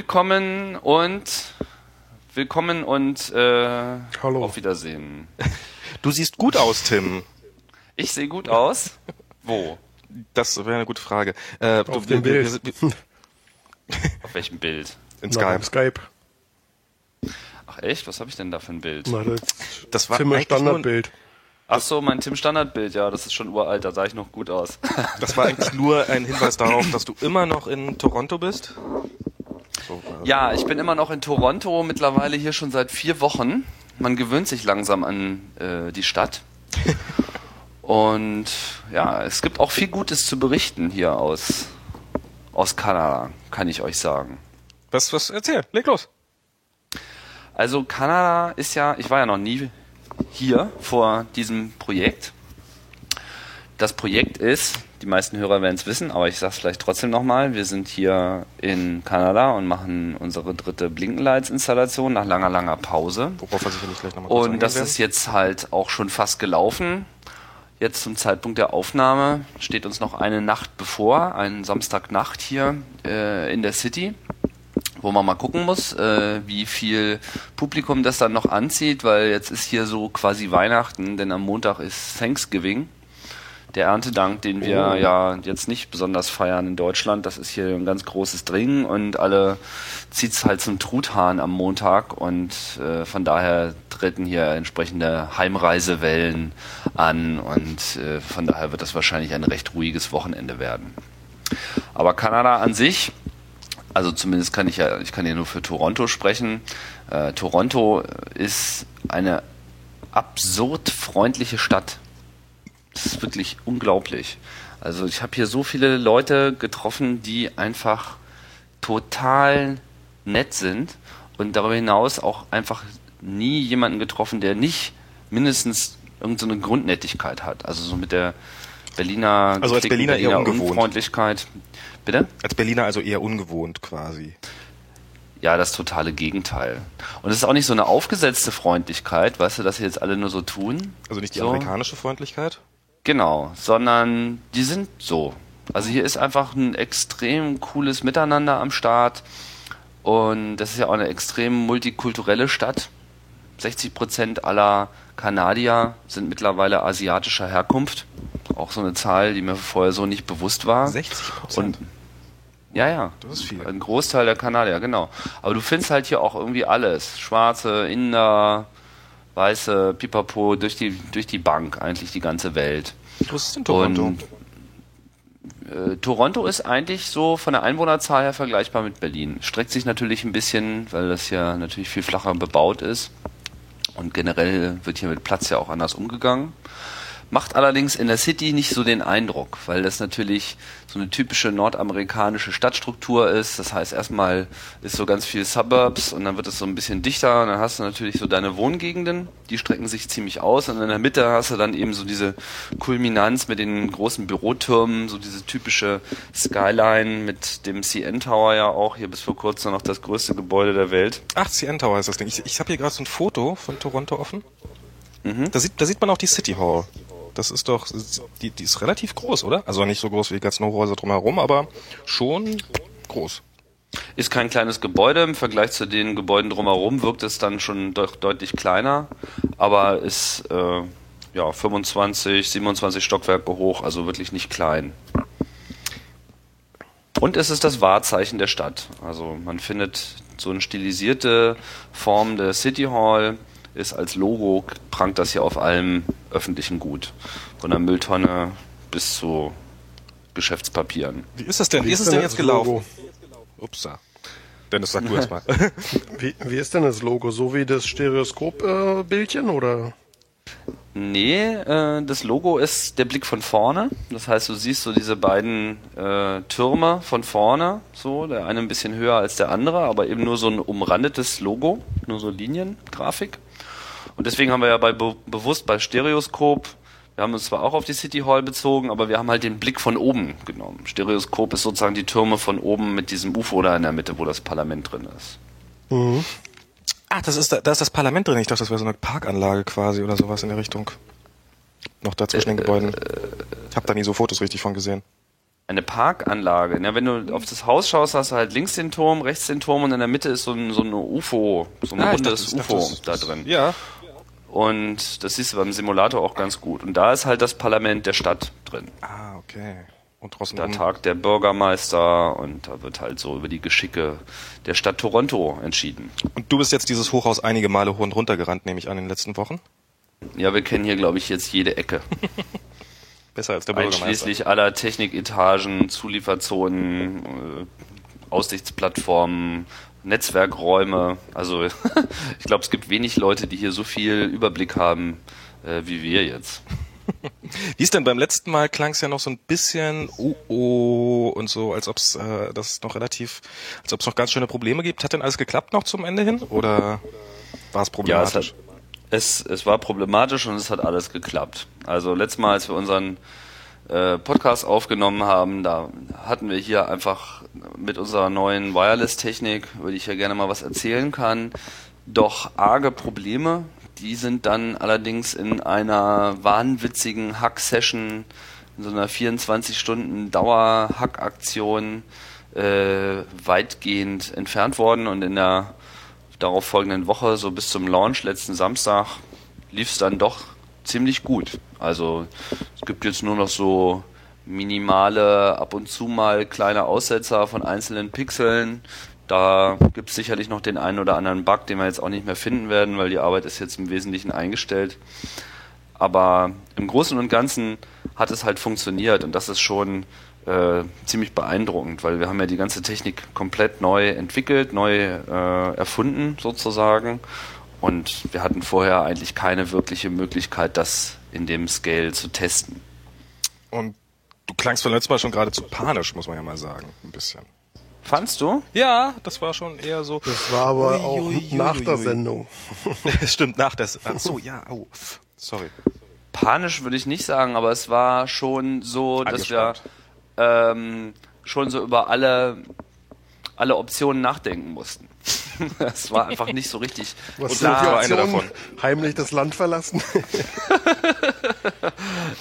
Willkommen und willkommen und äh, Hallo. auf Wiedersehen. Du siehst gut aus, Tim. Ich sehe gut aus. Wo? Das wäre eine gute Frage. Äh, Auf du, dem wir- Bild. wir- wir- Auf welchem Bild? in Na, beim Skype. Skype. Ach echt? Was habe ich denn da für ein Bild? Na, das Das war nur, Standardbild. Ach so, mein Tim Standardbild. Ja, das ist schon uralt. Da sah ich noch gut aus. das war eigentlich nur ein Hinweis darauf, dass du immer noch in Toronto bist. So, äh, Ja, ich bin immer noch in Toronto. Mittlerweile hier schon seit vier Wochen. Man gewöhnt sich langsam an äh, die Stadt. Und ja, es gibt auch viel Gutes zu berichten hier aus, aus Kanada, kann ich euch sagen. Was, was, erzähl, leg los. Also Kanada ist ja, ich war ja noch nie hier vor diesem Projekt. Das Projekt ist, die meisten Hörer werden es wissen, aber ich sage es vielleicht trotzdem nochmal, wir sind hier in Kanada und machen unsere dritte Blinkenlights-Installation nach langer, langer Pause. Worauf wir sicherlich gleich nochmal Und das ist jetzt halt auch schon fast gelaufen. Jetzt zum Zeitpunkt der Aufnahme steht uns noch eine Nacht bevor, ein Samstagnacht hier äh, in der City, wo man mal gucken muss, äh, wie viel Publikum das dann noch anzieht, weil jetzt ist hier so quasi Weihnachten, denn am Montag ist Thanksgiving. Der Erntedank, den wir Oh. ja jetzt nicht besonders feiern in Deutschland, das ist hier ein ganz großes Dringen und alle zieht's halt zum Truthahn am Montag und äh, von daher treten hier entsprechende Heimreisewellen an und äh, von daher wird das wahrscheinlich ein recht ruhiges Wochenende werden. Aber Kanada an sich, also zumindest kann ich ja, ich kann ja nur für Toronto sprechen. Äh, Toronto ist eine absurd freundliche Stadt. Das ist wirklich unglaublich. Also ich habe hier so viele Leute getroffen, die einfach total nett sind und darüber hinaus auch einfach nie jemanden getroffen, der nicht mindestens irgendeine so Grundnettigkeit hat. Also so mit der Berliner, Also als gepflegten Berliner eher ungewohnt. Unfreundlichkeit. Bitte? Als Berliner also eher ungewohnt quasi. Ja, das totale Gegenteil. Und es ist auch nicht so eine aufgesetzte Freundlichkeit, weißt du, dass sie jetzt alle nur so tun. Also nicht die So. amerikanische Freundlichkeit. Genau, sondern die sind so. Also hier ist einfach ein extrem cooles Miteinander am Start und das ist ja auch eine extrem multikulturelle Stadt. 60 Prozent aller Kanadier sind mittlerweile asiatischer Herkunft. Auch so eine Zahl, die mir vorher so nicht bewusst war. 60 Und Prozent. ja, ja. Das ist viel. Ein Großteil der Kanadier, genau. Aber du findest halt hier auch irgendwie alles. Schwarze, Inder, Weiße, Pipapo, durch die, durch die Bank, eigentlich die ganze Welt. Was ist denn Toronto? Und äh, Toronto ist eigentlich so von der Einwohnerzahl her vergleichbar mit Berlin. Streckt sich natürlich ein bisschen, weil das ja natürlich viel flacher bebaut ist. Und generell wird hier mit Platz ja auch anders umgegangen. Macht allerdings in der City nicht so den Eindruck, weil das natürlich so eine typische nordamerikanische Stadtstruktur ist. Das heißt, erstmal ist so ganz viel Suburbs und dann wird es so ein bisschen dichter und dann hast du natürlich so deine Wohngegenden, die strecken sich ziemlich aus und in der Mitte hast du dann eben so diese Kulminanz mit den großen Bürotürmen, so diese typische Skyline mit dem CN Tower ja auch, hier bis vor kurzem noch das größte Gebäude der Welt. Ach, CN Tower ist das Ding. Ich, ich habe hier gerade so ein Foto von Toronto offen. Mhm. Da, sieht, da sieht man auch die City Hall. Das ist doch, die, die ist relativ groß, oder? Also nicht so groß wie die ganzen Hochhäuser drumherum, aber schon groß. Ist kein kleines Gebäude, im Vergleich zu den Gebäuden drumherum wirkt es dann schon doch deutlich kleiner, aber ist äh, ja 25, 27 Stockwerke hoch, also wirklich nicht klein. Und es ist das Wahrzeichen der Stadt. Also man findet so eine stilisierte Form der City Hall, ist als Logo, prangt das hier auf allem öffentlichen Gut. Von der Mülltonne bis zu Geschäftspapieren. Wie ist das denn? Wie, Wie ist es denn denn jetzt das gelaufen? Logo? Upsa. Dennis, sag du erst mal. Wie, wie ist denn das Logo? So wie das Stereoskop-Bildchen oder? Nee, äh, das Logo ist der Blick von vorne. Das heißt, du siehst so diese beiden äh, Türme von vorne, so der eine ein bisschen höher als der andere, aber eben nur so ein umrandetes Logo, nur so Liniengrafik. Und deswegen haben wir ja bei be bewusst bei Stereoskop, wir haben uns zwar auch auf die City Hall bezogen, aber wir haben halt den Blick von oben genommen. Stereoskop ist sozusagen die Türme von oben mit diesem UFO da in der Mitte, wo das Parlament drin ist. Mhm. Ach, das ist da, da ist das Parlament drin. Ich dachte, das wäre so eine Parkanlage quasi oder sowas in der Richtung. Noch da zwischen den Gebäuden. Ich habe da nie so Fotos richtig von gesehen. eine Parkanlage. Ja, wenn du auf das Haus schaust, hast du halt links den Turm, rechts den Turm und in der Mitte ist so ein, so ein UFO, so ein Ah, rundes dachte- ich dachte, UFO das- da drin. Ja. Und das siehst du beim Simulator auch ganz gut. Und da ist halt das Parlament der Stadt drin. Ah, okay. Und draußen Da tagt der Bürgermeister und da wird halt so über die Geschicke der Stadt Toronto entschieden. Und du bist jetzt dieses Hochhaus einige Male hoch und runter gerannt, nehme ich an, in den letzten Wochen. Ja, wir kennen hier, glaube ich, jetzt jede Ecke. Besser als der Bürgermeister. Einschließlich aller Techniketagen, Zulieferzonen, äh, Aussichtsplattformen, Netzwerkräume. Also ich glaube, es gibt wenig Leute, die hier so viel Überblick haben äh, wie wir jetzt. Wie ist denn beim letzten Mal klang es ja noch so ein bisschen oh, oh und so, als ob es äh, das noch relativ, als ob es noch ganz schöne Probleme gibt. Hat denn alles geklappt noch zum Ende hin oder war es Ja, es, problematisch? hat, es, es war problematisch und es hat alles geklappt. Also letztes Mal, als wir unseren äh, Podcast aufgenommen haben, da hatten wir hier einfach mit unserer neuen Wireless-Technik, über die ich ja gerne mal was erzählen kann, doch arge Probleme. Die sind dann allerdings in einer wahnwitzigen Hack-Session, in so einer 24-Stunden-Dauer-Hack-Aktion äh, weitgehend entfernt worden und in der darauf folgenden Woche, so bis zum Launch letzten Samstag, lief es dann doch ziemlich gut. Also es gibt jetzt nur noch so minimale, ab und zu mal kleine Aussetzer von einzelnen Pixeln. Da gibt es sicherlich noch den einen oder anderen Bug, den wir jetzt auch nicht mehr finden werden, weil die Arbeit ist jetzt im Wesentlichen eingestellt. Aber im Großen und Ganzen hat es halt funktioniert und das ist schon äh, ziemlich beeindruckend, weil wir haben ja die ganze Technik komplett neu entwickelt, neu äh, erfunden sozusagen und wir hatten vorher eigentlich keine wirkliche Möglichkeit, das in dem Scale zu testen. Und du klangst beim letzten Mal schon geradezu panisch, muss man ja mal sagen, ein bisschen. Fandst du? Ja, das war schon eher so. Das war aber Ui, auch ui, ui, nach ui, der ui. Sendung. Stimmt, nach der. Ach so, ja, oh. Sorry. Panisch würde ich nicht sagen, aber es war schon so, dass wir ähm, schon so über alle alle Optionen nachdenken mussten. Es war einfach nicht so richtig Was klar, sind die war eine davon. Heimlich das Land verlassen?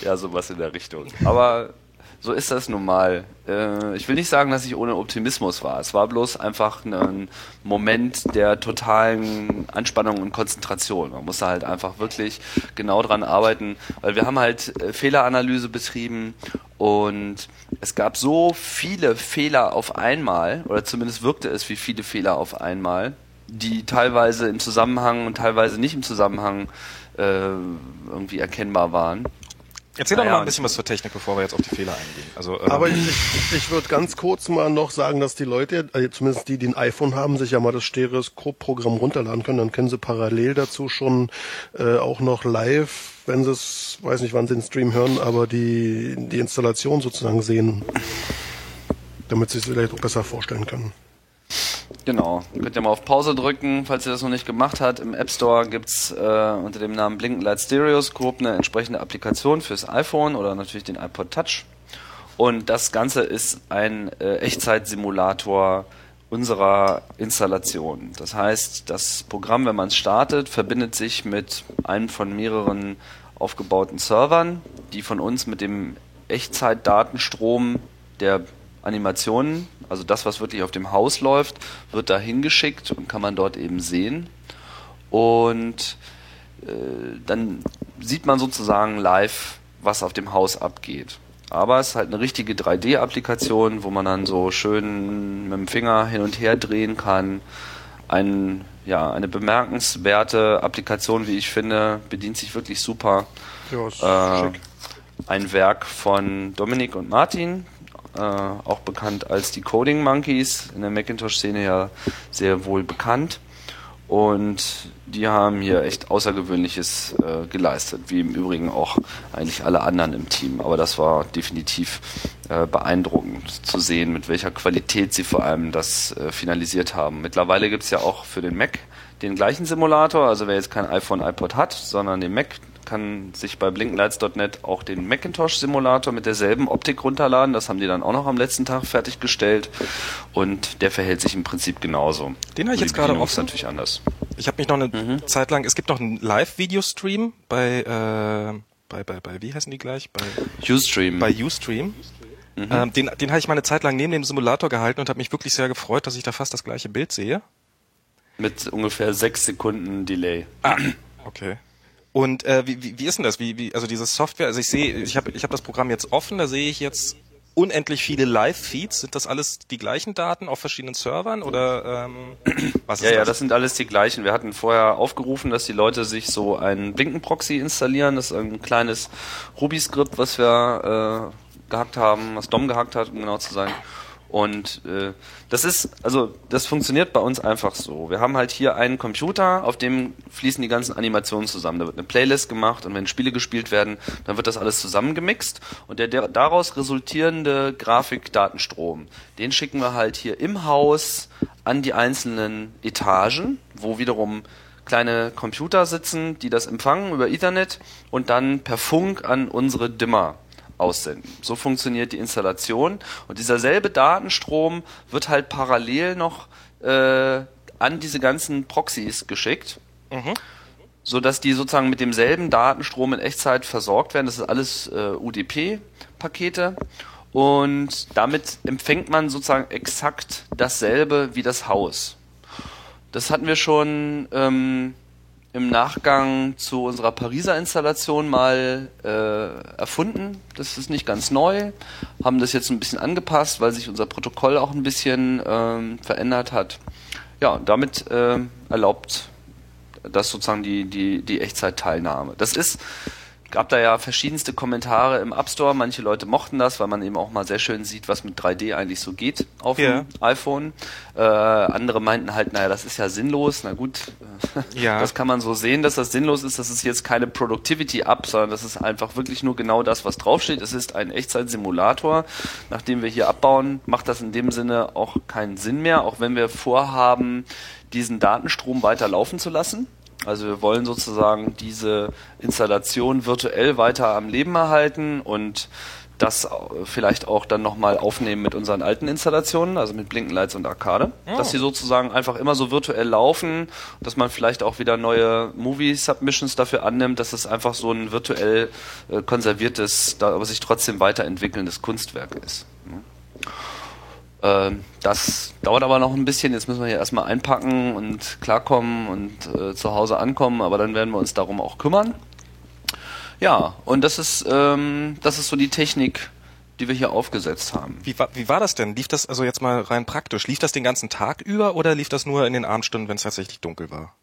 Ja, sowas in der Richtung. Aber so ist das nun mal. Äh, ich will nicht sagen, dass ich ohne Optimismus war. Es war bloß einfach ein Moment der totalen Anspannung und Konzentration. Man musste halt einfach wirklich genau dran arbeiten, weil wir haben halt äh, Fehleranalyse betrieben und es gab so viele Fehler auf einmal, oder zumindest wirkte es wie viele Fehler auf einmal, die teilweise im Zusammenhang und teilweise nicht im Zusammenhang äh, irgendwie erkennbar waren. Erzähl doch Naja, noch mal ein bisschen was zur Technik, bevor wir jetzt auf die Fehler eingehen. Also, ähm, Aber ich, ich, ich würde ganz kurz mal noch sagen, dass die Leute, äh, zumindest die, die ein iPhone haben, sich ja mal das Stereoskop-Programm runterladen können. Dann können sie parallel dazu schon äh, auch noch live, wenn sie es, weiß nicht, wann sie den Stream hören, aber die, die Installation sozusagen sehen, damit sie es vielleicht auch besser vorstellen können. Genau. Könnt ihr mal auf Pause drücken, falls ihr das noch nicht gemacht habt. Im App Store gibt's äh, unter dem Namen Blinken Light Stereoscope eine entsprechende Applikation fürs iPhone oder natürlich den iPod Touch. Und das Ganze ist ein äh, Echtzeitsimulator unserer Installation. Das heißt, das Programm, wenn man es startet, verbindet sich mit einem von mehreren aufgebauten Servern, die von uns mit dem Echtzeitdatenstrom der Animationen, also das, was wirklich auf dem Haus läuft, wird da hingeschickt und kann man dort eben sehen. Und äh, dann sieht man sozusagen live, was auf dem Haus abgeht. Aber es ist halt eine richtige 3D-Applikation, wo man dann so schön mit dem Finger hin und her drehen kann. Ein, ja, eine bemerkenswerte Applikation, wie ich finde, bedient sich wirklich super. Ja, ist Äh, schick. ein Werk von Dominik und Martin, äh, auch bekannt als die Coding Monkeys, in der Macintosh-Szene ja sehr wohl bekannt. Und die haben hier echt Außergewöhnliches äh, geleistet, wie im Übrigen auch eigentlich alle anderen im Team. Aber das war definitiv äh, beeindruckend zu sehen, mit welcher Qualität sie vor allem das äh, finalisiert haben. Mittlerweile gibt's ja auch für den Mac den gleichen Simulator, also wer jetzt kein iPhone, iPod hat, sondern den Mac, kann sich bei blinkenlights.net auch den Macintosh-Simulator mit derselben Optik runterladen. Das haben die dann auch noch am letzten Tag fertiggestellt. Und der verhält sich im Prinzip genauso. Den habe ich jetzt gerade Bedienung ist offen. natürlich anders. Ich habe mich noch eine Mhm. Zeit lang, es gibt noch einen Live-Video-Stream bei, äh, bei, bei, bei, wie heißen die gleich? Bei, Ustream. bei Ustream. Mhm. Ähm, den den habe ich mal eine Zeit lang neben dem Simulator gehalten und habe mich wirklich sehr gefreut, dass ich da fast das gleiche Bild sehe. Mit ungefähr sechs Sekunden Delay. Ah, okay. Und äh, wie, wie, wie ist denn das? Wie, wie, also diese Software, also ich sehe, ich habe ich hab das Programm jetzt offen, da sehe ich jetzt unendlich viele Live-Feeds. Sind das alles die gleichen Daten auf verschiedenen Servern oder ähm, was ist ja, das? Ja, das sind alles die gleichen. Wir hatten vorher aufgerufen, dass die Leute sich so ein Blinken-Proxy installieren. Das ist ein kleines Ruby-Skript, was wir äh, gehackt haben, was Dom gehackt hat, um genau zu sein. Und äh, das ist, also das funktioniert bei uns einfach so. Wir haben halt hier einen Computer, auf dem fließen die ganzen Animationen zusammen. Da wird eine Playlist gemacht und wenn Spiele gespielt werden, dann wird das alles zusammengemixt und der, der daraus resultierende Grafikdatenstrom, den schicken wir halt hier im Haus an die einzelnen Etagen, wo wiederum kleine Computer sitzen, die das empfangen über Ethernet und dann per Funk an unsere Dimmer aussenden. So funktioniert die Installation und dieser selbe Datenstrom wird halt parallel noch äh, an diese ganzen Proxys geschickt. Mhm. So dass die sozusagen mit demselben Datenstrom in Echtzeit versorgt werden. Das ist alles äh, UDP-Pakete. Und damit empfängt man sozusagen exakt dasselbe wie das Haus. Das hatten wir schon ähm, im Nachgang zu unserer Pariser Installation mal äh, erfunden. Das ist nicht ganz neu, haben das jetzt ein bisschen angepasst, weil sich unser Protokoll auch ein bisschen ähm, verändert hat. Ja, und damit äh, erlaubt das sozusagen die, die, die Echtzeitteilnahme. Das ist gab da ja verschiedenste Kommentare im App Store. Manche Leute mochten das, weil man eben auch mal sehr schön sieht, was mit 3D eigentlich so geht auf ja. dem iPhone. Äh, andere meinten halt, naja, das ist ja sinnlos. Na gut, ja. das kann man so sehen, dass das sinnlos ist. Das ist jetzt keine Productivity-App, sondern das ist einfach wirklich nur genau das, was draufsteht. Es ist ein Echtzeit-Simulator. Nachdem wir hier abbauen, macht das in dem Sinne auch keinen Sinn mehr, auch wenn wir vorhaben, diesen Datenstrom weiter laufen zu lassen. Also wir wollen sozusagen diese Installation virtuell weiter am Leben erhalten und das vielleicht auch dann nochmal aufnehmen mit unseren alten Installationen, also mit Blinkenlights und Arcade, oh. dass sie sozusagen einfach immer so virtuell laufen, dass man vielleicht auch wieder neue Movie-Submissions dafür annimmt, dass es einfach so ein virtuell äh, konserviertes, aber sich trotzdem weiterentwickelndes Kunstwerk ist. Ähm, das dauert aber noch ein bisschen. Jetzt müssen wir hier erstmal einpacken und klarkommen und äh, zu Hause ankommen, aber dann werden wir uns darum auch kümmern. Ja, und das ist, ähm, das ist so die Technik, die wir hier aufgesetzt haben. Wie war, wie war das denn? Lief das also jetzt mal rein praktisch? Lief das den ganzen Tag über oder lief das nur in den Abendstunden, wenn es tatsächlich dunkel war?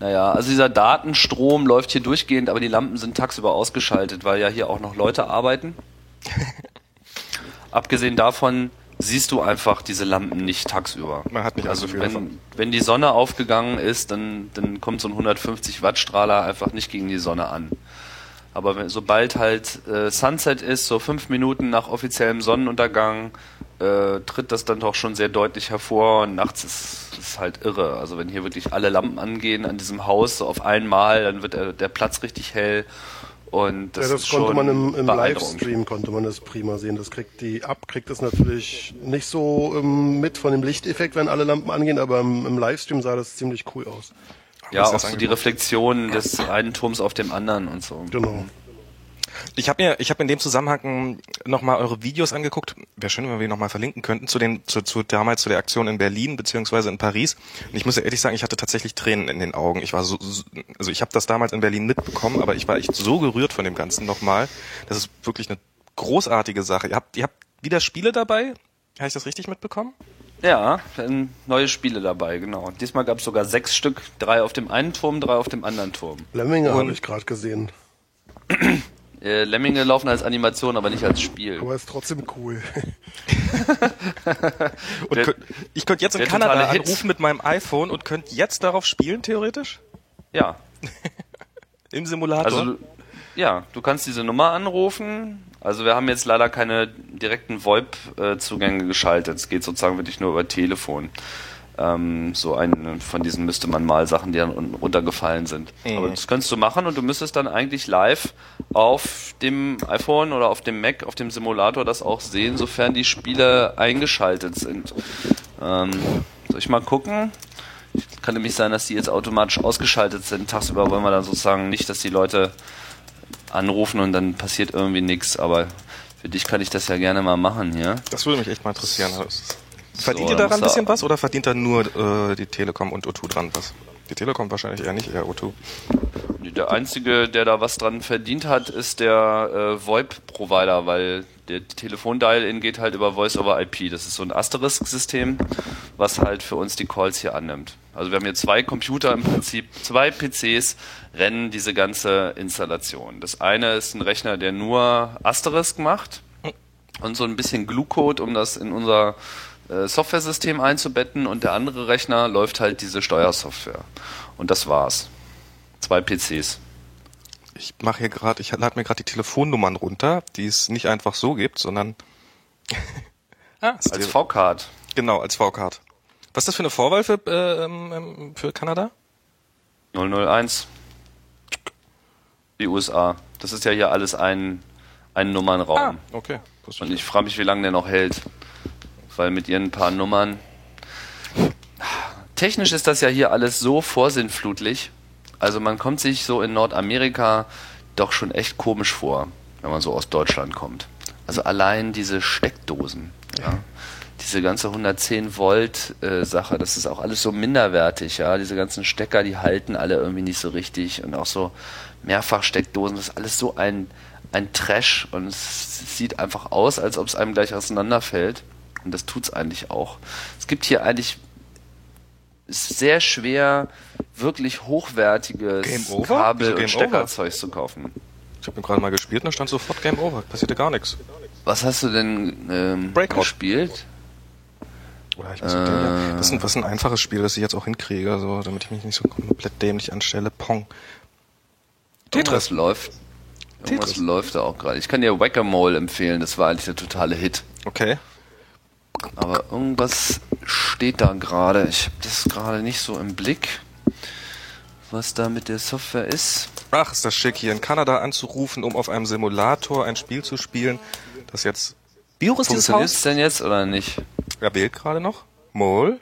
Naja, also dieser Datenstrom läuft hier durchgehend, aber die Lampen sind tagsüber ausgeschaltet, weil ja hier auch noch Leute arbeiten. Abgesehen davon siehst du einfach diese Lampen nicht tagsüber. Man hat nicht also viel wenn, davon. wenn die Sonne aufgegangen ist, dann, dann kommt so ein 150 Watt Strahler einfach nicht gegen die Sonne an. Aber wenn, sobald halt äh, Sunset ist, so fünf Minuten nach offiziellem Sonnenuntergang, äh, tritt das dann doch schon sehr deutlich hervor und nachts ist es halt irre. Also wenn hier wirklich alle Lampen angehen an diesem Haus so auf einmal, dann wird der, der Platz richtig hell und das, ja, das konnte man im, im Livestream konnte man das prima sehen. Das kriegt die ab, kriegt das natürlich nicht so ähm, mit von dem Lichteffekt, wenn alle Lampen angehen, aber im, im Livestream sah das ziemlich cool aus. Ja, auch so die Reflexion des einen Turms auf dem anderen und so. Genau. Ich habe mir, ich habe in dem Zusammenhang nochmal eure Videos angeguckt. Wäre schön, wenn wir die nochmal verlinken könnten zu den, zu, zu damals zu der Aktion in Berlin beziehungsweise in Paris. Und ich muss ja ehrlich sagen, ich hatte tatsächlich Tränen in den Augen. Ich war so, also ich habe das damals in Berlin mitbekommen, aber ich war echt so gerührt von dem Ganzen nochmal. Das ist wirklich eine großartige Sache. Ihr habt, ihr habt wieder Spiele dabei? Habe ich das richtig mitbekommen? Ja, neue Spiele dabei, genau. Diesmal gab es sogar sechs Stück, drei auf dem einen Turm, drei auf dem anderen Turm. Lemminge habe ich gerade gesehen. Äh, Lemminge laufen als Animation, aber nicht als Spiel. Aber ist trotzdem cool. und der, ich könnte jetzt in Kanada anrufen mit meinem iPhone und könnte jetzt darauf spielen, theoretisch? Ja. Im Simulator? Also, ja, du kannst diese Nummer anrufen. Also wir haben jetzt leider keine direkten VoIP-Zugänge geschaltet. Es geht sozusagen wirklich nur über Telefon. Ähm, so einen von diesen müsste man mal Sachen, die dann runtergefallen sind. Mhm. Aber das könntest du machen und du müsstest dann eigentlich live auf dem iPhone oder auf dem Mac, auf dem Simulator das auch sehen, sofern die Spiele eingeschaltet sind. Ähm, soll ich mal gucken? Kann nämlich sein, dass die jetzt automatisch ausgeschaltet sind. Tagsüber wollen wir dann sozusagen nicht, dass die Leute anrufen und dann passiert irgendwie nichts. Aber Für dich kann ich das ja gerne mal machen hier. Das würde mich echt mal interessieren. Verdient So, ihr daran ein bisschen was oder verdient da nur äh, die Telekom und O2 dran was? Die Telekom wahrscheinlich eher nicht, eher O2. Der einzige, der da was dran verdient hat, ist der äh, VoIP-Provider, weil der Telefondial-In geht halt über Voice over IP. Das ist so ein Asterisk-System, was halt für uns die Calls hier annimmt. Also wir haben hier zwei Computer im Prinzip, zwei PCs rennen diese ganze Installation. Das eine ist ein Rechner, der nur Asterisk macht und so ein bisschen Glue-Code, um das in unser äh, Software-System einzubetten und der andere Rechner läuft halt diese Steuersoftware. Und das war's. Zwei PCs. Ich mache hier gerade, ich lade mir gerade die Telefonnummern runter, die es nicht einfach so gibt, sondern ah, ist Als V-Card. genau als V-Card. Was ist das für eine Vorwahl für, äh, ähm, für Kanada? 001. Die USA. Das ist ja hier alles ein, ein Nummernraum. okay. Wusste Und ich frage mich, wie lange der noch hält. Weil mit ihren paar Nummern. Technisch ist das ja hier alles so vorsinnflutlich. Also man kommt sich so in Nordamerika doch schon echt komisch vor, wenn man so aus Deutschland kommt. Also allein diese Steckdosen, ja. Diese ganze 110 Volt äh, Sache, das ist auch alles so minderwertig, ja. Diese ganzen Stecker, die halten alle irgendwie nicht so richtig und auch so Mehrfachsteckdosen, das ist alles so ein, ein Trash und es sieht einfach aus, als ob es einem gleich auseinanderfällt. Und das tut's eigentlich auch. Es gibt hier eigentlich sehr schwer, wirklich hochwertiges? Kabel Game und Steckerzeug zu kaufen. Ich habe gerade mal gespielt und da stand sofort Game Over. Passierte gar nichts. Was hast du denn ähm, Breakout. gespielt? Oder ich weiß nicht, ja. das, ist ein, das ist ein einfaches Spiel, das ich jetzt auch hinkriege, so, damit ich mich nicht so komplett dämlich anstelle. Pong. Irgendwas läuft. Irgendwas Tetris. läuft da auch gerade. Ich kann dir Whack-A-Mole empfehlen, das war eigentlich der totale Hit. Okay. Aber irgendwas steht da gerade. Ich habe das gerade nicht so im Blick, was da mit der Software ist. Ach, ist das schick, hier in Kanada anzurufen, um auf einem Simulator ein Spiel zu spielen, das jetzt... Wie hoch ist dieses Haus? denn jetzt oder nicht? Er wählt gerade noch. Mol.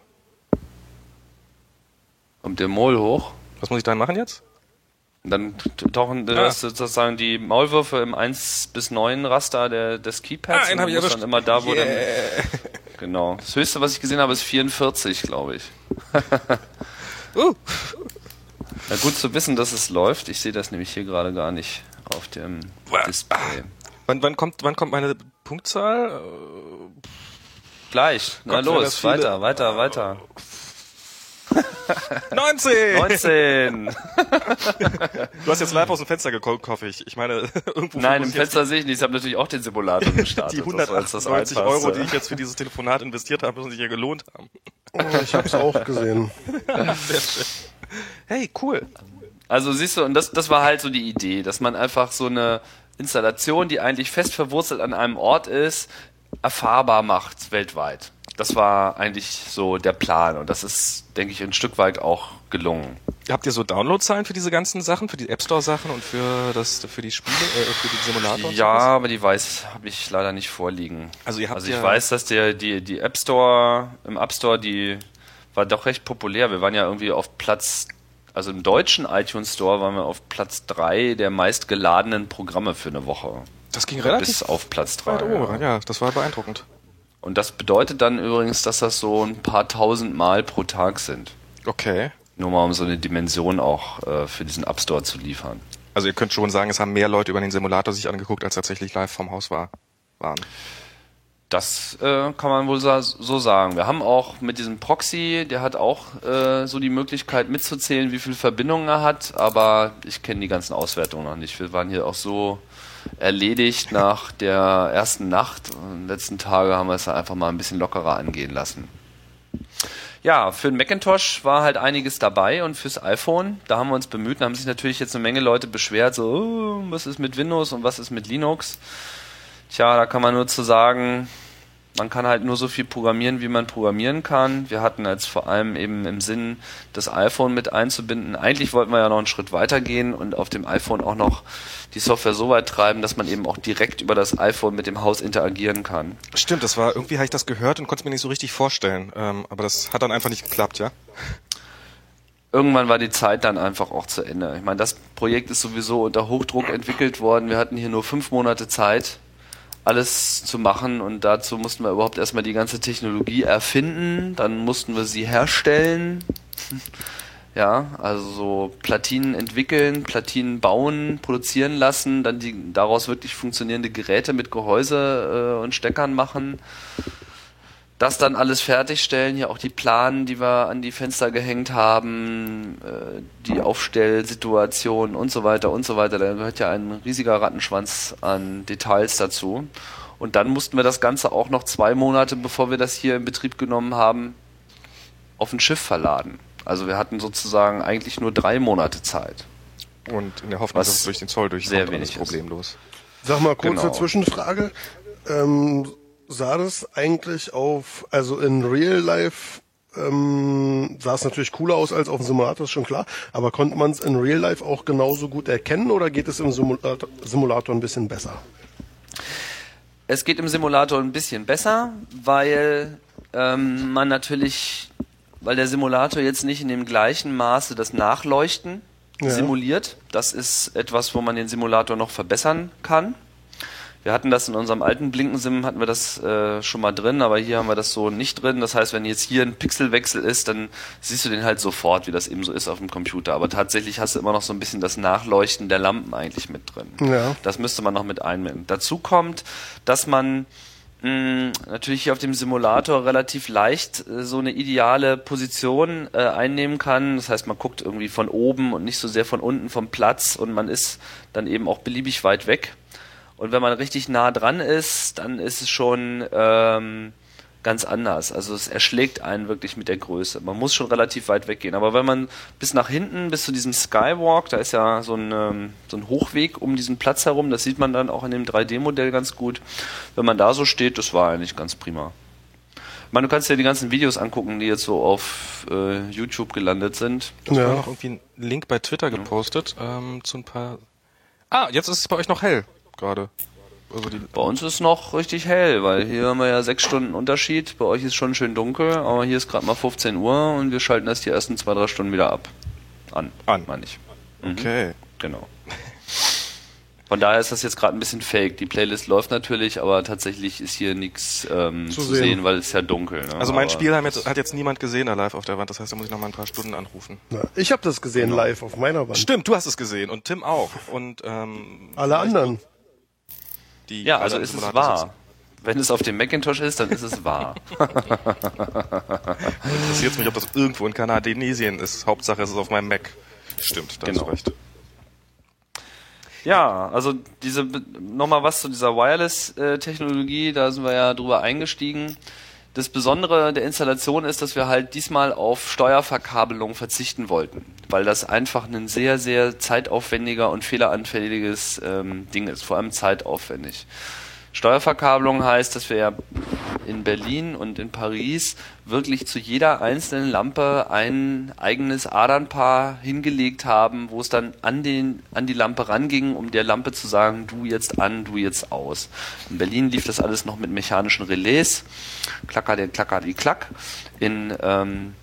Kommt der Mol hoch? Was muss ich dann machen jetzt? Dann tauchen Ah. das sozusagen die Maulwürfe im 1 bis 9 Raster der, des Keypads. Ah, den und dann immer da, wo Yeah. dann, Genau. Das höchste, was ich gesehen habe, ist 44, glaube ich. Uh. Na gut zu wissen, dass es läuft. Ich sehe das nämlich hier gerade gar nicht auf dem Display. Wann, wann, kommt, wann kommt meine Punktzahl? Gleich. Na los, weiter, weiter, weiter. 19! 19! Du hast jetzt live aus dem Fenster geguckt, hoffe ich. Ich meine, irgendwo Nein, im Fenster sehe ich nicht. Ich habe natürlich auch den Simulator gestartet. Die Das war jetzt das 198 Einfachste. Euro, die ich jetzt für dieses Telefonat investiert habe, müssen sich ja gelohnt haben. Oh, ich habe es auch gesehen. Hey, cool. Also siehst du, und das, das war halt so die Idee, dass man einfach so eine Installation, die eigentlich fest verwurzelt an einem Ort ist, erfahrbar macht weltweit. Das war eigentlich so der Plan und das ist, denke ich, ein Stück weit auch gelungen. Habt ihr so Downloadzahlen für diese ganzen Sachen, für die App Store Sachen und für das, für die Spiele, äh, für die Simulator? Ja, aber die weiß habe ich leider nicht vorliegen. Also ihr habt Also ich ja- weiß, dass der die die App Store im App Store die war doch recht populär. Wir waren ja irgendwie auf Platz also im deutschen iTunes Store waren wir auf Platz drei der meistgeladenen Programme für eine Woche. Das ging relativ Bis auf Platz drei. weit ja. oben. Ja, das war beeindruckend. Und das bedeutet dann übrigens, dass das so ein paar tausend Mal pro Tag sind. Okay. Nur mal um so eine Dimension auch äh, für diesen App Store zu liefern. Also ihr könnt schon sagen, es haben mehr Leute über den Simulator sich angeguckt, als tatsächlich live vom Haus war, waren. Das äh, kann man wohl so sagen. Wir haben auch mit diesem Proxy, der hat auch äh, so die Möglichkeit mitzuzählen, wie viele Verbindungen er hat, aber ich kenne die ganzen Auswertungen noch nicht. Wir waren hier auch so erledigt nach der ersten Nacht. Und letzten Tage haben wir es einfach mal ein bisschen lockerer angehen lassen. Ja, für den Macintosh war halt einiges dabei und fürs iPhone, da haben wir uns bemüht, da haben sich natürlich jetzt eine Menge Leute beschwert, so, oh, was ist mit Windows und was ist mit Linux? Tja, da kann man nur zu sagen, man kann halt nur so viel programmieren, wie man programmieren kann. Wir hatten jetzt vor allem eben im Sinn, das iPhone mit einzubinden. Eigentlich wollten wir ja noch einen Schritt weiter gehen und auf dem iPhone auch noch die Software so weit treiben, dass man eben auch direkt über das iPhone mit dem Haus interagieren kann. Stimmt, das war, irgendwie habe ich das gehört und konnte es mir nicht so richtig vorstellen. Ähm, aber das hat dann einfach nicht geklappt, ja? Irgendwann war die Zeit dann einfach auch zu Ende. Ich meine, das Projekt ist sowieso unter Hochdruck entwickelt worden. Wir hatten hier nur fünf Monate Zeit. Alles zu machen und dazu mussten wir überhaupt erstmal die ganze Technologie erfinden, dann mussten wir sie herstellen. Ja, also so Platinen entwickeln, Platinen bauen, produzieren lassen, dann die daraus wirklich funktionierende Geräte mit Gehäuse äh, und Steckern machen das dann alles fertigstellen, hier auch die Planen, die wir an die Fenster gehängt haben, äh, die Aufstellsituation und so weiter und so weiter. Da gehört ja ein riesiger Rattenschwanz an Details dazu. Und dann mussten wir das Ganze auch noch zwei Monate, bevor wir das hier in Betrieb genommen haben, auf ein Schiff verladen. Also wir hatten sozusagen eigentlich nur drei Monate Zeit. Und in der Hoffnung, dass es durch den Zoll durch sehr wenig problemlos. Sag mal, kurze genau. Zwischenfrage. Ähm, sah das eigentlich auf, also in Real Life ähm, sah es natürlich cooler aus als auf dem Simulator, ist schon klar. Aber konnte man es in Real Life auch genauso gut erkennen oder geht es im Simulator, Simulator ein bisschen besser? Es geht im Simulator ein bisschen besser, weil ähm, man natürlich, weil der Simulator jetzt nicht in dem gleichen Maße das Nachleuchten ja. simuliert. Das ist etwas, wo man den Simulator noch verbessern kann. Wir hatten das in unserem alten Blinkensim, hatten wir das äh, schon mal drin, aber hier haben wir das so nicht drin. Das heißt, wenn jetzt hier ein Pixelwechsel ist, dann siehst du den halt sofort, wie das eben so ist auf dem Computer. Aber tatsächlich hast du immer noch so ein bisschen das Nachleuchten der Lampen eigentlich mit drin. Ja. Das müsste man noch mit einbinden. Dazu kommt, dass man mh, natürlich hier auf dem Simulator relativ leicht äh, so eine ideale Position äh, einnehmen kann. Das heißt, man guckt irgendwie von oben und nicht so sehr von unten vom Platz und man ist dann eben auch beliebig weit weg. Und wenn man richtig nah dran ist, dann ist es schon ähm, ganz anders. Also es erschlägt einen wirklich mit der Größe. Man muss schon relativ weit weggehen. Aber wenn man bis nach hinten, bis zu diesem Skywalk, da ist ja so ein, ähm, so ein Hochweg um diesen Platz herum, das sieht man dann auch in dem 3D-Modell ganz gut. Wenn man da so steht, das war eigentlich ganz prima. Ich meine, du kannst dir die ganzen Videos angucken, die jetzt so auf äh, YouTube gelandet sind. Ich ja. habe noch irgendwie einen Link bei Twitter gepostet ähm, zu ein paar. Ah, jetzt ist es bei euch noch hell gerade. Also bei uns ist noch richtig hell, weil hier haben wir ja sechs Stunden Unterschied. Bei euch ist schon schön dunkel, aber hier ist gerade mal 15 Uhr und wir schalten das die ersten zwei, drei Stunden wieder ab. An. An. Meine ich. Mhm. Okay. Genau. Von daher ist das jetzt gerade ein bisschen fake. Die Playlist läuft natürlich, aber tatsächlich ist hier nichts ähm, zu, zu sehen. sehen. weil es ist ja dunkel. Ne? Also mein aber Spiel jetzt, hat jetzt niemand gesehen da live auf der Wand, das heißt, da muss ich noch mal ein paar Stunden anrufen. Na, ich habe das gesehen genau. live auf meiner Wand. Stimmt, du hast es gesehen und Tim auch. Und ähm, alle anderen die ja, also ist es wahr. Sitzen. Wenn es auf dem Macintosh ist, dann ist es wahr. Interessiert mich, ob das irgendwo in Kanadesien ist. Hauptsache, es ist auf meinem Mac. Stimmt, da genau. hast recht. Ja, also diese nochmal was zu dieser Wireless-Technologie, da sind wir ja drüber eingestiegen. Das Besondere der Installation ist, dass wir halt diesmal auf Steuerverkabelung verzichten wollten, weil das einfach ein sehr, sehr zeitaufwendiger und fehleranfälliges ähm, Ding ist, vor allem zeitaufwendig. Steuerverkabelung heißt, dass wir ja in Berlin und in Paris wirklich zu jeder einzelnen Lampe ein eigenes Adernpaar hingelegt haben, wo es dann an, den, an die Lampe ranging, um der Lampe zu sagen, du jetzt an, du jetzt aus. In Berlin lief das alles noch mit mechanischen Relais. Klacker, der Klacker, die Klack. In ähm,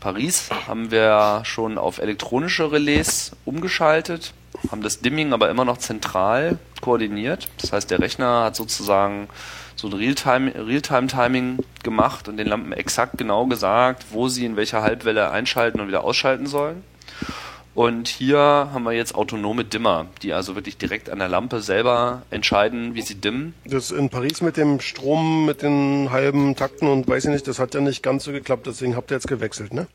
Paris haben wir schon auf elektronische Relais umgeschaltet haben das Dimming aber immer noch zentral koordiniert. Das heißt, der Rechner hat sozusagen so ein Realtime-Timing gemacht und den Lampen exakt genau gesagt, wo sie in welcher Halbwelle einschalten und wieder ausschalten sollen. Und hier haben wir jetzt autonome Dimmer, die also wirklich direkt an der Lampe selber entscheiden, wie sie dimmen. Das in Paris mit dem Strom, mit den halben Takten und weiß ich nicht, das hat ja nicht ganz so geklappt, deswegen habt ihr jetzt gewechselt, ne?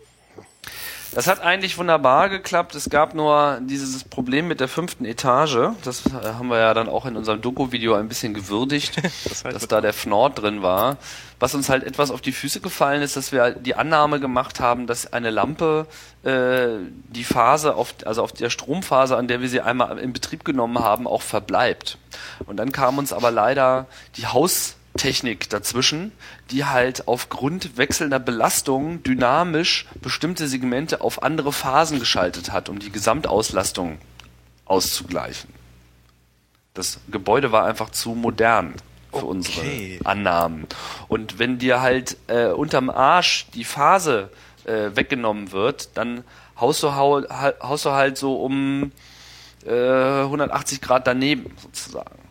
Das hat eigentlich wunderbar geklappt. Es gab nur dieses Problem mit der fünften Etage. Das äh, haben wir ja dann auch in unserem Doku-Video ein bisschen gewürdigt, das heißt dass da der Fnord drin war. Was uns halt etwas auf die Füße gefallen ist, dass wir die Annahme gemacht haben, dass eine Lampe äh, die Phase, auf, also auf der Stromphase, an der wir sie einmal in Betrieb genommen haben, auch verbleibt. Und dann kam uns aber leider die Haus Technik dazwischen, die halt aufgrund wechselnder Belastung dynamisch bestimmte Segmente auf andere Phasen geschaltet hat, um die Gesamtauslastung auszugleichen. Das Gebäude war einfach zu modern für okay. unsere Annahmen. Und wenn dir halt äh, unterm Arsch die Phase äh, weggenommen wird, dann haust du, haust du halt so um äh, 180 Grad daneben sozusagen.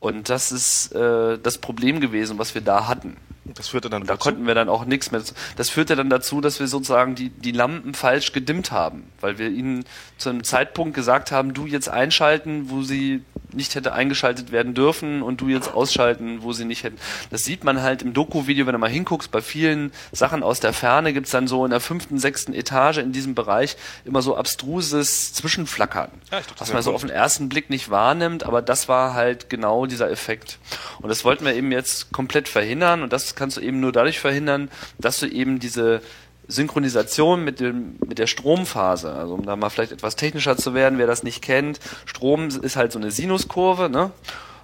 Und das ist äh, das Problem gewesen, was wir da hatten. Das führte dann Da dazu? konnten wir dann auch nichts mehr. Das führte dann dazu, dass wir sozusagen die, die Lampen falsch gedimmt haben, weil wir ihnen zu einem Zeitpunkt gesagt haben, du jetzt einschalten, wo sie nicht hätte eingeschaltet werden dürfen und du jetzt ausschalten, wo sie nicht hätten. Das sieht man halt im Doku-Video, wenn du mal hinguckst, bei vielen Sachen aus der Ferne gibt's dann so in der fünften, sechsten Etage in diesem Bereich immer so abstruses Zwischenflackern, Ja, dachte, was man so auf den ersten Blick nicht wahrnimmt, aber das war halt genau dieser Effekt. Und das wollten wir eben jetzt komplett verhindern und das kannst du eben nur dadurch verhindern, dass du eben diese Synchronisation mit dem mit der Stromphase, also um da mal vielleicht etwas technischer zu werden, wer das nicht kennt, Strom ist halt so eine Sinuskurve, ne?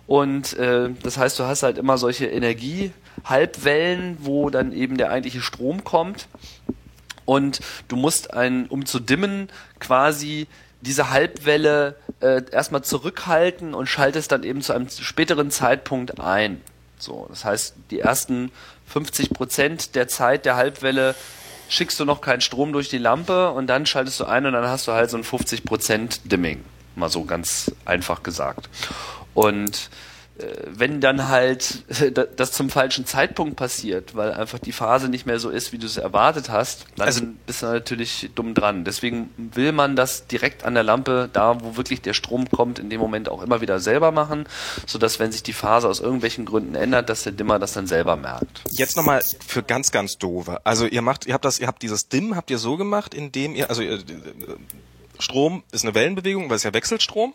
Und äh, das heißt, du hast halt immer solche Energiehalbwellen, wo dann eben der eigentliche Strom kommt und du musst ein, um zu dimmen, quasi diese Halbwelle äh, erstmal zurückhalten und schaltest dann eben zu einem späteren Zeitpunkt ein. So, das heißt, die ersten 50 Prozent der Zeit der Halbwelle schickst du noch keinen Strom durch die Lampe und dann schaltest du ein und dann hast du halt so ein 50 Prozent Dimming. Mal so ganz einfach gesagt. Und wenn dann halt da- das zum falschen Zeitpunkt passiert, weil einfach die Phase nicht mehr so ist, wie du es erwartet hast, dann Also- bist du natürlich dumm dran. Deswegen will man das direkt an der Lampe, da wo wirklich der Strom kommt, in dem Moment auch immer wieder selber machen, sodass wenn sich die Phase aus irgendwelchen Gründen ändert, dass der Dimmer das dann selber merkt. Jetzt nochmal für ganz, ganz doofe. Also ihr macht, ihr habt das, ihr habt dieses Dim, habt ihr so gemacht, indem ihr, also ihr, Strom ist eine Wellenbewegung, weil es ja Wechselstrom.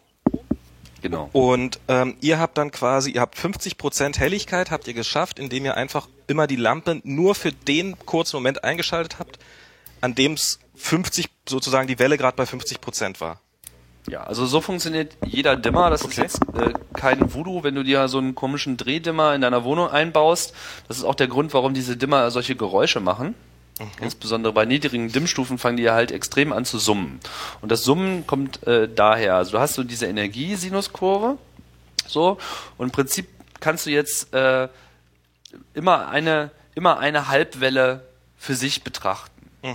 Genau. Und ähm, ihr habt dann quasi, ihr habt 50% Helligkeit, habt ihr geschafft, indem ihr einfach immer die Lampe nur für den kurzen Moment eingeschaltet habt, an dem es 50, sozusagen die Welle gerade bei 50% war. Ja, also so funktioniert jeder Dimmer. Das ist Okay. jetzt äh, kein Voodoo, wenn du dir so einen komischen Drehdimmer in deiner Wohnung einbaust. Das ist auch der Grund, warum diese Dimmer solche Geräusche machen. Insbesondere bei niedrigen Dimmstufen fangen die ja halt extrem an zu summen. Und das Summen kommt äh, daher. Also du hast so diese Energiesinuskurve. So. Und im Prinzip kannst du jetzt äh, immer eine, immer eine Halbwelle für sich betrachten.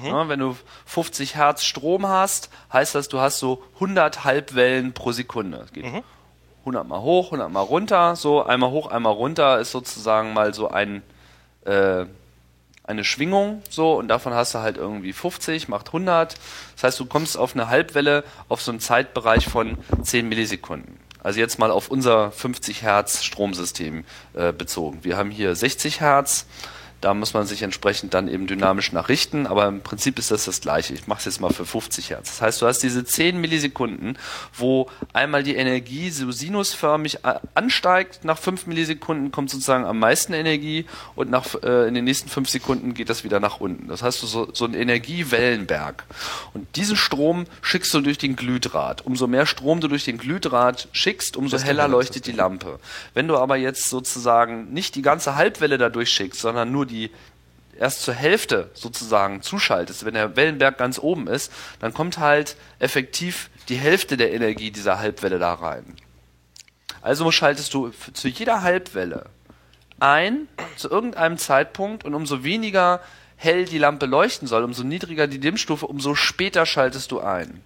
Ja, wenn du 50 Hertz Strom hast, heißt das, du hast so 100 Halbwellen pro Sekunde. Es geht 100 mal hoch, 100 mal runter, so einmal hoch, einmal runter ist sozusagen mal so ein äh, eine Schwingung so und davon hast du halt irgendwie 50 macht 100. Das heißt, du kommst auf eine Halbwelle auf so einen Zeitbereich von 10 Millisekunden. Also jetzt mal auf unser 50 Hertz Stromsystem äh, bezogen. Wir haben hier 60 Hertz. Da muss man sich entsprechend dann eben dynamisch nachrichten, aber im Prinzip ist das das gleiche. Ich mache es jetzt mal für 50 Hertz. Das heißt, du hast diese 10 Millisekunden, wo einmal die Energie so sinusförmig ansteigt. Nach 5 Millisekunden kommt sozusagen am meisten Energie und nach, äh, in den nächsten 5 Sekunden geht das wieder nach unten. Das heißt, du so, so ein Energiewellenberg. Und diesen Strom schickst du durch den Glühdraht. Umso mehr Strom du durch den Glühdraht schickst, umso heller leuchtet die Lampe. Wenn du aber jetzt sozusagen nicht die ganze Halbwelle da durchschickst, sondern nur die erst zur Hälfte sozusagen zuschaltest, wenn der Wellenberg ganz oben ist, dann kommt halt effektiv die Hälfte der Energie dieser Halbwelle da rein. Also schaltest du zu jeder Halbwelle ein, zu irgendeinem Zeitpunkt und umso weniger hell die Lampe leuchten soll, umso niedriger die Dimmstufe, umso später schaltest du ein.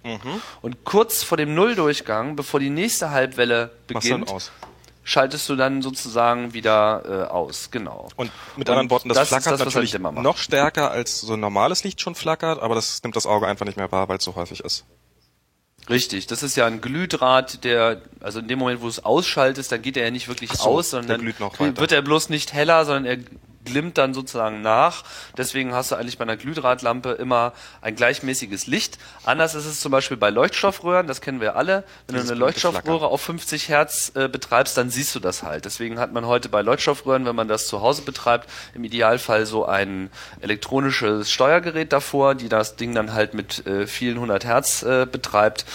Und kurz vor dem Nulldurchgang, bevor die nächste Halbwelle beginnt, aus. Schaltest du dann sozusagen wieder äh, aus. Genau. Und mit anderen Worten, das, das ist flackert das, natürlich halt noch stärker als so ein normales Licht schon flackert, aber das nimmt das Auge einfach nicht mehr wahr, weil es so häufig ist. Richtig, das ist ja ein Glühdraht, der, also in dem Moment, wo du es ausschaltest, dann geht er ja nicht wirklich so, aus, der sondern wird er bloß nicht heller, sondern er glimmt dann sozusagen nach. Deswegen hast du eigentlich bei einer Glühdrahtlampe immer ein gleichmäßiges Licht. Anders ist es zum Beispiel bei Leuchtstoffröhren, das kennen wir alle. Wenn Dieses du eine Leuchtstoffröhre auf 50 Hertz äh, betreibst, dann siehst du das halt. Deswegen hat man heute bei Leuchtstoffröhren, wenn man das zu Hause betreibt, im Idealfall so ein elektronisches Steuergerät davor, die das Ding dann halt mit äh, vielen hundert Hertz äh, betreibt,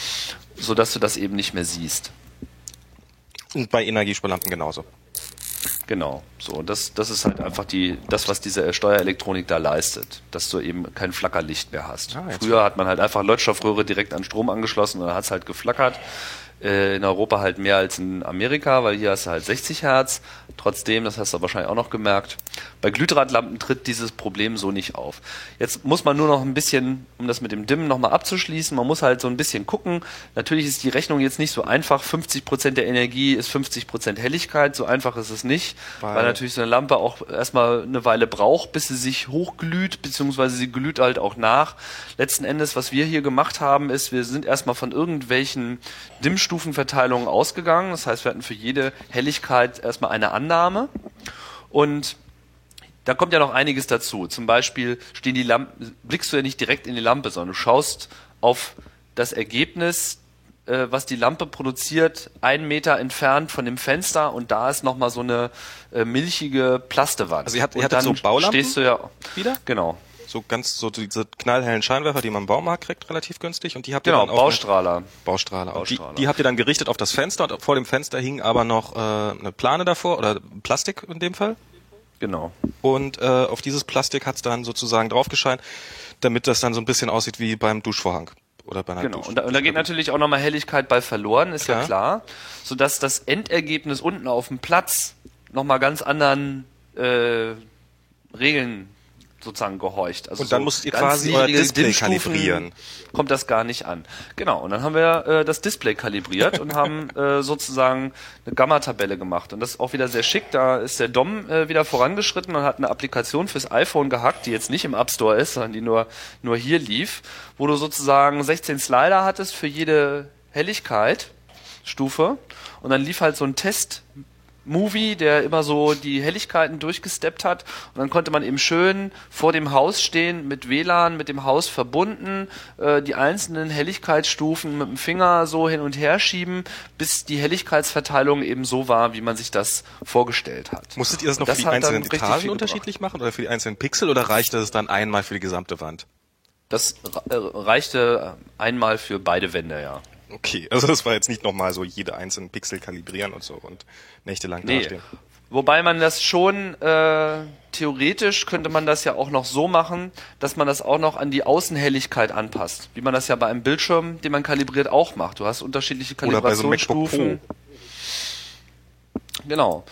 so dass du das eben nicht mehr siehst. Und bei Energiesparlampen genauso. Genau, so das das ist halt einfach die das was diese Steuerelektronik da leistet, dass du eben kein Flackerlicht mehr hast. Ah, Früher hat man halt einfach Leuchtstoffröhre direkt an Strom angeschlossen und dann hat's halt geflackert. Äh, in Europa halt mehr als in Amerika, weil hier hast du halt 60 Hertz. Trotzdem, das hast du wahrscheinlich auch noch gemerkt, bei Glühdrahtlampen tritt dieses Problem so nicht auf. Jetzt muss man nur noch ein bisschen, um das mit dem Dimmen nochmal abzuschließen, man muss halt so ein bisschen gucken. Natürlich ist die Rechnung jetzt nicht so einfach. 50 Prozent der Energie ist 50 Prozent Helligkeit. So einfach ist es nicht, weil, weil natürlich so eine Lampe auch erstmal eine Weile braucht, bis sie sich hochglüht, beziehungsweise sie glüht halt auch nach. Letzten Endes, was wir hier gemacht haben, ist, wir sind erstmal von irgendwelchen Dimmstufenverteilungen ausgegangen. Das heißt, wir hatten für jede Helligkeit erstmal eine Annahme. Und da kommt ja noch einiges dazu. Zum Beispiel stehen die Lampen, blickst du ja nicht direkt in die Lampe, sondern du schaust auf das Ergebnis, äh, was die Lampe produziert, einen Meter entfernt von dem Fenster und da ist nochmal so eine äh, milchige Plastewand. Also ihr habt, ihr hattet so Baulampen stehst du ja wieder? Genau. So ganz so diese knallhellen Scheinwerfer, die man im Baumarkt kriegt, relativ günstig und die habt ihr genau, dann auch Baustrahler. Baustrahler. Baustrahler. Die, die habt ihr dann gerichtet auf das Fenster und vor dem Fenster hing aber noch äh, eine Plane davor oder Plastik in dem Fall. Genau. Und äh, auf dieses Plastik hat's dann sozusagen draufgescheint, damit das dann so ein bisschen aussieht wie beim Duschvorhang oder bei einer Genau. Dusch Und da, und da geht natürlich auch nochmal Helligkeit bei verloren, ist Klar. ja klar, sodass das Endergebnis unten auf dem Platz nochmal ganz anderen äh, Regeln sozusagen gehorcht. Also Und dann so müsst ihr quasi euer Display kalibrieren. Kommt das gar nicht an. Genau. Und dann haben wir äh, das Display kalibriert und haben äh, sozusagen eine Gamma-Tabelle gemacht. Und das ist auch wieder sehr schick. Da ist der Dom äh, wieder vorangeschritten und hat eine Applikation fürs iPhone gehackt, die jetzt nicht im App Store ist, sondern die nur, nur hier lief, wo du sozusagen 16 Slider hattest für jede Helligkeit. Stufe und dann lief halt so ein Test Movie, der immer so die Helligkeiten durchgesteppt hat und dann konnte man eben schön vor dem Haus stehen, mit WLAN, mit dem Haus verbunden, äh, die einzelnen Helligkeitsstufen mit dem Finger so hin und her schieben, bis die Helligkeitsverteilung eben so war, wie man sich das vorgestellt hat. Musstet ihr das noch Und für die einzelnen Etagen unterschiedlich machen oder für die einzelnen Pixel oder reichte es dann einmal für die gesamte Wand? Das äh, reichte einmal für beide Wände, ja. Okay, also das war jetzt nicht nochmal so jede einzelnen Pixel kalibrieren und so und nächtelang Nee. dastehen. Wobei man das schon äh, theoretisch könnte man das ja auch noch so machen, dass man das auch noch an die Außenhelligkeit anpasst, wie man das ja bei einem Bildschirm, den man kalibriert, auch macht. Du hast unterschiedliche bei so Kalibrationsstufen. Genau.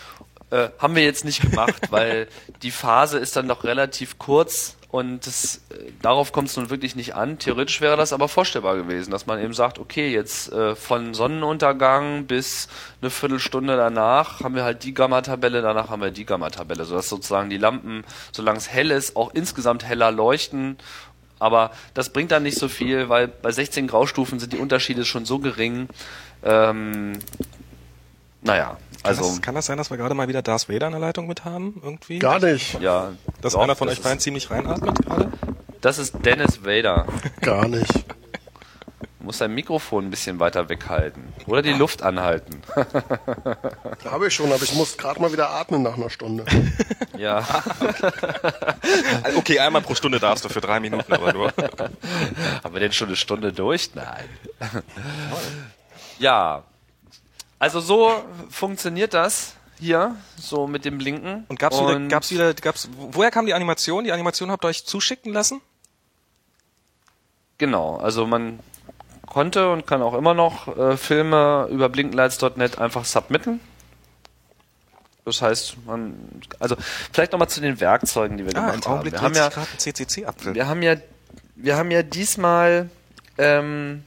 Äh, haben wir jetzt nicht gemacht, weil die Phase ist dann doch relativ kurz und das, äh, darauf kommt es nun wirklich nicht an. Theoretisch wäre das aber vorstellbar gewesen, dass man eben sagt, okay, jetzt äh, von Sonnenuntergang bis eine Viertelstunde danach haben wir halt die Gamma-Tabelle, danach haben wir die Gamma-Tabelle, sodass sozusagen die Lampen, solange es hell ist, auch insgesamt heller leuchten. Aber das bringt dann nicht so viel, weil bei 16 Graustufen sind die Unterschiede schon so gering. Ähm, naja, also kann, das, kann das sein, dass wir gerade mal wieder Darth Vader in der Leitung mit haben? Irgendwie? Gar nicht. ja, Dass doch, einer von das euch beiden ziemlich reinatmet gerade? Das ist Dennis Vader. Gar nicht. Du musst dein Mikrofon ein bisschen weiter weghalten. Oder die Luft anhalten. Habe ich schon, aber ich muss gerade mal wieder atmen nach einer Stunde. ja. Okay, einmal pro Stunde darfst du für drei Minuten, aber nur. Haben wir denn schon eine Stunde durch? Nein. ja. Also so funktioniert das hier, so mit dem Blinken. Und gab's wieder, gab's wieder, gab's, woher kam die Animation? Die Animation habt ihr euch zuschicken lassen? Genau, also man konnte und kann auch immer noch äh, Filme über blinkenlights.net einfach submitten. Das heißt, man, also vielleicht nochmal zu den Werkzeugen, die wir Ah, im gemacht haben. Wir haben ja, CCC-Apfel. wir haben ja, wir haben ja diesmal ähm,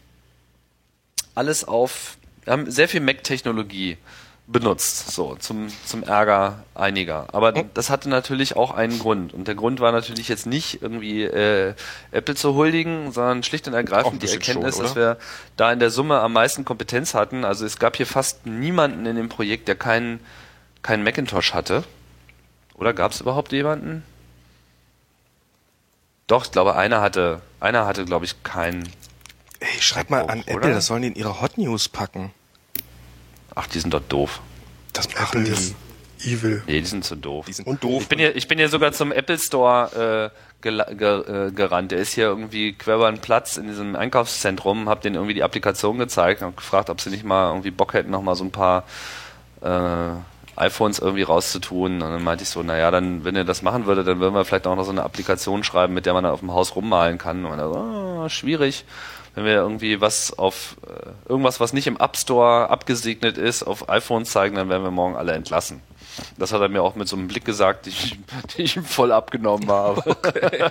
alles auf, wir haben sehr viel Mac-Technologie benutzt, so zum zum Ärger einiger. Aber Hm. das hatte natürlich auch einen Grund und der Grund war natürlich jetzt nicht irgendwie äh, Apple zu huldigen, sondern schlicht und ergreifend die Erkenntnis, schon, dass wir da in der Summe am meisten Kompetenz hatten. Also es gab hier fast niemanden in dem Projekt, der keinen keinen Macintosh hatte. Oder gab es überhaupt jemanden? Doch, ich glaube, einer hatte, einer hatte, glaube ich, keinen. Ey, schreib mal an Oder? Apple, das sollen die in ihre Hot News packen. Ach, die sind doch doof. Das machen Apple die. ist evil. Nee, die sind zu doof. Die sind Und doof. Ich bin hier, ich bin hier sogar zum Apple Store äh, äh, gerannt. Der ist hier irgendwie quer über den Platz in diesem Einkaufszentrum. Hab denen irgendwie die Applikation gezeigt und gefragt, ob sie nicht mal irgendwie Bock hätten, noch mal so ein paar äh, iPhones irgendwie rauszutun. Und dann meinte ich so, naja, dann, wenn ihr das machen würdet, dann würden wir vielleicht auch noch so eine Applikation schreiben, mit der man dann auf dem Haus rummalen kann. Und er so, ja, schwierig. Wenn wir irgendwie was auf äh, irgendwas, was nicht im App Store abgesegnet ist, auf iPhones zeigen, dann werden wir morgen alle entlassen. Das hat er mir auch mit so einem Blick gesagt, den ich, den ich ihm voll abgenommen habe. Okay.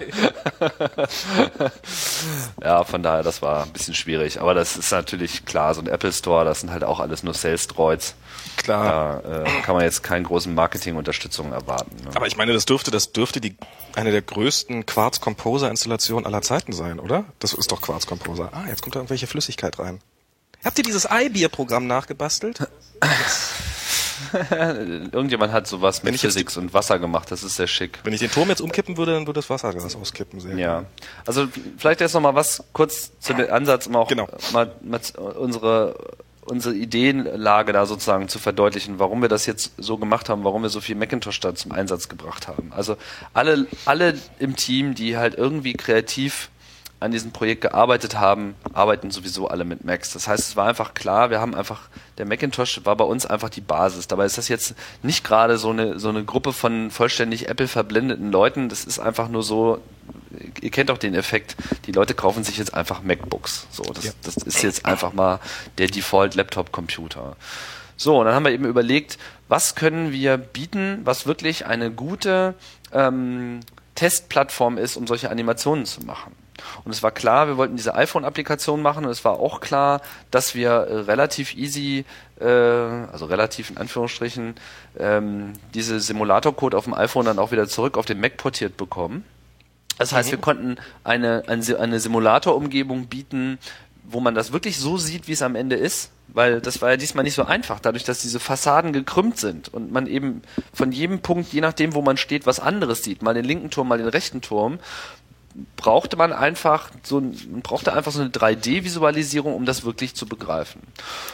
ja, von daher, das war ein bisschen schwierig. Aber das ist natürlich klar, so ein Apple Store, das sind halt auch alles nur Sales Droids. Klar. Da äh, kann man jetzt keine großen Marketingunterstützung erwarten. Ne? Aber ich meine, das dürfte, das dürfte die eine der größten Quartz Composer Installationen aller Zeiten sein, oder? Das ist doch Quartz Composer. Ah, jetzt kommt da irgendwelche Flüssigkeit rein. Habt ihr dieses iBeer-Programm nachgebastelt? Irgendjemand hat sowas mit Physics und Wasser gemacht, das ist sehr schick. Wenn ich den Turm jetzt umkippen würde, dann würde das Wassergas auskippen. Sehr ja. Also vielleicht jetzt noch mal was kurz zu dem Ansatz, um auch genau. mal, mal unsere unsere Ideenlage da sozusagen zu verdeutlichen, warum wir das jetzt so gemacht haben, warum wir so viel Macintosh da zum Einsatz gebracht haben. Also alle, alle im Team, die halt irgendwie kreativ an diesem Projekt gearbeitet haben, arbeiten sowieso alle mit Macs. Das heißt, es war einfach klar, wir haben einfach, der Macintosh war bei uns einfach die Basis. Dabei ist das jetzt nicht gerade so eine, so eine Gruppe von vollständig Apple verblendeten Leuten. Das ist einfach nur so, ihr kennt auch den Effekt, die Leute kaufen sich jetzt einfach MacBooks. So, das, ja. das ist jetzt einfach mal der Default Laptop Computer. So, und dann haben wir eben überlegt, was können wir bieten, was wirklich eine gute ähm, Testplattform ist, um solche Animationen zu machen. Und es war klar, wir wollten diese iPhone-Applikation machen und es war auch klar, dass wir äh, relativ easy, äh, also relativ in Anführungsstrichen, ähm, diese Simulator-Code auf dem iPhone dann auch wieder zurück auf den Mac portiert bekommen. Das heißt, wir konnten eine, eine, eine Simulator-Umgebung bieten, wo man das wirklich so sieht, wie es am Ende ist, weil das war ja diesmal nicht so einfach, dadurch, dass diese Fassaden gekrümmt sind und man eben von jedem Punkt, je nachdem, wo man steht, was anderes sieht, mal den linken Turm, mal den rechten Turm brauchte man einfach so, brauchte einfach so eine 3D-Visualisierung, um das wirklich zu begreifen.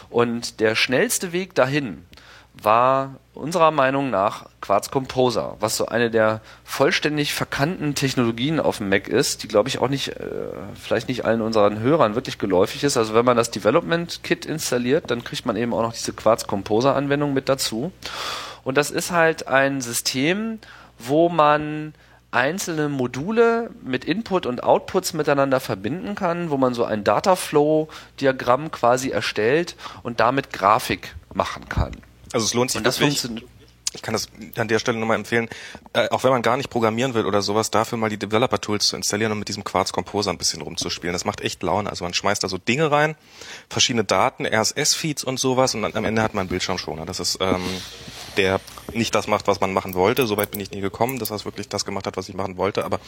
Und der schnellste Weg dahin war unserer Meinung nach Quartz Composer, was so eine der vollständig verkannten Technologien auf dem Mac ist, die glaube ich auch nicht, äh, vielleicht nicht allen unseren Hörern wirklich geläufig ist. Also wenn man das Development Kit installiert, dann kriegt man eben auch noch diese Quartz Composer Anwendung mit dazu. Und das ist halt ein System, wo man einzelne Module mit Input und Outputs miteinander verbinden kann, wo man so ein Dataflow-Diagramm quasi erstellt und damit Grafik machen kann. Also es lohnt sich und das funktioniert ich kann das an der Stelle nochmal empfehlen, äh, auch wenn man gar nicht programmieren will oder sowas, dafür mal die Developer-Tools zu installieren und mit diesem Quartz Composer ein bisschen rumzuspielen. Das macht echt Laune. Also man schmeißt da so Dinge rein, verschiedene Daten, RSS-Feeds und sowas und dann am Ende hat man einen Bildschirmschoner. Das ist ähm, der nicht das macht, was man machen wollte. Soweit bin ich nie gekommen, dass er wirklich das gemacht hat, was ich machen wollte, aber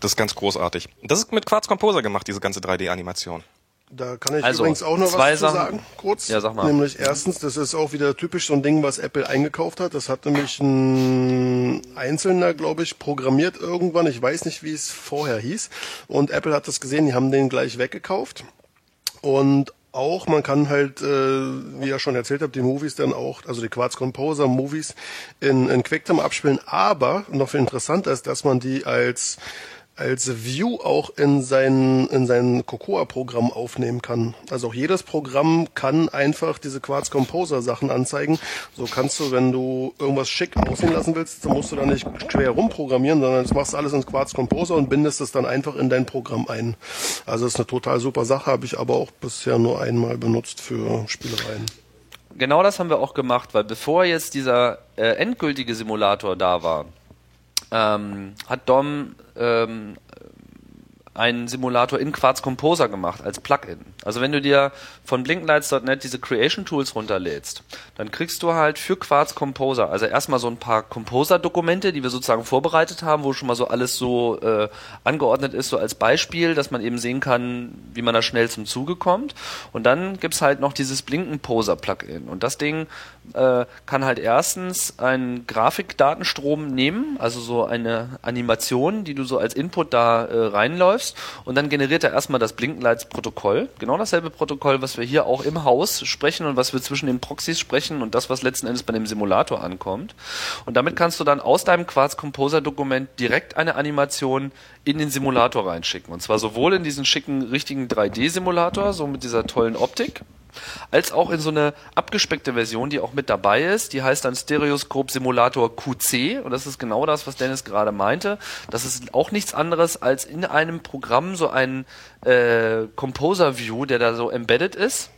das ist ganz großartig. Das ist mit Quartz Composer gemacht, diese ganze 3D-Animation. Da kann ich also, übrigens auch noch was zu sagen, kurz. Ja, sag mal. Nämlich erstens, das ist auch wieder typisch so ein Ding, was Apple eingekauft hat. Das hat nämlich ein Einzelner, glaube ich, programmiert irgendwann. Ich weiß nicht, wie es vorher hieß. Und Apple hat das gesehen, die haben den gleich weggekauft. Und auch, man kann halt, äh, wie ihr schon erzählt habt, die Movies dann auch, also die Quartz Composer Movies in, in QuickTime abspielen. Aber noch viel interessanter ist, dass man die als als View auch in sein, in sein Cocoa-Programm aufnehmen kann. Also auch jedes Programm kann einfach diese Quartz Composer Sachen anzeigen. So kannst du, wenn du irgendwas schick aussehen lassen willst, dann musst du da nicht quer rumprogrammieren, sondern das machst du alles in Quartz Composer und bindest es dann einfach in dein Programm ein. Also das ist eine total super Sache, habe ich aber auch bisher nur einmal benutzt für Spielereien genau das haben wir auch gemacht, weil bevor jetzt dieser äh, endgültige Simulator da war, ähm, hat Dom ähm, einen Simulator in Quartz Composer gemacht als Plugin. Also wenn du dir von blinklights.net diese Creation Tools runterlädst, dann kriegst du halt für Quartz Composer, also erstmal so ein paar Composer-Dokumente, die wir sozusagen vorbereitet haben, wo schon mal so alles so äh, angeordnet ist, so als Beispiel, dass man eben sehen kann, wie man da schnell zum Zuge kommt. Und dann gibt's halt noch dieses Blinken-Poser-Plugin. Und das Ding äh, kann halt erstens einen Grafikdatenstrom nehmen, also so eine Animation, die du so als Input da äh, reinläufst und dann generiert er erstmal das Blinkenlights-Protokoll. Genau dasselbe Protokoll, was wir hier auch im Haus sprechen und was wir zwischen den Proxys sprechen und das, was letzten Endes bei dem Simulator ankommt. Und damit kannst du dann aus deinem Quartz Composer Dokument direkt eine Animation in den Simulator reinschicken. Und zwar sowohl in diesen schicken, richtigen 3D-Simulator, so mit dieser tollen Optik, als auch in so eine abgespeckte Version, die auch mit dabei ist. Die heißt dann Stereoscope Simulator QC und das ist genau das, was Dennis gerade meinte. Das ist auch nichts anderes als in einem Programm so ein äh, Composer View, der da so embedded ist.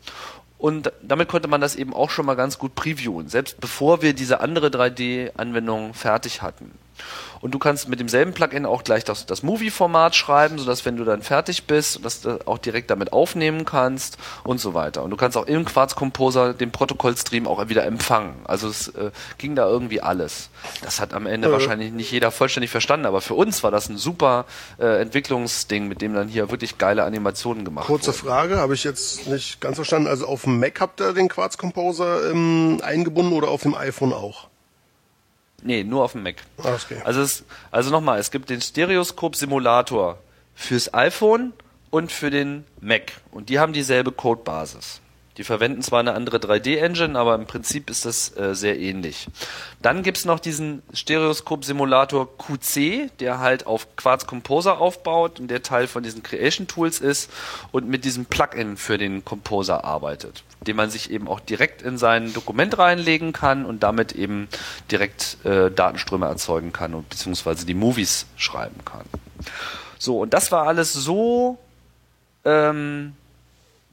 Und damit konnte man das eben auch schon mal ganz gut previewen, selbst bevor wir diese andere 3D-Anwendung fertig hatten. Und du kannst mit demselben Plugin auch gleich das, das Movie-Format schreiben, sodass wenn du dann fertig bist, dass du auch direkt damit aufnehmen kannst und so weiter. Und du kannst auch im Quartz Composer den Protokollstream auch wieder empfangen. Also es äh, ging da irgendwie alles. Das hat am Ende äh. wahrscheinlich nicht jeder vollständig verstanden, aber für uns war das ein super äh, Entwicklungsding, mit dem dann hier wirklich geile Animationen gemacht Kurze wurden. Frage, habe ich jetzt nicht ganz verstanden. Also auf dem Mac habt ihr den Quartz Composer ähm, eingebunden oder auf dem iPhone auch? Nee, nur auf dem Mac. Ah, okay. Also, es, also nochmal, es gibt den Stereoscope-Simulator fürs iPhone und für den Mac. Und die haben dieselbe Codebasis. Die verwenden zwar eine andere 3D-Engine, aber im Prinzip ist das äh, sehr ähnlich. Dann gibt's noch diesen Stereoscope-Simulator QC, der halt auf Quartz Composer aufbaut und der Teil von diesen Creation Tools ist und mit diesem Plugin für den Composer arbeitet, den man sich eben auch direkt in sein Dokument reinlegen kann und damit eben direkt äh, Datenströme erzeugen kann und beziehungsweise die Movies schreiben kann. So, und das war alles so ähm,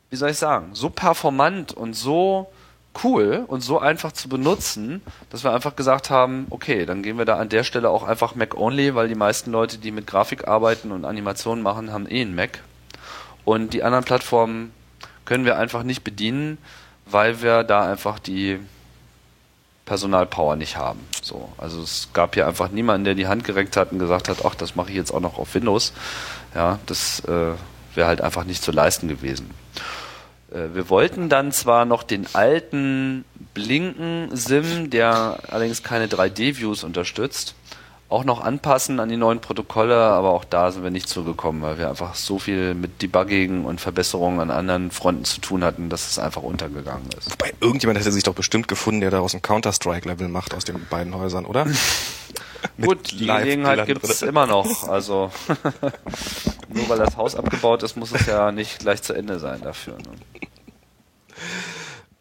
wie soll ich sagen, so performant und so cool und so einfach zu benutzen, dass wir einfach gesagt haben, okay, dann gehen wir da an der Stelle auch einfach Mac-only, weil die meisten Leute, die mit Grafik arbeiten und Animationen machen, haben eh einen Mac. Und die anderen Plattformen können wir einfach nicht bedienen, weil wir da einfach die Personalpower nicht haben. So, also es gab hier einfach niemanden, der die Hand gereckt hat und gesagt hat, ach, das mache ich jetzt auch noch auf Windows. Ja, das äh, wäre halt einfach nicht zu leisten gewesen. Äh, wir wollten dann zwar noch den alten Blinken-Sim, der allerdings keine 3D-Views unterstützt, auch noch anpassen an die neuen Protokolle, aber auch da sind wir nicht zugekommen, weil wir einfach so viel mit Debugging und Verbesserungen an anderen Fronten zu tun hatten, dass es einfach untergegangen ist. Wobei irgendjemand hätte sich doch bestimmt gefunden, der daraus ein Counter-Strike-Level macht aus den beiden Häusern, oder? Gut, die Gelegenheit gibt es immer noch. Also nur weil das Haus abgebaut ist, muss es ja nicht gleich zu Ende sein dafür. Ne?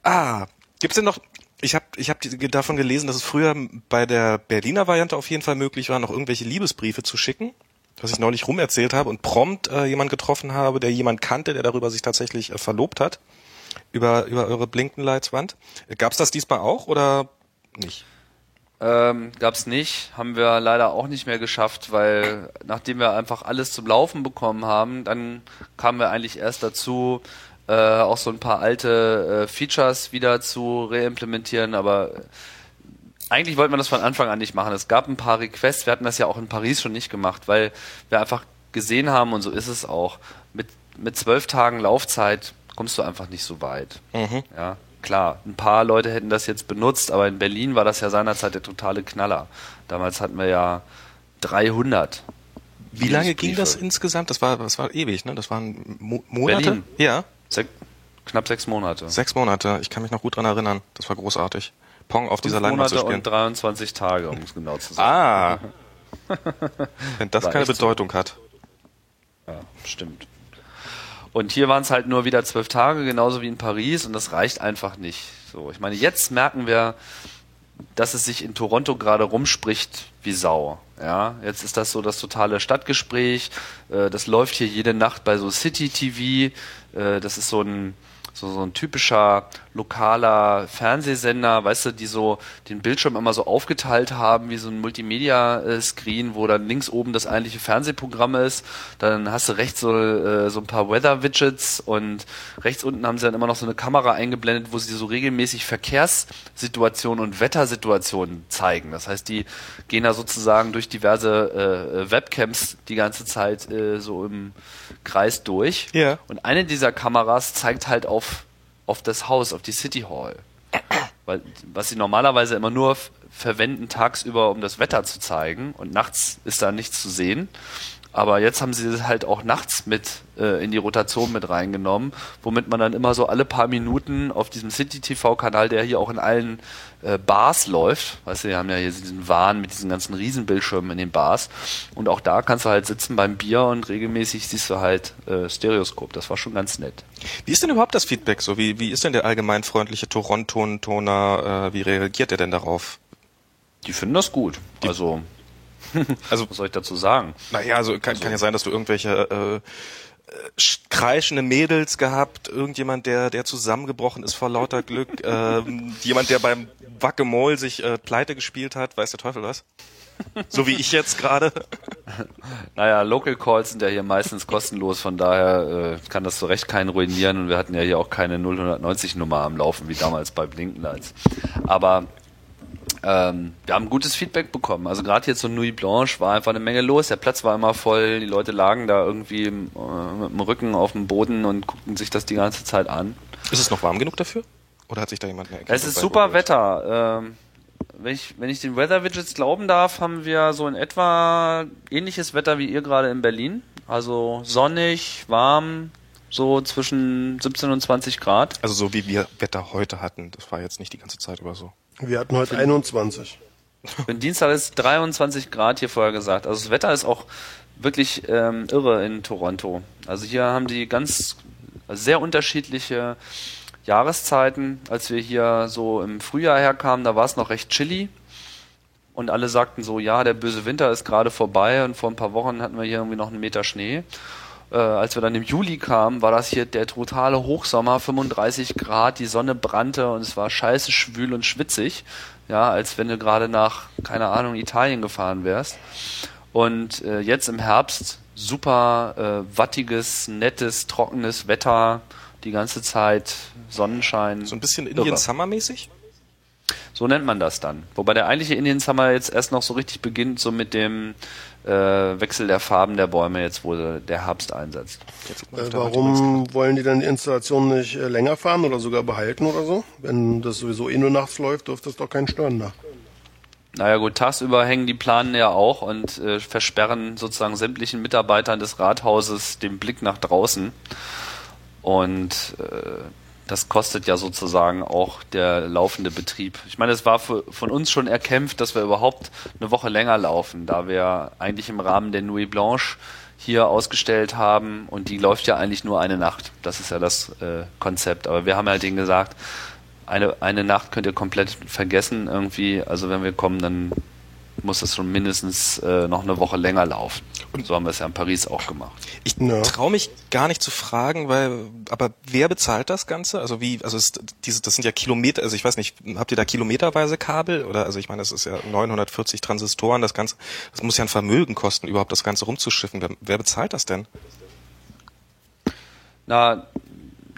Ah, gibt's denn noch ich habe ich hab davon gelesen, dass es früher bei der Berliner Variante auf jeden Fall möglich war, noch irgendwelche Liebesbriefe zu schicken, was ich neulich rumerzählt habe und prompt äh, jemand getroffen habe, der jemand kannte, der darüber sich tatsächlich äh, verlobt hat über über eure Blinkenlights-Wand. Gab's das diesmal auch oder nicht? Ähm, gab's nicht, haben wir leider auch nicht mehr geschafft, weil nachdem wir einfach alles zum Laufen bekommen haben, dann kamen wir eigentlich erst dazu, äh, auch so ein paar alte äh, Features wieder zu reimplementieren, aber eigentlich wollten wir das von Anfang an nicht machen. Es gab ein paar Requests, wir hatten das ja auch in Paris schon nicht gemacht, weil wir einfach gesehen haben, und so ist es auch, mit, mit zwölf Tagen Laufzeit kommst du einfach nicht so weit. Mhm. Ja, klar, ein paar Leute hätten das jetzt benutzt, aber in Berlin war das ja seinerzeit der totale Knaller. Damals hatten wir ja 300. Wie lange ging das insgesamt? Das war, das war ewig, ne? Das waren Mo Monate? Berlin. Ja. Sech, knapp sechs Monate. Sechs Monate, ich kann mich noch gut dran erinnern. Das war großartig. Pong auf Fünf dieser Leinwand zu spielen. und 23 Tage, um es genau zu sagen. Ah. Wenn das war keine Bedeutung so. hat. Ja, stimmt. Und hier waren es halt nur wieder zwölf Tage, genauso wie in Paris, und das reicht einfach nicht. So, ich meine, jetzt merken wir, dass es sich in Toronto gerade rumspricht wie Sau. Ja, jetzt ist das so das totale Stadtgespräch. Äh, das läuft hier jede Nacht bei so City TV. Äh, das ist so ein so, so ein typischer lokaler Fernsehsender, weißt du, die so den Bildschirm immer so aufgeteilt haben, wie so ein Multimedia-Screen, wo dann links oben das eigentliche Fernsehprogramm ist. Dann hast du rechts so, äh, so ein paar Weather-Widgets und rechts unten haben sie dann immer noch so eine Kamera eingeblendet, wo sie so regelmäßig Verkehrssituationen und Wettersituationen zeigen. Das heißt, die gehen da sozusagen durch diverse äh, Webcams die ganze Zeit äh, so im Kreis durch. Ja. Und eine dieser Kameras zeigt halt auf, auf das Haus, auf die City Hall. Weil, was sie normalerweise immer nur verwenden tagsüber, um das Wetter zu zeigen. Und nachts ist da nichts zu sehen. Aber jetzt haben sie es halt auch nachts mit äh, in die Rotation mit reingenommen, womit man dann immer so alle paar Minuten auf diesem City TV-Kanal, der hier auch in allen äh, Bars läuft, weißt du, wir haben ja hier diesen Wahn mit diesen ganzen Riesenbildschirmen in den Bars und auch da kannst du halt sitzen beim Bier und regelmäßig siehst du halt äh, Stereoskop. Das war schon ganz nett. Wie ist denn überhaupt das Feedback so? Wie, wie ist denn der allgemein freundliche Toronto-Toner? Äh, wie reagiert er denn darauf? Die finden das gut. Die also also, was soll ich dazu sagen? Naja, also kann, also, kann ja sein, dass du irgendwelche äh, äh kreischende Mädels gehabt, irgendjemand, der, der zusammengebrochen ist vor lauter Glück, äh, jemand, der beim Wackemoll sich äh, pleite gespielt hat, weiß der Teufel was? So wie ich jetzt gerade. Naja, Local Calls sind ja hier meistens kostenlos, von daher äh, kann das zu Recht keinen ruinieren und wir hatten ja hier auch keine 090 Nummer am Laufen, wie damals bei Blinkenlights. Aber ähm, wir haben gutes Feedback bekommen. Also gerade jetzt so Nuit Blanche war einfach eine Menge los. Der Platz war immer voll. Die Leute lagen da irgendwie äh, mit dem Rücken auf dem Boden und guckten sich das die ganze Zeit an. Ist es noch warm genug dafür? Oder hat sich da jemand eine Es ist super Wetter. Ähm, wenn ich, wenn ich den Weather Widgets glauben darf, haben wir so in etwa ähnliches Wetter wie ihr gerade in Berlin. Also sonnig, warm, so zwischen 17 und 20 Grad. Also so wie wir Wetter heute hatten. Das war jetzt nicht die ganze Zeit über so. Wir hatten heute 21. Für Dienstag ist 23 Grad hier vorher gesagt. Also das Wetter ist auch wirklich ähm, irre in Toronto. Also hier haben die ganz sehr unterschiedliche Jahreszeiten. Als wir hier so im Frühjahr herkamen, da war es noch recht chilly. Und alle sagten so, ja, der böse Winter ist gerade vorbei und vor ein paar Wochen hatten wir hier irgendwie noch einen Meter Schnee äh, als wir dann im Juli kamen, war das hier der totale Hochsommer, 35 Grad, die Sonne brannte und es war scheiße schwül und schwitzig. Ja, als wenn du gerade nach, keine Ahnung, Italien gefahren wärst. Und äh, jetzt im Herbst super äh, wattiges, nettes, trockenes Wetter, die ganze Zeit Sonnenschein. So ein bisschen Indian Summer mäßig? So nennt man das dann. Wobei der eigentliche Indian Summer jetzt erst noch so richtig beginnt, so mit dem äh, Wechsel der Farben der Bäume jetzt, wo der Herbst einsetzt. Äh, warum wollen die denn die Installation nicht äh, länger fahren oder sogar behalten oder so? Wenn das sowieso eh nur nachts läuft, dürfte es doch keinen stören da. Naja gut, tagsüber hängen die Planen ja auch und äh, versperren sozusagen sämtlichen Mitarbeitern des Rathauses den Blick nach draußen. Und äh, das kostet ja sozusagen auch der laufende Betrieb. Ich meine, es war für, von uns schon erkämpft, dass wir überhaupt eine Woche länger laufen, da wir eigentlich im Rahmen der Nuit Blanche hier ausgestellt haben und die läuft ja eigentlich nur eine Nacht. Das ist ja das äh, Konzept. Aber wir haben halt denen gesagt, eine, eine Nacht könnt ihr komplett vergessen irgendwie. Also wenn wir kommen, dann muss das schon mindestens äh, noch eine Woche länger laufen. Und so haben wir es ja in Paris auch gemacht. Ich ja. traue mich gar nicht zu fragen, weil, aber wer bezahlt das Ganze? Also wie, also ist diese, das sind ja Kilometer, also ich weiß nicht, habt ihr da kilometerweise Kabel oder, also ich meine, das ist ja 940 Transistoren, das Ganze, das muss ja ein Vermögen kosten, überhaupt das Ganze rumzuschiffen. Wer, wer bezahlt das denn? Na,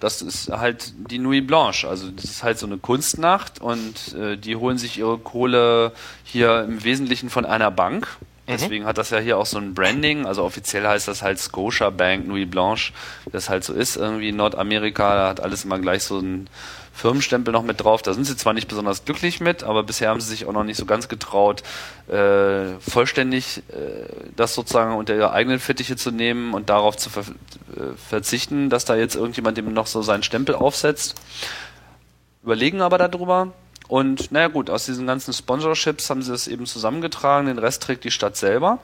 das ist halt die Nuit Blanche. Also das ist halt so eine Kunstnacht und äh, die holen sich ihre Kohle hier im Wesentlichen von einer Bank. Mhm. Deswegen hat das ja hier auch so ein Branding. Also offiziell heißt das halt Scotia Bank Nuit Blanche. Das halt so ist irgendwie in Nordamerika. Da hat alles immer gleich so ein Firmenstempel noch mit drauf. Da sind sie zwar nicht besonders glücklich mit, aber bisher haben sie sich auch noch nicht so ganz getraut, äh, vollständig äh, das sozusagen unter ihre eigenen Fittiche zu nehmen und darauf zu ver äh, verzichten, dass da jetzt irgendjemand dem noch so seinen Stempel aufsetzt. Überlegen aber darüber. Und naja gut, aus diesen ganzen Sponsorships haben sie es eben zusammengetragen, den Rest trägt die Stadt selber.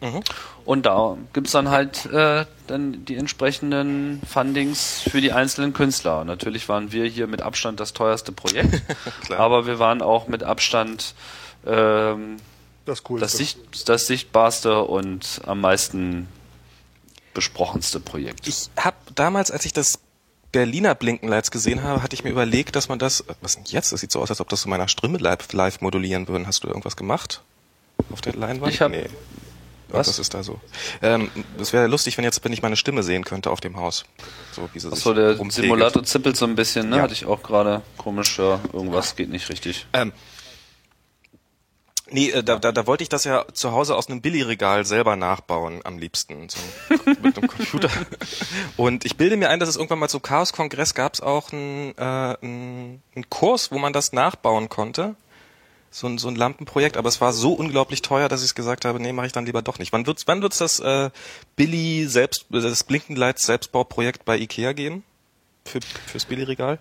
Mhm. Und da gibt's dann halt äh, dann die entsprechenden Fundings für die einzelnen Künstler. Natürlich waren wir hier mit Abstand das teuerste Projekt, aber wir waren auch mit Abstand ähm, das, das, Sicht, das sichtbarste und am meisten besprochenste Projekt. Ich habe damals, als ich das Berliner Blinkenlights gesehen habe, hatte ich mir überlegt, dass man das, was denn jetzt? Das sieht so aus, als ob das zu meiner Stimme live, live modulieren würden. Hast du irgendwas gemacht auf der Leinwand? Ich habe nee. Was? Was ist da so? Ähm, es wäre lustig, wenn jetzt wenn ich meine Stimme sehen könnte auf dem Haus. So wie sie Achso, der. Simulator zippelt so ein bisschen, ne? Ja. Hatte ich auch gerade. Komisch, ja, irgendwas geht nicht richtig. Ähm, Nee, äh, da, da, da wollte ich das ja zu Hause aus einem Billigregal selber nachbauen, am liebsten, so, mit einem Computer. Und ich bilde mir ein, dass es irgendwann mal zum Chaos-Kongress gab es auch einen, äh, einen Kurs, wo man das nachbauen konnte. so ein, so ein Lampenprojekt, aber es war so unglaublich teuer, dass ich gesagt habe, nee, mache ich dann lieber doch nicht. Wann wird's, wann wird's das äh, Billy selbst, das Blinkenlights Selbstbauprojekt bei Ikea geben? Für, fürs Billy-Regal?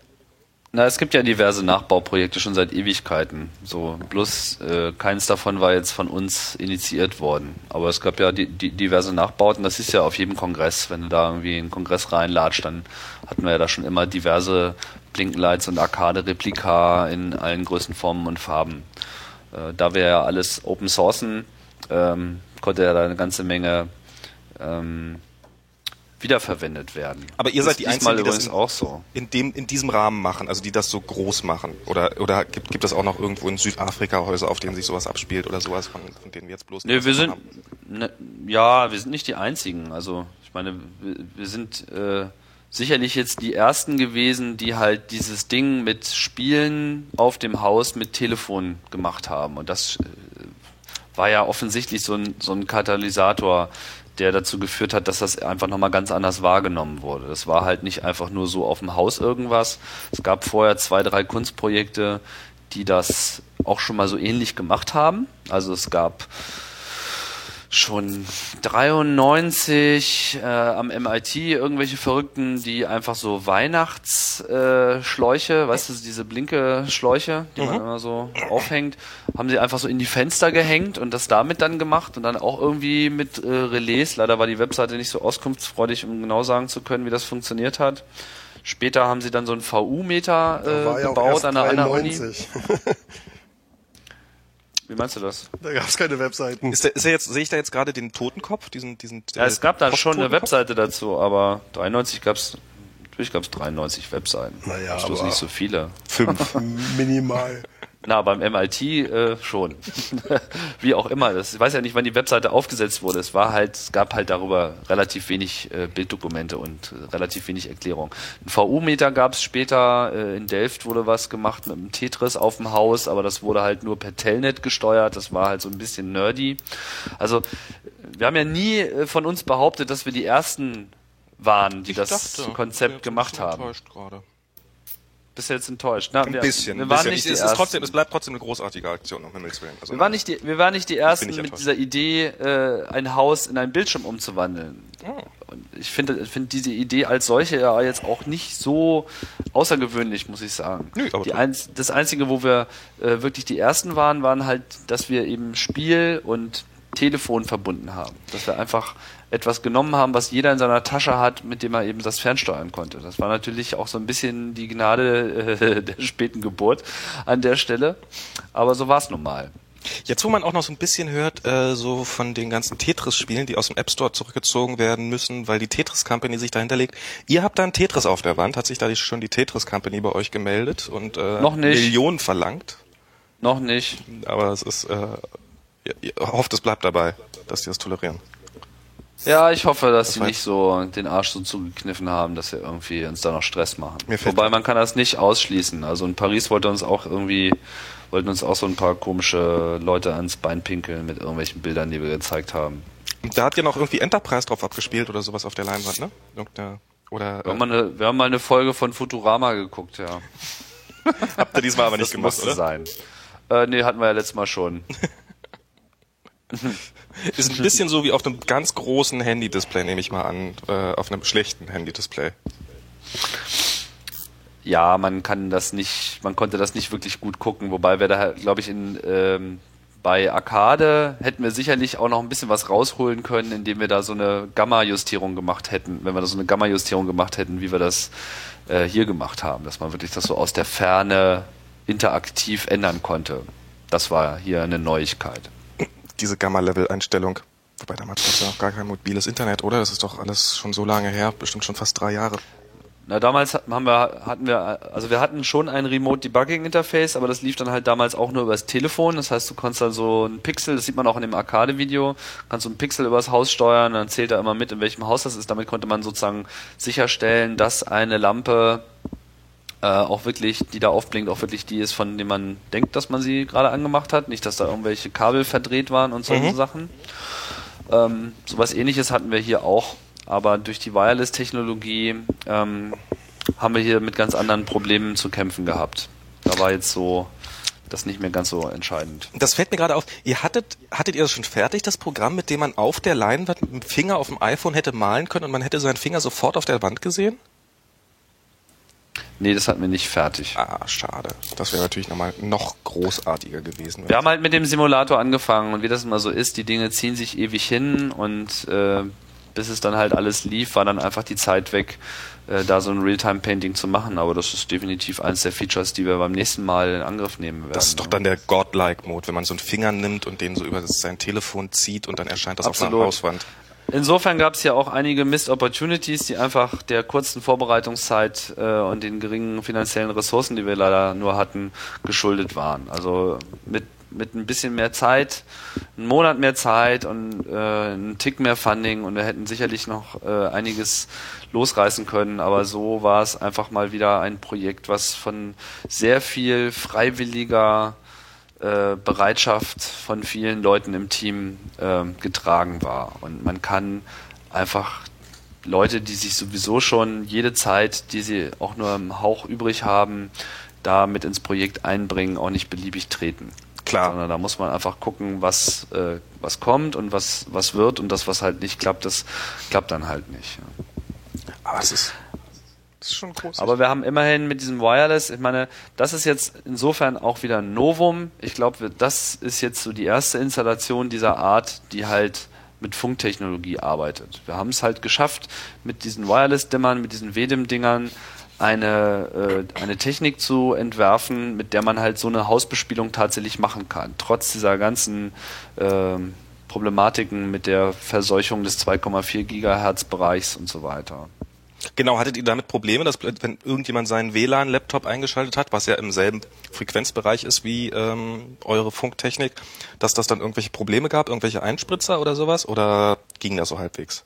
Na, es gibt ja diverse Nachbauprojekte schon seit Ewigkeiten. So, bloß äh, keins davon war jetzt von uns initiiert worden. Aber es gab ja die, die, diverse Nachbauten. Das ist ja auf jedem Kongress. Wenn du da irgendwie in den Kongress reinlatscht, dann hatten wir ja da schon immer diverse Blinkenlights und Arcade-Replika in allen Größen, Formen und Farben. Äh, da wir ja alles Open Sourcen, ähm, konnte ja da eine ganze Menge ähm, wiederverwendet werden. Aber ihr seid die Einzigen, die das in, auch so. in dem in diesem Rahmen machen, also die das so groß machen. Oder oder gibt gibt es auch noch irgendwo in Südafrika Häuser, auf denen sich sowas abspielt oder sowas, von, von denen wir jetzt bloß Nee, wir sind ne, ja, wir sind nicht die einzigen. Also, ich meine, wir, wir sind äh, sicherlich jetzt die ersten gewesen, die halt dieses Ding mit Spielen auf dem Haus mit Telefon gemacht haben. Und das äh, war ja offensichtlich so ein, so ein Katalysator, der dazu geführt hat, dass das einfach nochmal ganz anders wahrgenommen wurde. Das war halt nicht einfach nur so auf dem Haus irgendwas. Es gab vorher zwei, drei Kunstprojekte, die das auch schon mal so ähnlich gemacht haben. Also es gab schon 93 äh, am MIT irgendwelche Verrückten, die einfach so Weihnachtsschläuche, äh, weißt du, diese blinke Schläuche, die mhm. man immer so aufhängt, haben sie einfach so in die Fenster gehängt und das damit dann gemacht und dann auch irgendwie mit äh, Relais. Leider war die Webseite nicht so auskunftsfreudig, um genau sagen zu können, wie das funktioniert hat. Später haben sie dann so einen VU-Meter äh, gebaut an der anderen Uni. Wie meinst du das? Da gab es keine Webseiten. Ist, der, ist der jetzt, sehe ich da jetzt gerade den Totenkopf? Diesen, diesen, ja, es gab da schon eine Webseite dazu, aber 93 gab es, natürlich gab es 93 Webseiten. Naja, aber nicht so viele. Fünf. Minimal. Na, beim MIT äh, schon. Wie auch immer. Das, ich weiß ja nicht, wann die Webseite aufgesetzt wurde. Es war halt, es gab halt darüber relativ wenig äh, Bilddokumente und äh, relativ wenig Erklärung. Ein VU-Meter gab es später, äh, in Delft wurde was gemacht mit einem Tetris auf dem Haus, aber das wurde halt nur per Telnet gesteuert. Das war halt so ein bisschen nerdy. Also wir haben ja nie äh, von uns behauptet, dass wir die ersten waren, die ich das dachte, Konzept gemacht haben. Gerade bist jetzt enttäuscht. Na, ein wir, bisschen. Wir waren bisschen. nicht die es, ist trotzdem, es bleibt trotzdem eine großartige Aktion, um Himmels Willen. Also wir, waren nicht die, wir waren nicht die Ersten mit dieser Idee, äh, ein Haus in einen Bildschirm umzuwandeln. Oh. Und ich finde find diese Idee als solche ja jetzt auch nicht so außergewöhnlich, muss ich sagen. Nö, aber Einz das Einzige, wo wir äh, wirklich die Ersten waren, waren halt, dass wir eben Spiel und Telefon verbunden haben. Dass wir einfach etwas genommen haben, was jeder in seiner Tasche hat, mit dem er eben das fernsteuern konnte. Das war natürlich auch so ein bisschen die Gnade äh, der späten Geburt an der Stelle. Aber so war es nun mal. Jetzt, wo man auch noch so ein bisschen hört, äh, so von den ganzen Tetris-Spielen, die aus dem App Store zurückgezogen werden müssen, weil die Tetris Company sich dahinter legt. Ihr habt da ein Tetris auf der Wand. Hat sich da schon die Tetris Company bei euch gemeldet und äh. Millionen verlangt? Noch nicht. Aber es ist, äh, ihr, ihr hofft, es bleibt dabei, dass die das tolerieren. Ja, ich hoffe, dass das sie nicht so den Arsch so zugekniffen haben, dass sie irgendwie uns da noch Stress machen. Wobei man kann das nicht ausschließen. Also in Paris wollte uns auch irgendwie, wollten uns auch so ein paar komische Leute ans Bein pinkeln mit irgendwelchen Bildern, die wir gezeigt haben. Da hat ja noch irgendwie Enterprise drauf abgespielt oder sowas auf der Leinwand, ne? Irgendeine, oder, wir, haben mal eine, wir haben mal eine Folge von Futurama geguckt, ja. Habt ihr diesmal aber nicht das gemacht, musste oder? sein. Äh, nee, hatten wir ja letztes Mal schon. Ist ein bisschen so wie auf einem ganz großen Handy-Display, nehme ich mal an, äh, auf einem schlechten Handy-Display. Ja, man kann das nicht, man konnte das nicht wirklich gut gucken, wobei wir da, glaube ich, in ähm, bei Arcade hätten wir sicherlich auch noch ein bisschen was rausholen können, indem wir da so eine Gamma-Justierung gemacht hätten, wenn wir da so eine Gamma-Justierung gemacht hätten, wie wir das äh, hier gemacht haben, dass man wirklich das so aus der Ferne interaktiv ändern konnte. Das war hier eine Neuigkeit diese Gamma-Level-Einstellung. Wobei damals gab es ja noch gar kein mobiles Internet, oder? Das ist doch alles schon so lange her, bestimmt schon fast drei Jahre. Na, damals haben wir, hatten wir, also wir hatten schon ein Remote Debugging Interface, aber das lief dann halt damals auch nur übers Telefon. Das heißt, du konntest dann so ein Pixel, das sieht man auch in dem Arcade-Video, kannst du ein Pixel übers Haus steuern, dann zählt er immer mit, in welchem Haus das ist. Damit konnte man sozusagen sicherstellen, dass eine Lampe äh, auch wirklich, die da aufblinkt, auch wirklich die ist, von dem man denkt, dass man sie gerade angemacht hat. Nicht, dass da irgendwelche Kabel verdreht waren und solche mhm. Sachen. Ähm, sowas ähnliches hatten wir hier auch, aber durch die Wireless-Technologie ähm, haben wir hier mit ganz anderen Problemen zu kämpfen gehabt. Da war jetzt so das nicht mehr ganz so entscheidend. Das fällt mir gerade auf. Ihr hattet, hattet ihr das schon fertig, das Programm, mit dem man auf der Leinwand mit dem Finger auf dem iPhone hätte malen können und man hätte seinen Finger sofort auf der Wand gesehen? Nee, das hatten wir nicht fertig. Ah, schade. Das wäre natürlich nochmal noch großartiger gewesen. Wir haben halt mit dem Simulator angefangen und wie das immer so ist, die Dinge ziehen sich ewig hin und äh, bis es dann halt alles lief, war dann einfach die Zeit weg, äh, da so ein Realtime-Painting zu machen. Aber das ist definitiv eines der Features, die wir beim nächsten Mal in Angriff nehmen werden. Das ist doch dann der Godlike-Mode, wenn man so einen Finger nimmt und den so über sein Telefon zieht und dann erscheint das Absolut. auf einer Hauswand. Insofern gab es ja auch einige Missed Opportunities, die einfach der kurzen Vorbereitungszeit äh, und den geringen finanziellen Ressourcen, die wir leider nur hatten, geschuldet waren. Also mit mit ein bisschen mehr Zeit, einen Monat mehr Zeit und äh, einen Tick mehr Funding und wir hätten sicherlich noch äh, einiges losreißen können, aber so war es einfach mal wieder ein Projekt, was von sehr viel freiwilliger Bereitschaft von vielen Leuten im Team äh, getragen war. Und man kann einfach Leute, die sich sowieso schon jede Zeit, die sie auch nur im Hauch übrig haben, da mit ins Projekt einbringen, auch nicht beliebig treten. Klar. Sondern da muss man einfach gucken, was, äh, was kommt und was, was wird und das, was halt nicht klappt, das klappt dann halt nicht. Ja. Aber es ist ist schon groß. Aber wir haben immerhin mit diesem Wireless, ich meine, das ist jetzt insofern auch wieder ein Novum. Ich glaube, das ist jetzt so die erste Installation dieser Art, die halt mit Funktechnologie arbeitet. Wir haben es halt geschafft, mit diesen Wireless-Dimmern, mit diesen WDIM-Dingern eine, äh, eine Technik zu entwerfen, mit der man halt so eine Hausbespielung tatsächlich machen kann. Trotz dieser ganzen äh, Problematiken mit der Verseuchung des 2,4 Gigahertz Bereichs und so weiter. Genau, hattet ihr damit Probleme, dass wenn irgendjemand seinen WLAN-Laptop eingeschaltet hat, was ja im selben Frequenzbereich ist wie ähm, eure Funktechnik, dass das dann irgendwelche Probleme gab, irgendwelche Einspritzer oder sowas? Oder ging das so halbwegs?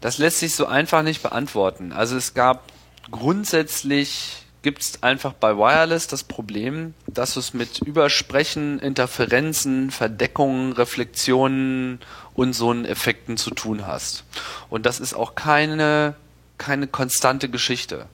Das lässt sich so einfach nicht beantworten. Also es gab grundsätzlich gibt es einfach bei Wireless das Problem, dass es mit Übersprechen, Interferenzen, Verdeckungen, Reflexionen und so einen Effekten zu tun hast. Und das ist auch keine, keine konstante Geschichte.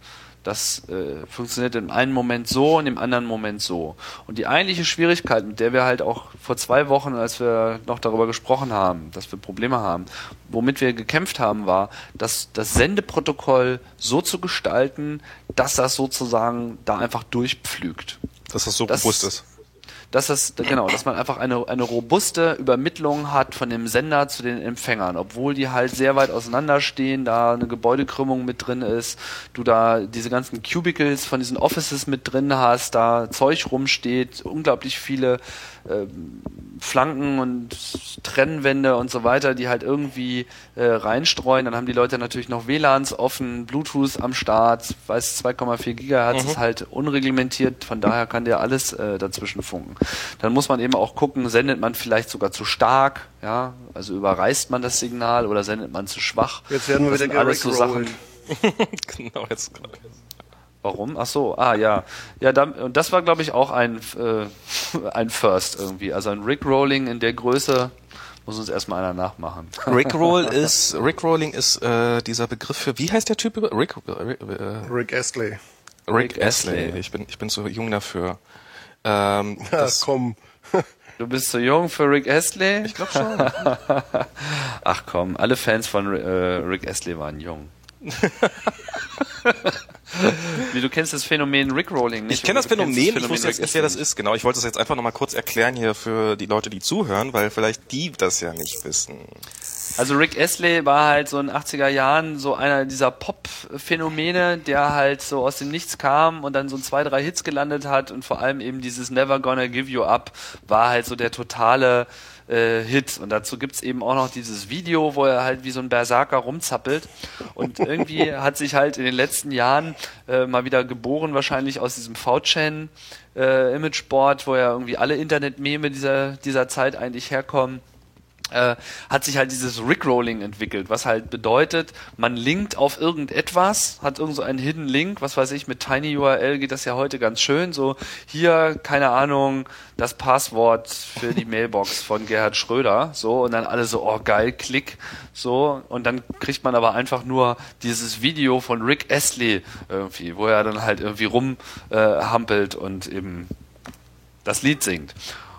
Das äh, funktioniert im einen Moment so und im anderen Moment so. Und die eigentliche Schwierigkeit, mit der wir halt auch vor zwei Wochen, als wir noch darüber gesprochen haben, dass wir Probleme haben, womit wir gekämpft haben, war, dass das Sendeprotokoll so zu gestalten, dass das sozusagen da einfach durchpflügt. Dass das so das, robust ist dass das, genau, dass man einfach eine, eine robuste Übermittlung hat von dem Sender zu den Empfängern, obwohl die halt sehr weit auseinanderstehen, da eine Gebäudekrümmung mit drin ist, du da diese ganzen Cubicles von diesen Offices mit drin hast, da Zeug rumsteht, unglaublich viele äh, Flanken und Trennwände und so weiter, die halt irgendwie äh, reinstreuen. Dann haben die Leute natürlich noch WLANs offen, Bluetooth am Start, weiß 2,4 Gigahertz mhm. ist halt unreglementiert, von daher kann der alles äh, dazwischen funken. Dann muss man eben auch gucken, sendet man vielleicht sogar zu stark, ja, also überreißt man das Signal oder sendet man zu schwach. Jetzt werden wir das wieder alles so Sachen. genau, jetzt gerade. Warum? Ach so, ah ja. Ja, da, und das war, glaube ich, auch ein, äh, ein First irgendwie. Also ein Rickrolling in der Größe muss uns erstmal einer nachmachen. Rickroll ist, Rickrolling ist äh, dieser Begriff für, wie heißt der Typ? Rick, äh, Rick Astley. Rick, Rick Astley. Astley. Ich bin, ich bin zu jung dafür. Ähm, ja, komm. Du bist zu jung für Rick Astley? Ich glaube schon. Ach komm, alle Fans von äh, Rick Astley waren jung. Wie, du kennst das Phänomen Rickrolling nicht? Ich kenne das Phänomen, das Phänomen, ich wusste jetzt nicht, wer das ist. Genau, ich wollte das jetzt einfach nochmal kurz erklären hier für die Leute, die zuhören, weil vielleicht die das ja nicht wissen. Also Rick Astley war halt so in den 80er Jahren so einer dieser Pop-Phänomene, der halt so aus dem Nichts kam und dann so zwei, drei Hits gelandet hat und vor allem eben dieses Never Gonna Give You Up war halt so der totale äh, Hit. Und dazu gibt's eben auch noch dieses Video, wo er halt wie so ein Berserker rumzappelt. Und irgendwie hat sich halt in den letzten Jahren äh, mal wieder geboren, wahrscheinlich aus diesem V-Chain äh, Imageboard, wo ja irgendwie alle Internet-Meme dieser, dieser Zeit eigentlich herkommen äh, hat sich halt dieses Rickrolling entwickelt, was halt bedeutet, man linkt auf irgendetwas, hat irgend so einen Hidden Link, was weiß ich, mit Tiny URL geht das ja heute ganz schön, so hier, keine Ahnung, das Passwort für die Mailbox von Gerhard Schröder, so, und dann alle so, oh geil, klick, so, und dann kriegt man aber einfach nur dieses Video von Rick Astley irgendwie, wo er dann halt irgendwie rumhampelt äh, und eben das Lied singt.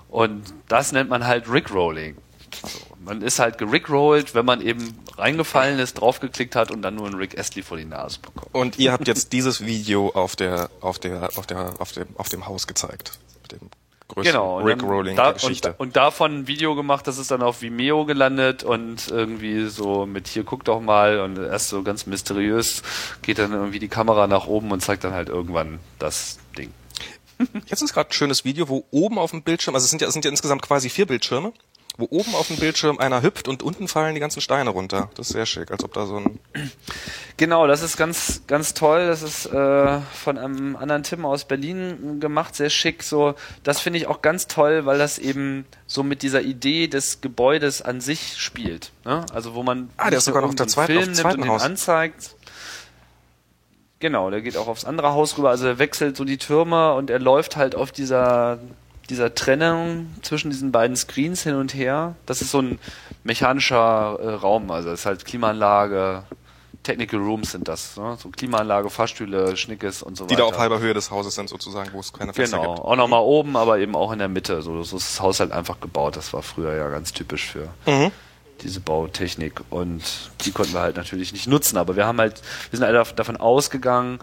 Und das nennt man halt Rickrolling. So, man ist halt gerickrollt, wenn man eben reingefallen ist, draufgeklickt hat und dann nur einen Rick Astley vor die Nase bekommt. Und ihr habt jetzt dieses Video auf der, auf der, auf der, auf dem, auf dem Haus gezeigt. Mit dem größten Genau, Rickrolling da, der Geschichte. und, und davon ein Video gemacht, das ist dann auf Vimeo gelandet und irgendwie so mit hier guck doch mal und erst so ganz mysteriös geht dann irgendwie die Kamera nach oben und zeigt dann halt irgendwann das Ding. Jetzt ist gerade ein schönes Video, wo oben auf dem Bildschirm, also es sind ja, es sind ja insgesamt quasi vier Bildschirme, wo oben auf dem Bildschirm einer hüpft und unten fallen die ganzen Steine runter. Das ist sehr schick, als ob da so ein. Genau, das ist ganz, ganz toll. Das ist äh, von einem anderen Tim aus Berlin gemacht, sehr schick. So, das finde ich auch ganz toll, weil das eben so mit dieser Idee des Gebäudes an sich spielt. Ne? Also wo man Ah, der ist sogar noch der auf Film nimmt und Haus. den anzeigt. Genau, der geht auch aufs andere Haus rüber. Also er wechselt so die Türme und er läuft halt auf dieser dieser Trennung zwischen diesen beiden Screens hin und her. Das ist so ein mechanischer äh, Raum. Also es ist halt Klimaanlage, Technical Rooms sind das. Ne? So Klimaanlage, Fahrstühle, Schnickes und so Die weiter. da auf halber Höhe des Hauses sind sozusagen, wo es keine Fenster Genau, gibt. auch nochmal oben, aber eben auch in der Mitte. So, so ist das Haus halt einfach gebaut. Das war früher ja ganz typisch für Mhm. diese Bautechnik. Und die konnten wir halt natürlich nicht nutzen. Aber wir haben halt, wir sind halt dav- davon ausgegangen,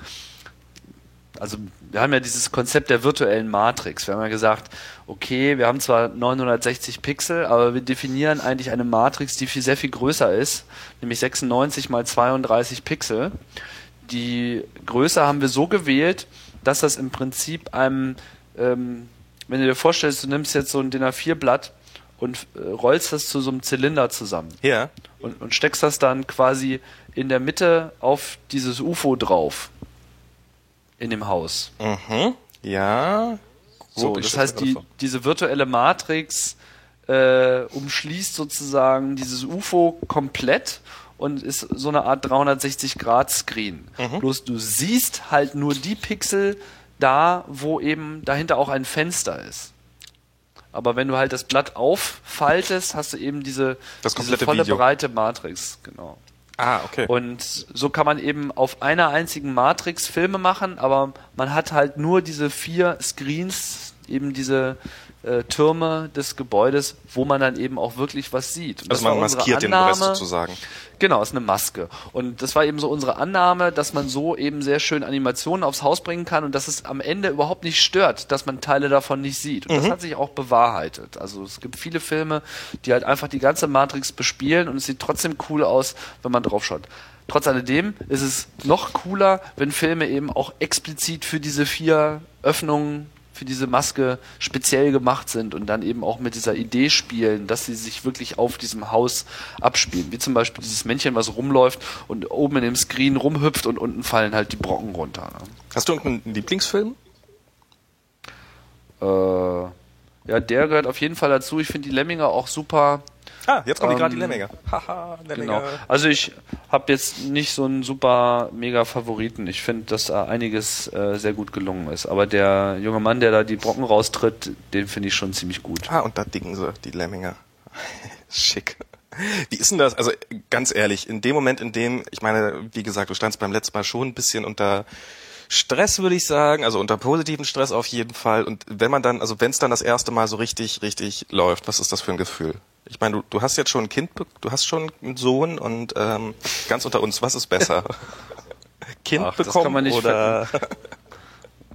also wir haben ja dieses Konzept der virtuellen Matrix. Wir haben ja gesagt, okay, wir haben zwar 960 Pixel, aber wir definieren eigentlich eine Matrix, die viel, sehr viel größer ist, nämlich 96 mal 32 Pixel. Die Größe haben wir so gewählt, dass das im Prinzip einem, ähm, wenn du dir vorstellst, du nimmst jetzt so ein DIN A4-Blatt und äh, rollst das zu so einem Zylinder zusammen Ja. und, und steckst das dann quasi in der Mitte auf dieses UFO drauf. In dem Haus. Mhm. Ja. So, das heißt, die, gerade diese virtuelle Matrix äh, umschließt sozusagen dieses UFO komplett und ist so eine Art 360-Grad-Screen. Mhm. Bloß du siehst halt nur die Pixel da, wo eben dahinter auch ein Fenster ist. Aber wenn du halt das Blatt auffaltest, hast du eben diese, diese volle Video. breite Matrix. Genau. Ah, okay. Und so kann man eben auf einer einzigen Matrix Filme machen, aber man hat halt nur diese vier Screens, eben diese äh, Türme des Gebäudes, wo man dann eben auch wirklich was sieht. Und also man maskiert den. Rest sozusagen. Genau, ist eine Maske. Und das war eben so unsere Annahme, dass man so eben sehr schön Animationen aufs Haus bringen kann und dass es am Ende überhaupt nicht stört, dass man Teile davon nicht sieht. Und das hat sich auch bewahrheitet. Also es gibt viele Filme, die halt einfach die ganze Matrix bespielen und es sieht trotzdem cool aus, wenn man drauf schaut. Trotz alledem ist es noch cooler, wenn Filme eben auch explizit für diese vier Öffnungen für diese Maske speziell gemacht sind und dann eben auch mit dieser Idee spielen, dass sie sich wirklich auf diesem Haus abspielen. Wie zum Beispiel dieses Männchen, was rumläuft und oben in dem Screen rumhüpft und unten fallen halt die Brocken runter. Ne? Hast du irgendeinen Lieblingsfilm? Äh, ja, der gehört auf jeden Fall dazu. Ich finde die Lemminger auch super. Ah, jetzt kommen Ähm, gerade die Lemminger. Haha, Lemminger. Genau. Also ich habe jetzt nicht so einen super mega Favoriten. Ich finde, dass da einiges äh, sehr gut gelungen ist. Aber der junge Mann, der da die Brocken raustritt, den finde ich schon ziemlich gut. Ah, und da dicken sie, die Lemminger. Schick. Wie ist denn das? Also ganz ehrlich, in dem Moment, in dem, ich meine, wie gesagt, du standst beim letzten Mal schon ein bisschen unter Stress, würde ich sagen, also unter positiven Stress auf jeden Fall. Und wenn man dann, also wenn es dann das erste Mal so richtig, richtig läuft, was ist das für ein Gefühl? Ich meine, du, du hast jetzt schon ein Kind, du hast schon einen Sohn und ähm, ganz unter uns, was ist besser? kind Ach, das bekommen kann man nicht oder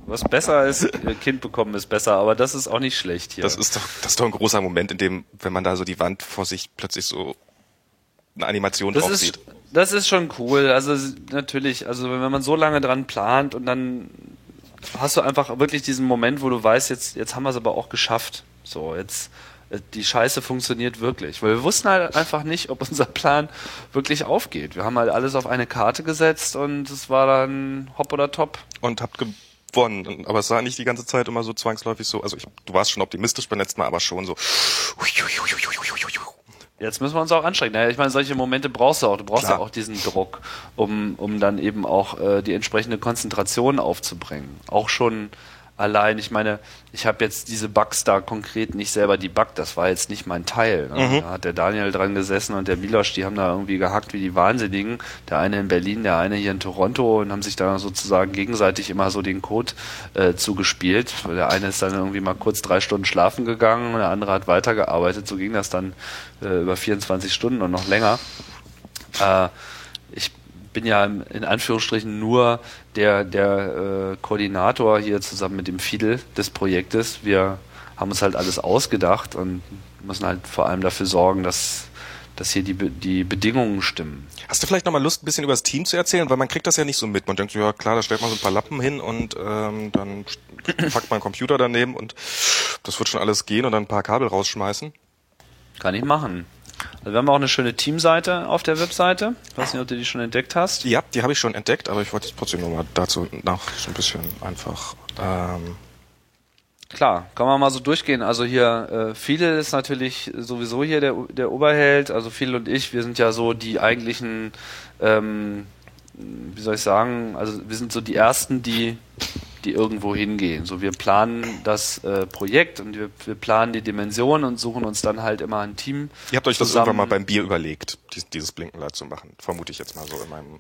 Was besser ist, äh, Kind bekommen ist besser, aber das ist auch nicht schlecht hier. Das ist doch, das ist doch ein großer Moment, in dem, wenn man da so die Wand vor sich plötzlich so eine Animation das drauf ist, sieht. das ist schon cool. Also natürlich, also wenn man so lange dran plant und dann hast du einfach wirklich diesen Moment, wo du weißt, jetzt, jetzt haben wir es aber auch geschafft. So, jetzt die Scheiße funktioniert wirklich. Weil wir wussten halt einfach nicht, ob unser Plan wirklich aufgeht. Wir haben halt alles auf eine Karte gesetzt und es war dann hopp oder top. Und habt gewonnen. Aber es sah nicht die ganze Zeit immer so zwangsläufig so, also ich, du warst schon optimistisch beim letzten Mal, aber schon so. Jetzt müssen wir uns auch anstrengen. Naja, ich meine, solche Momente brauchst du auch. Du brauchst Klar. ja auch diesen Druck, um, um dann eben auch äh, die entsprechende Konzentration aufzubringen. Auch schon allein, ich meine, ich habe jetzt diese Bugs da konkret nicht selber debuggt, das war jetzt nicht mein Teil. Ne? Mhm. Da hat der Daniel dran gesessen und der Milosch, die haben da irgendwie gehackt wie die Wahnsinnigen. Der eine in Berlin, der eine hier in Toronto und haben sich da sozusagen gegenseitig immer so den Code äh, zugespielt. Der eine ist dann irgendwie mal kurz drei Stunden schlafen gegangen und der andere hat weitergearbeitet. So ging das dann äh, über 24 Stunden und noch länger. Äh, ich bin ja in Anführungsstrichen nur der, der äh, Koordinator hier zusammen mit dem Fidel des Projektes. Wir haben uns halt alles ausgedacht und müssen halt vor allem dafür sorgen, dass, dass hier die, die Bedingungen stimmen. Hast du vielleicht nochmal Lust, ein bisschen über das Team zu erzählen? Weil man kriegt das ja nicht so mit. Man denkt so, ja klar, da stellt man so ein paar Lappen hin und ähm, dann packt man einen Computer daneben und das wird schon alles gehen und dann ein paar Kabel rausschmeißen. Kann ich machen. Also wir haben auch eine schöne Teamseite auf der Webseite. Ich weiß nicht, ob du die schon entdeckt hast. Ja, die habe ich schon entdeckt, aber ich wollte jetzt trotzdem nochmal dazu nach so ein bisschen einfach. Ähm Klar, kann man mal so durchgehen. Also hier, äh, Fidel ist natürlich sowieso hier der, der Oberheld. Also Fidel und ich, wir sind ja so die eigentlichen, ähm, wie soll ich sagen, also wir sind so die Ersten, die die irgendwo hingehen. So, wir planen das äh, Projekt und wir, wir planen die Dimension und suchen uns dann halt immer ein Team. Ihr habt euch zusammen. das irgendwann mal beim Bier überlegt, dieses, Blinkenlight zu machen. Vermute ich jetzt mal so in meinem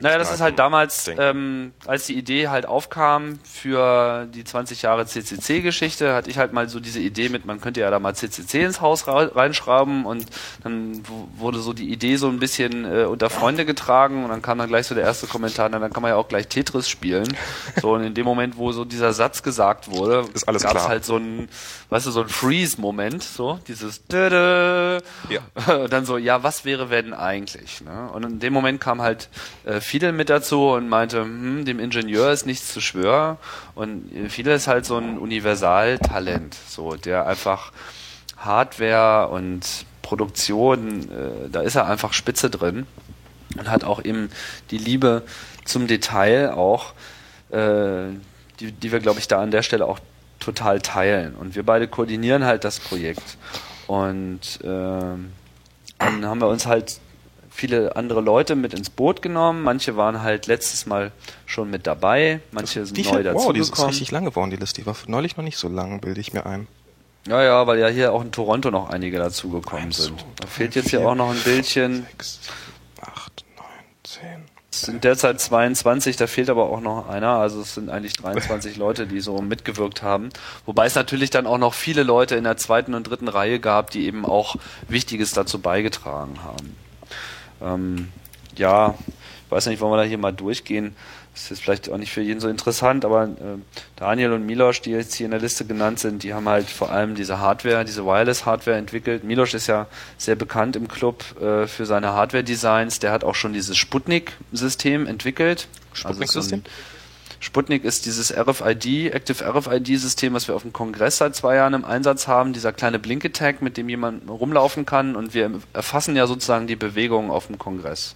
naja, das ist halt damals, ähm, als die Idee halt aufkam für die 20 Jahre CCC-Geschichte, hatte ich halt mal so diese Idee mit, man könnte ja da mal CCC ins Haus reinschrauben und dann wurde so die Idee so ein bisschen äh, unter Freunde getragen und dann kam dann gleich so der erste Kommentar, na, dann kann man ja auch gleich Tetris spielen. So und in dem Moment, wo so dieser Satz gesagt wurde, gab es halt so ein, weißt du, so ein Freeze-Moment, so dieses ja. dann so, ja, was wäre wenn eigentlich? Ne? Und in dem Moment kam halt äh, Fidel mit dazu und meinte, hm, dem Ingenieur ist nichts zu schwören. Und Fidel ist halt so ein Universaltalent, so der einfach Hardware und Produktion, äh, da ist er einfach spitze drin und hat auch eben die Liebe zum Detail auch, äh, die, die wir, glaube ich, da an der Stelle auch total teilen. Und wir beide koordinieren halt das Projekt. Und äh, dann haben wir uns halt viele andere Leute mit ins Boot genommen. Manche waren halt letztes Mal schon mit dabei, manche sind neu dazugekommen. Wow, die ist richtig lang geworden, die Liste. Die war neulich noch nicht so lang, bilde ich mir ein. Ja, ja, weil ja hier auch in Toronto noch einige dazugekommen sind. Da fehlt jetzt hier auch noch ein Bildchen. 6, 8, 9, 10. Es sind derzeit 22, da fehlt aber auch noch einer. Also es sind eigentlich 23 Leute, die so mitgewirkt haben. Wobei es natürlich dann auch noch viele Leute in der zweiten und dritten Reihe gab, die eben auch Wichtiges dazu beigetragen haben. Ähm, ja, ich weiß nicht, wollen wir da hier mal durchgehen. Das ist vielleicht auch nicht für jeden so interessant, aber äh, Daniel und Milosch, die jetzt hier in der Liste genannt sind, die haben halt vor allem diese Hardware, diese Wireless-Hardware entwickelt. Milosch ist ja sehr bekannt im Club äh, für seine Hardware-Designs. Der hat auch schon dieses Sputnik-System entwickelt. Sputnik-System? Also Sputnik ist dieses RFID, Active RFID-System, was wir auf dem Kongress seit zwei Jahren im Einsatz haben. Dieser kleine Blink-Attack, mit dem jemand rumlaufen kann. Und wir erfassen ja sozusagen die Bewegung auf dem Kongress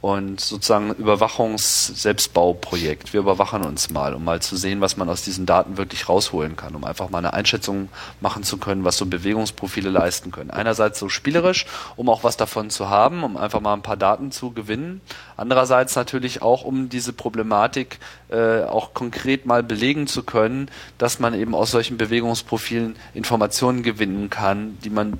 und sozusagen Überwachungs-Selbstbauprojekt. Wir überwachen uns mal, um mal zu sehen, was man aus diesen Daten wirklich rausholen kann, um einfach mal eine Einschätzung machen zu können, was so Bewegungsprofile leisten können. Einerseits so spielerisch, um auch was davon zu haben, um einfach mal ein paar Daten zu gewinnen. Andererseits natürlich auch, um diese Problematik äh, auch konkret mal belegen zu können, dass man eben aus solchen Bewegungsprofilen Informationen gewinnen kann, die man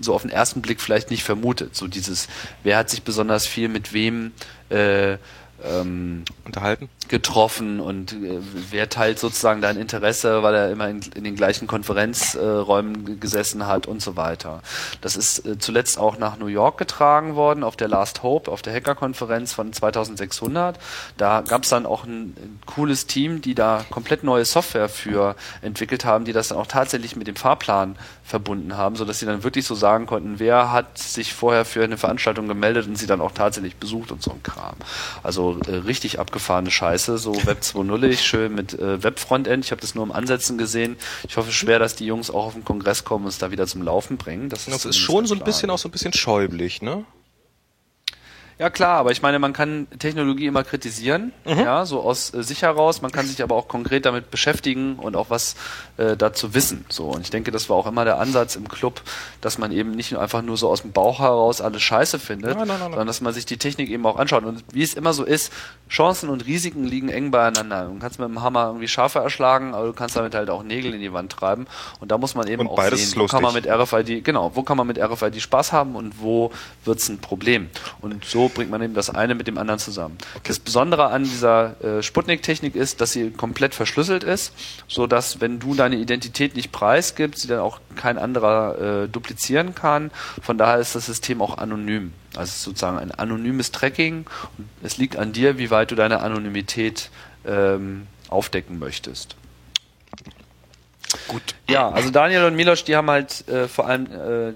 so auf den ersten Blick vielleicht nicht vermutet. So dieses, wer hat sich besonders viel mit wem äh, ähm, unterhalten? Getroffen und äh, wer teilt sozusagen dein Interesse, weil er immer in, in den gleichen Konferenzräumen äh, gesessen hat und so weiter. Das ist äh, zuletzt auch nach New York getragen worden auf der Last Hope, auf der Hackerkonferenz von 2600. Da gab es dann auch ein, ein, cooles Team, die da komplett neue Software für entwickelt haben, die das dann auch tatsächlich mit dem Fahrplan verbunden haben, so dass sie dann wirklich so sagen konnten, wer hat sich vorher für eine Veranstaltung gemeldet und sie dann auch tatsächlich besucht und so ein Kram. Also äh, richtig abgefahrene Scheiße scheiße, so Web 2.0, schön mit äh, Web-Frontend. Ich habe das nur im Ansätzen gesehen. Ich hoffe schwer, dass die Jungs auch auf den Kongress kommen und es da wieder zum Laufen bringen. Das, das ist, schon so ein bisschen auch so ein bisschen schäublich, ne? Ja klar, aber ich meine, man kann Technologie immer kritisieren, Mhm. ja, so aus äh, sich heraus. Man kann sich aber auch konkret damit beschäftigen und auch was äh, dazu wissen. So und ich denke, das war auch immer der Ansatz im Club, dass man eben nicht nur einfach nur so aus dem Bauch heraus alles Scheiße findet, Nein, nein, nein, sondern dass man sich die Technik eben auch anschaut. Und wie es immer so ist, Chancen und Risiken liegen eng beieinander. Du kannst mit dem Hammer irgendwie Schafe erschlagen, aber du kannst damit halt auch Nägel in die Wand treiben. Und da muss man eben Und auch sehen, wo kann man mit RFID, genau, wo kann man mit RFID Spaß haben und wo wird's ein Problem. Und so bringt man eben das eine mit dem anderen zusammen. Das Besondere an dieser äh, Sputnik-Technik ist, dass sie komplett verschlüsselt ist, so dass wenn du deine Identität nicht preisgibst, sie dann auch kein anderer äh, duplizieren kann. Von daher ist das System auch anonym. Also es ist sozusagen ein anonymes Tracking. Und es liegt an dir, wie weit du deine Anonymität ähm, aufdecken möchtest. Gut. Ja, also Daniel und Milos, die haben halt äh, vor allem äh,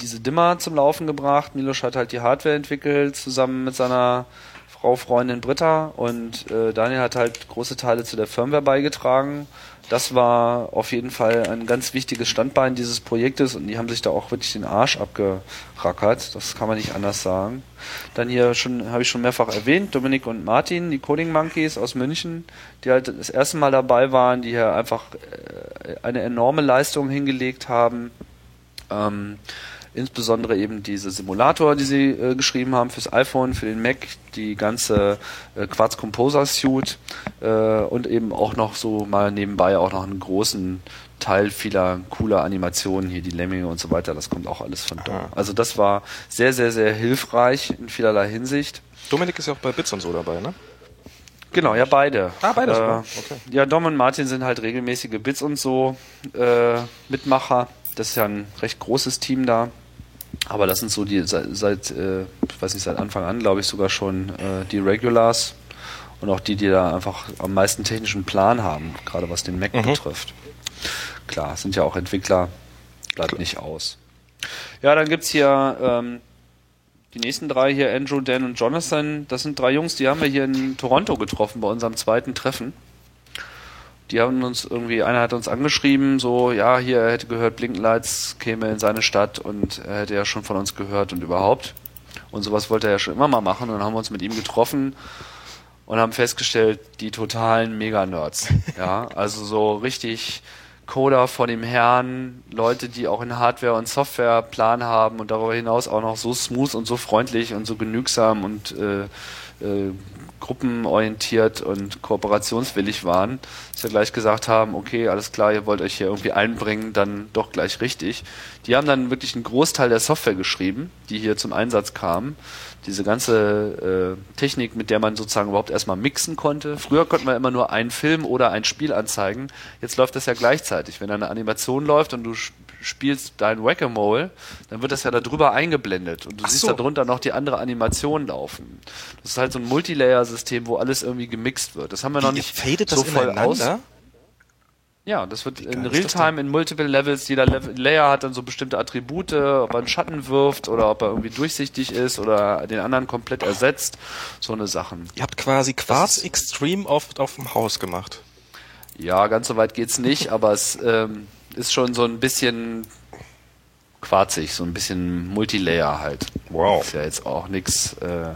diese Dimmer zum Laufen gebracht. Milos hat halt die Hardware entwickelt, zusammen mit seiner Frau, Freundin Britta und äh, Daniel hat halt große Teile zu der Firmware beigetragen. Das war auf jeden Fall ein ganz wichtiges Standbein dieses Projektes und die haben sich da auch wirklich den Arsch abgerackert. Das kann man nicht anders sagen. Dann hier schon, habe ich schon mehrfach erwähnt, Dominik und Martin, die Coding Monkeys aus München, die halt das erste Mal dabei waren, die hier einfach äh, eine enorme Leistung hingelegt haben. Ähm, insbesondere eben diese Simulator, die sie äh, geschrieben haben fürs iPhone, für den Mac, die ganze äh, Quartz Composer Suite äh, und eben auch noch so mal nebenbei auch noch einen großen Teil vieler cooler Animationen hier, die Lemminge und so weiter, das kommt auch alles von dort. Also das war sehr, sehr, sehr hilfreich in vielerlei Hinsicht. Dominik ist ja auch bei Bits und so dabei, ne? Genau, ja, beide. Ah, beide Äh. Okay. Ja, Dom und Martin sind halt regelmäßige Bits und so äh, Mitmacher. Das ist ja ein recht großes Team da. Aber das sind so die seit, seit äh, ich weiß nicht, seit Anfang an, glaube ich, sogar schon äh, die Regulars und auch die, die da einfach am meisten technischen Plan haben, gerade was den Mac Mhm. betrifft. Klar, sind ja auch Entwickler, bleibt nicht aus. Ja, dann gibt's hier ähm, die nächsten drei hier, Andrew, Dan und Jonathan. Das sind drei Jungs, die haben wir hier in Toronto getroffen bei unserem zweiten Treffen. Die haben uns irgendwie, einer hat uns angeschrieben, so, ja, hier, er hätte gehört, Blinkenlights käme in seine Stadt und er hätte ja schon von uns gehört und überhaupt. Und sowas wollte er ja schon immer mal machen. Und dann haben wir uns mit ihm getroffen und haben festgestellt, die totalen Mega-Nerds. Ja, also so richtig Coder vor dem Herrn, Leute, die auch in Hardware und Software Plan haben und darüber hinaus auch noch so smooth und so freundlich und so genügsam und äh, äh, gruppenorientiert und kooperationswillig waren, dass wir gleich gesagt haben, okay, alles klar, ihr wollt euch hier irgendwie einbringen, dann doch gleich richtig. Die haben dann wirklich einen Großteil der Software geschrieben, die hier zum Einsatz kam. Diese ganze äh, Technik, mit der man sozusagen überhaupt erstmal mixen konnte. Früher konnte man immer nur einen Film oder ein Spiel anzeigen. Jetzt läuft das ja gleichzeitig. Wenn eine Animation läuft und du spielst dein Whack-A-Mole, dann wird das ja da drüber eingeblendet und du Ach siehst so. da drunter noch die andere Animation laufen. Das ist halt so ein Multilayer-System, wo alles irgendwie gemixt wird. Das haben wir noch Wie nicht fadet das so voll aus. Ja, das wird in das Realtime in Multiple Levels, jeder Level, Layer hat dann so bestimmte Attribute, ob er einen Schatten wirft oder ob er irgendwie durchsichtig ist oder den anderen komplett ersetzt. So eine Sachen. Ihr habt quasi Quarz Extreme auf, auf dem Haus gemacht. Ja, ganz so weit geht's nicht, aber es ähm, ist schon so ein bisschen quarzig, so ein bisschen Multilayer halt. Wow. Ist ja jetzt auch nix. Äh,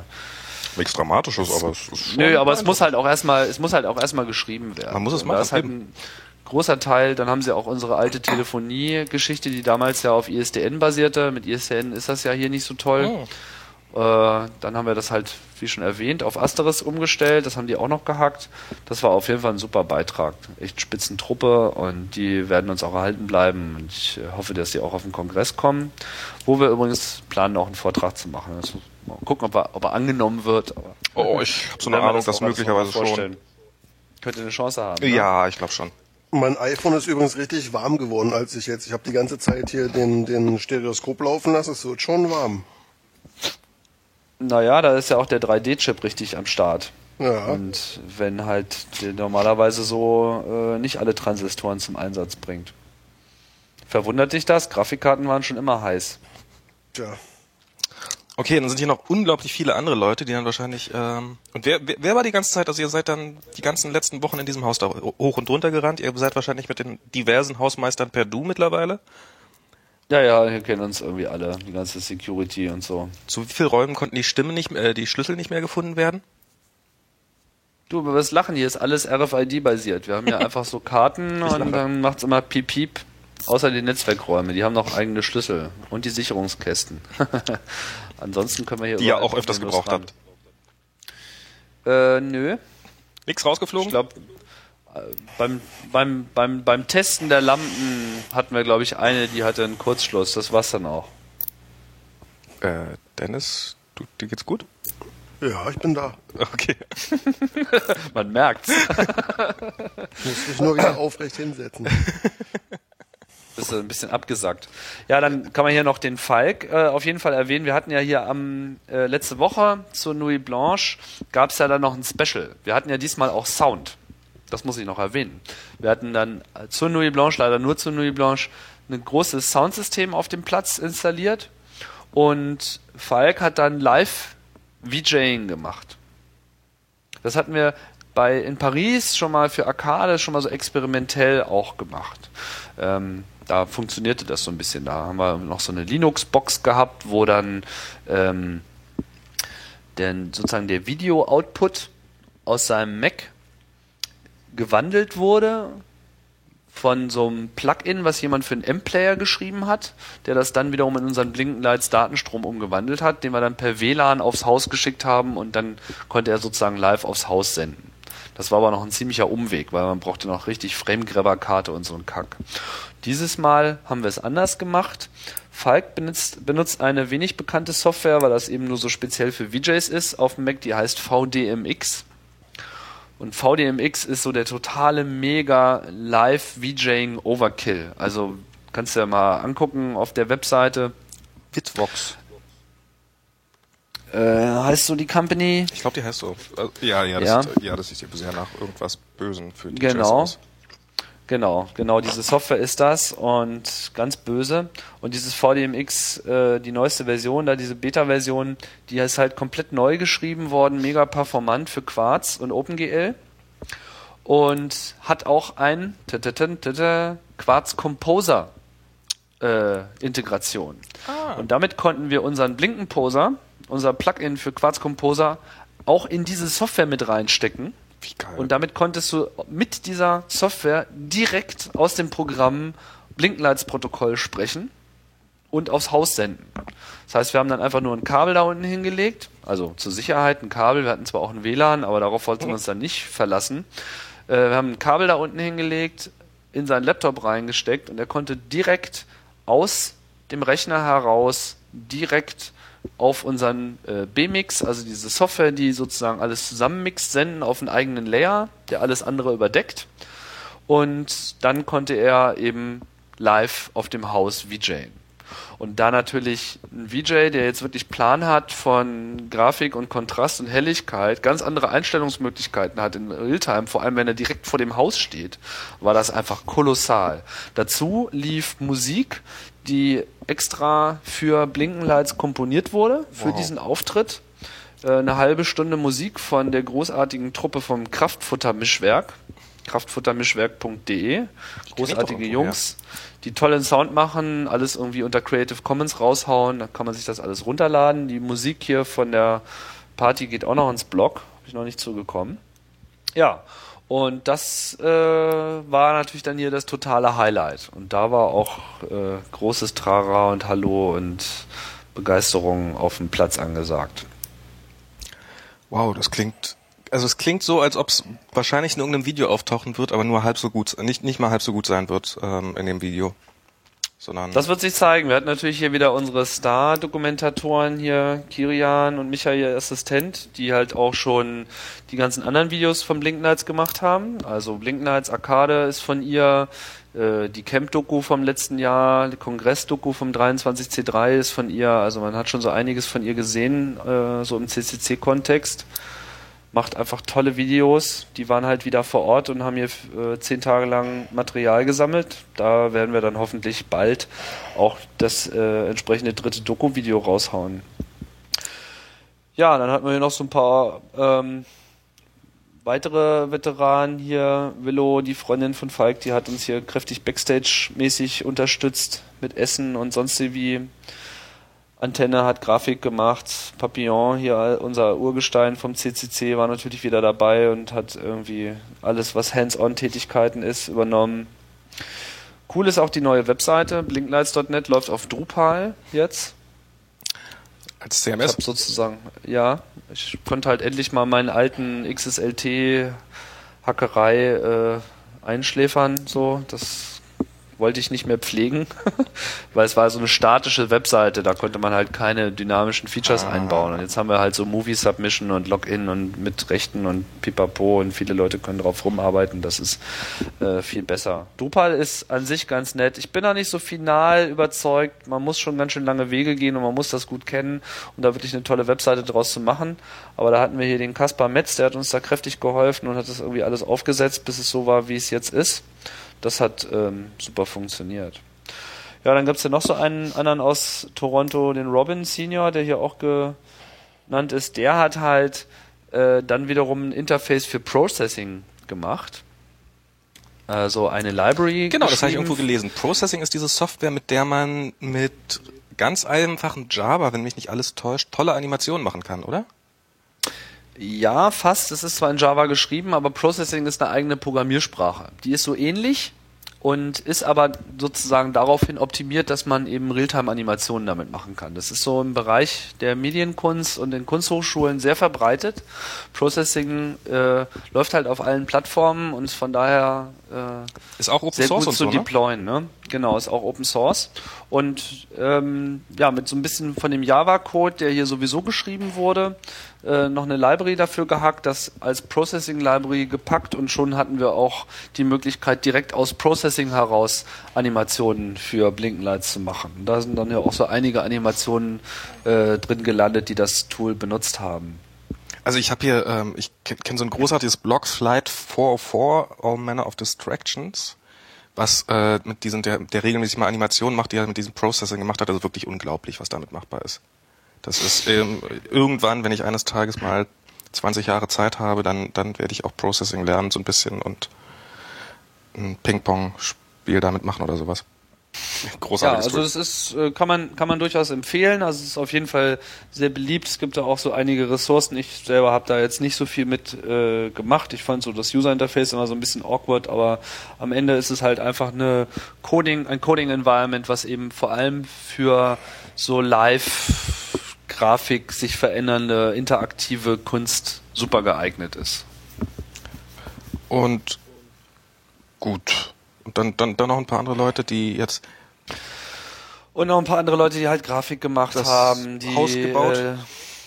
Nichts Dramatisches, aber es ist schon Nö, aber es muss halt auch erstmal, es muss halt auch erstmal geschrieben werden. Man muss es machen, Da ist halt ein großer Teil. Dann haben sie auch unsere alte Telefonie-Geschichte, die damals ja auf ISDN basierte. Mit ISDN ist das ja hier nicht so toll. Oh. Äh, dann haben wir das halt, wie schon erwähnt, auf Asterisk umgestellt. Das haben die auch noch gehackt. Das war auf jeden Fall ein super Beitrag. Echt Spitzentruppe und die werden uns auch erhalten bleiben. Und ich äh, hoffe, dass die auch auf den Kongress kommen, wo wir übrigens planen, auch einen Vortrag zu machen. Also, mal gucken, ob er, ob er angenommen wird. Aber Oh, ich habe so eine Ahnung, das dass möglicherweise schon. vorstellen. Könnte eine Chance haben. ne? Ja, ich glaube schon. Mein iPhone ist übrigens richtig warm geworden, als ich jetzt. Ich habe die ganze Zeit hier den, den Stereoskop laufen lassen. Es wird schon warm. Naja, da ist ja auch der 3D-Chip richtig am Start. Ja. Und wenn halt der normalerweise so äh, nicht alle Transistoren zum Einsatz bringt. Verwundert dich das? Grafikkarten waren schon immer heiß. Tja. Okay, dann sind hier noch unglaublich viele andere Leute, die dann wahrscheinlich. Ähm, und wer, wer, wer war die ganze Zeit? Also ihr seid dann die ganzen letzten Wochen in diesem Haus da hoch und runter gerannt. Ihr seid wahrscheinlich mit den diversen Hausmeistern per Du mittlerweile. Ja, ja, wir kennen uns irgendwie alle, die ganze Security und so. Zu wie vielen Räumen konnten die Stimmen nicht, äh, die Schlüssel nicht mehr gefunden werden? Du, aber was lachen hier ist alles RFID-basiert. Wir haben ja einfach so Karten und dann macht's immer piep piep. Außer die Netzwerkräume, die haben noch eigene Schlüssel und die Sicherungskästen. Ansonsten können wir hier Die ihr auch öfters gebraucht ran. habt. Äh, nö. Nix rausgeflogen? Ich glaube, beim, beim, beim, beim Testen der Lampen hatten wir, glaube ich, eine, die hatte einen Kurzschluss. Das war's dann auch. äh, Dennis, du, dir geht's gut? Ja, ich bin da. Okay. Man merkt's. Muss mich nur wieder aufrecht hinsetzen. Bist du ein bisschen abgesackt. Ja, dann kann man hier noch den Falk äh, auf jeden Fall erwähnen. Wir hatten ja hier am äh, letzte Woche zur Nuit Blanche gab's ja dann noch ein Special. Wir hatten ja diesmal auch Sound. Das muss ich noch erwähnen. Wir hatten dann äh, zur Nuit Blanche, leider nur zur Nuit Blanche, ein großes Soundsystem auf dem Platz installiert und Falk hat dann live VJing gemacht. Das hatten wir bei in Paris schon mal für Arcade schon mal so experimentell auch gemacht. Ähm, da funktionierte das so ein bisschen. Da haben wir noch so eine Linux-Box gehabt, wo dann ähm, denn sozusagen der Video-Output aus seinem Mac gewandelt wurde von so einem Plugin, was jemand für einen M-Player geschrieben hat, der das dann wiederum in unseren Blinkenlights Datenstrom umgewandelt hat, den wir dann per WLAN aufs Haus geschickt haben und dann konnte er sozusagen live aufs Haus senden. Das war aber noch ein ziemlicher Umweg, weil man brauchte noch richtig Frame-Grabber-Karte und so ein Kack. Dieses Mal haben wir es anders gemacht. Falk benutzt, benutzt eine wenig bekannte Software, weil das eben nur so speziell für VJs ist, auf dem Mac, die heißt VDMX. Und VDMX ist so der totale mega live VJing Overkill. Also kannst du ja mal angucken auf der Webseite. Bitvox. Äh, heißt so die Company? Ich glaube, die heißt so. Also, ja, ja, das, Ja. Sieht, ja, das sieht ja bisher nach irgendwas Bösen für die Genau. aus. Genau, genau, diese Software ist das und ganz böse. Und dieses VDMX, äh, die neueste Version, da diese Beta-Version, die ist halt komplett neu geschrieben worden, mega performant für Quartz und OpenGL. Und hat auch ein Quartz Composer äh, Integration. Ah. Und damit konnten wir unseren Blinkenposer, unser Plugin für Quartz Composer, auch in diese Software mit reinstecken. Und damit konntest du mit dieser Software direkt aus dem Programm Blinklights-Protokoll sprechen und aufs Haus senden. Das heißt, wir haben dann einfach nur ein Kabel da unten hingelegt, also zur Sicherheit ein Kabel. Wir hatten zwar auch ein WLAN, aber darauf wollten wir uns dann nicht verlassen. Äh, wir haben ein Kabel da unten hingelegt, in seinen Laptop reingesteckt und er konnte direkt aus dem Rechner heraus direkt auf unseren äh, B-Mix, also diese Software, die sozusagen alles zusammenmixt, senden auf einen eigenen Layer, der alles andere überdeckt. Und dann konnte er eben live auf dem Haus VJen. Und da natürlich ein VJ, der jetzt wirklich Plan hat von Grafik und Kontrast und Helligkeit, ganz andere Einstellungsmöglichkeiten hat in Realtime, vor allem wenn er direkt vor dem Haus steht, war das einfach kolossal. Dazu lief Musik, die extra für Blinkenlights komponiert wurde, für Wow. diesen Auftritt. Äh, Eine halbe Stunde Musik von der großartigen Truppe vom Kraftfuttermischwerk, kraftfuttermischwerk.de. Großartige Jungs, die tollen Sound machen, alles irgendwie unter Creative Commons raushauen, da kann man sich das alles runterladen. Die Musik hier von der Party geht auch noch ins Blog, habe ich noch nicht zugekommen. Ja, und das äh, war natürlich dann hier das totale Highlight. Und da war auch äh, großes Trara und Hallo und Begeisterung auf dem Platz angesagt. Wow, das klingt. Also es klingt so, als ob es wahrscheinlich in irgendeinem Video auftauchen wird, aber nur halb so gut, nicht nicht mal halb so gut sein wird ähm, in dem Video, sondern Das wird sich zeigen. Wir hatten natürlich hier wieder unsere Star-Dokumentatoren hier, Kirian und Michael, Assistent, die halt auch schon die ganzen anderen Videos von Blink Nights gemacht haben. Also Blink Nights Arcade ist von ihr, äh, die Camp-Doku vom letzten Jahr, die Kongress-Doku vom 23C3 ist von ihr. Also man hat schon so einiges von ihr gesehen, äh, so im CCC-Kontext. Macht einfach tolle Videos. Die waren halt wieder vor Ort und haben hier äh, zehn Tage lang Material gesammelt. Da werden wir dann hoffentlich bald auch das äh, entsprechende dritte Doku-Video raushauen. Ja, dann hatten wir hier noch so ein paar ähm, weitere Veteranen hier, Willow, die Freundin von Falk, die hat uns hier kräftig Backstage-mäßig unterstützt mit Essen und sonst wie. Antenne hat Grafik gemacht, Papillon, hier unser Urgestein vom CCC, war natürlich wieder dabei und hat irgendwie alles, was Hands-on-Tätigkeiten ist, übernommen. Cool ist auch die neue Webseite, blinklights.net läuft auf Drupal jetzt. Als CMS? Sozusagen, ja. Ich konnte halt endlich mal meinen alten XSLT-Hackerei äh, einschläfern, so. Das wollte ich nicht mehr pflegen, weil es war so eine statische Webseite, da konnte man halt keine dynamischen Features ah. einbauen. Und jetzt haben wir halt so Movie Submission und Login und mit Rechten und Pipapo und viele Leute können drauf rumarbeiten. Das ist äh, viel besser. Drupal ist an sich ganz nett. Ich bin da nicht so final überzeugt. Man muss schon ganz schön lange Wege gehen und man muss das gut kennen, um da wirklich eine tolle Webseite draus zu machen. Aber da hatten wir hier den Kaspar Metz, der hat uns da kräftig geholfen und hat das irgendwie alles aufgesetzt, bis es so war, wie es jetzt ist. Das hat ähm, super funktioniert. Ja, dann gibt's ja noch so einen anderen aus Toronto, den Robin Senior, der hier auch genannt ist. Der hat halt äh, dann wiederum ein Interface für Processing gemacht. Also eine Library. Genau, das habe ich irgendwo gelesen. Processing ist diese Software, mit der man mit ganz einfachen Java, wenn mich nicht alles täuscht, tolle Animationen machen kann, oder? Ja, fast. Es ist zwar in Java geschrieben, aber Processing ist eine eigene Programmiersprache. Die ist so ähnlich und ist aber sozusagen daraufhin optimiert, dass man eben Realtime-Animationen damit machen kann. Das ist so im Bereich der Medienkunst und in Kunsthochschulen sehr verbreitet. Processing äh, läuft halt auf allen Plattformen und ist von daher äh, ist auch Open sehr Source gut zu so, ne? deployen. Ne? Genau, ist auch Open Source. Und ähm, ja, mit so ein bisschen von dem Java-Code, der hier sowieso geschrieben wurde, äh, noch eine Library dafür gehackt, das als Processing Library gepackt und schon hatten wir auch die Möglichkeit, direkt aus Processing heraus Animationen für Blinkenlights zu machen. Da sind dann ja auch so einige Animationen äh, drin gelandet, die das Tool benutzt haben. Also ich habe hier, ähm, ich kenne kenn so ein großartiges Blog, Flight 404, All Manner of Distractions was äh, mit diesen, der, der regelmäßig mal Animationen macht, die er mit diesem Processing gemacht hat, also wirklich unglaublich, was damit machbar ist. Das ist ähm, irgendwann, wenn ich eines Tages mal 20 Jahre Zeit habe, dann, dann werde ich auch Processing lernen, so ein bisschen und ein Ping-Pong-Spiel damit machen oder sowas. Großartiges ja, also das ist, äh, kann man, kann man durchaus empfehlen. Also es ist auf jeden Fall sehr beliebt. Es gibt da auch so einige Ressourcen. Ich selber habe da jetzt nicht so viel mit äh, gemacht. Ich fand so das User Interface immer so ein bisschen awkward, aber am Ende ist es halt einfach eine Coding, ein Coding Environment, was eben vor allem für so Live Grafik sich verändernde interaktive Kunst super geeignet ist. Und gut. Und dann, dann, dann noch ein paar andere Leute, die jetzt. Und noch ein paar andere Leute, die halt Grafik gemacht haben, die Haus gebaut. Äh,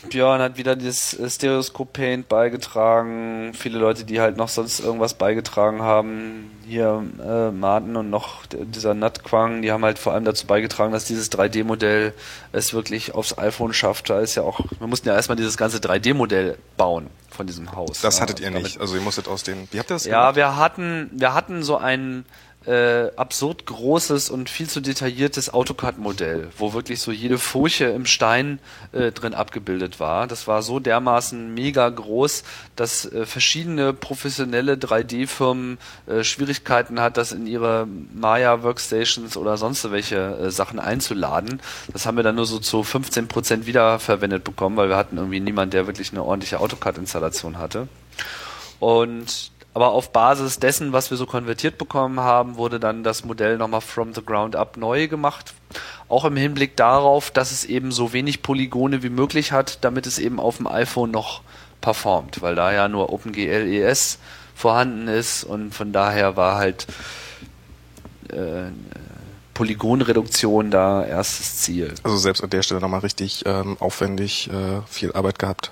Björn hat wieder das äh, Stereoscope Paint beigetragen. Viele Leute, die halt noch sonst irgendwas beigetragen haben. Hier äh, Martin und noch dieser Nut Quang, die haben halt vor allem dazu beigetragen, dass dieses 3D-Modell es wirklich aufs iPhone schafft. Da ist ja auch, wir mussten ja erstmal dieses ganze 3D-Modell bauen von diesem Haus. Das hattet ihr nicht. Also ihr musstet aus den. Wie habt ihr das? Ja, gemacht? wir hatten, wir hatten so einen äh, absurd großes und viel zu detailliertes AutoCAD-Modell, wo wirklich so jede Furche im Stein äh, drin abgebildet war. Das war so dermaßen mega groß, dass äh, verschiedene professionelle 3D-Firmen äh, Schwierigkeiten hat, das in ihre Maya-Workstations oder sonst welche äh, Sachen einzuladen. Das haben wir dann nur so zu 15 Prozent wiederverwendet bekommen, weil wir hatten irgendwie niemand, der wirklich eine ordentliche AutoCAD-Installation hatte. Und aber auf Basis dessen, was wir so konvertiert bekommen haben, wurde dann das Modell nochmal from the ground up neu gemacht. Auch im Hinblick darauf, dass es eben so wenig Polygone wie möglich hat, damit es eben auf dem iPhone noch performt, weil da ja nur OpenGL ES vorhanden ist und von daher war halt äh, Polygonreduktion da erstes Ziel. Also selbst an der Stelle nochmal richtig ähm, aufwendig äh, viel Arbeit gehabt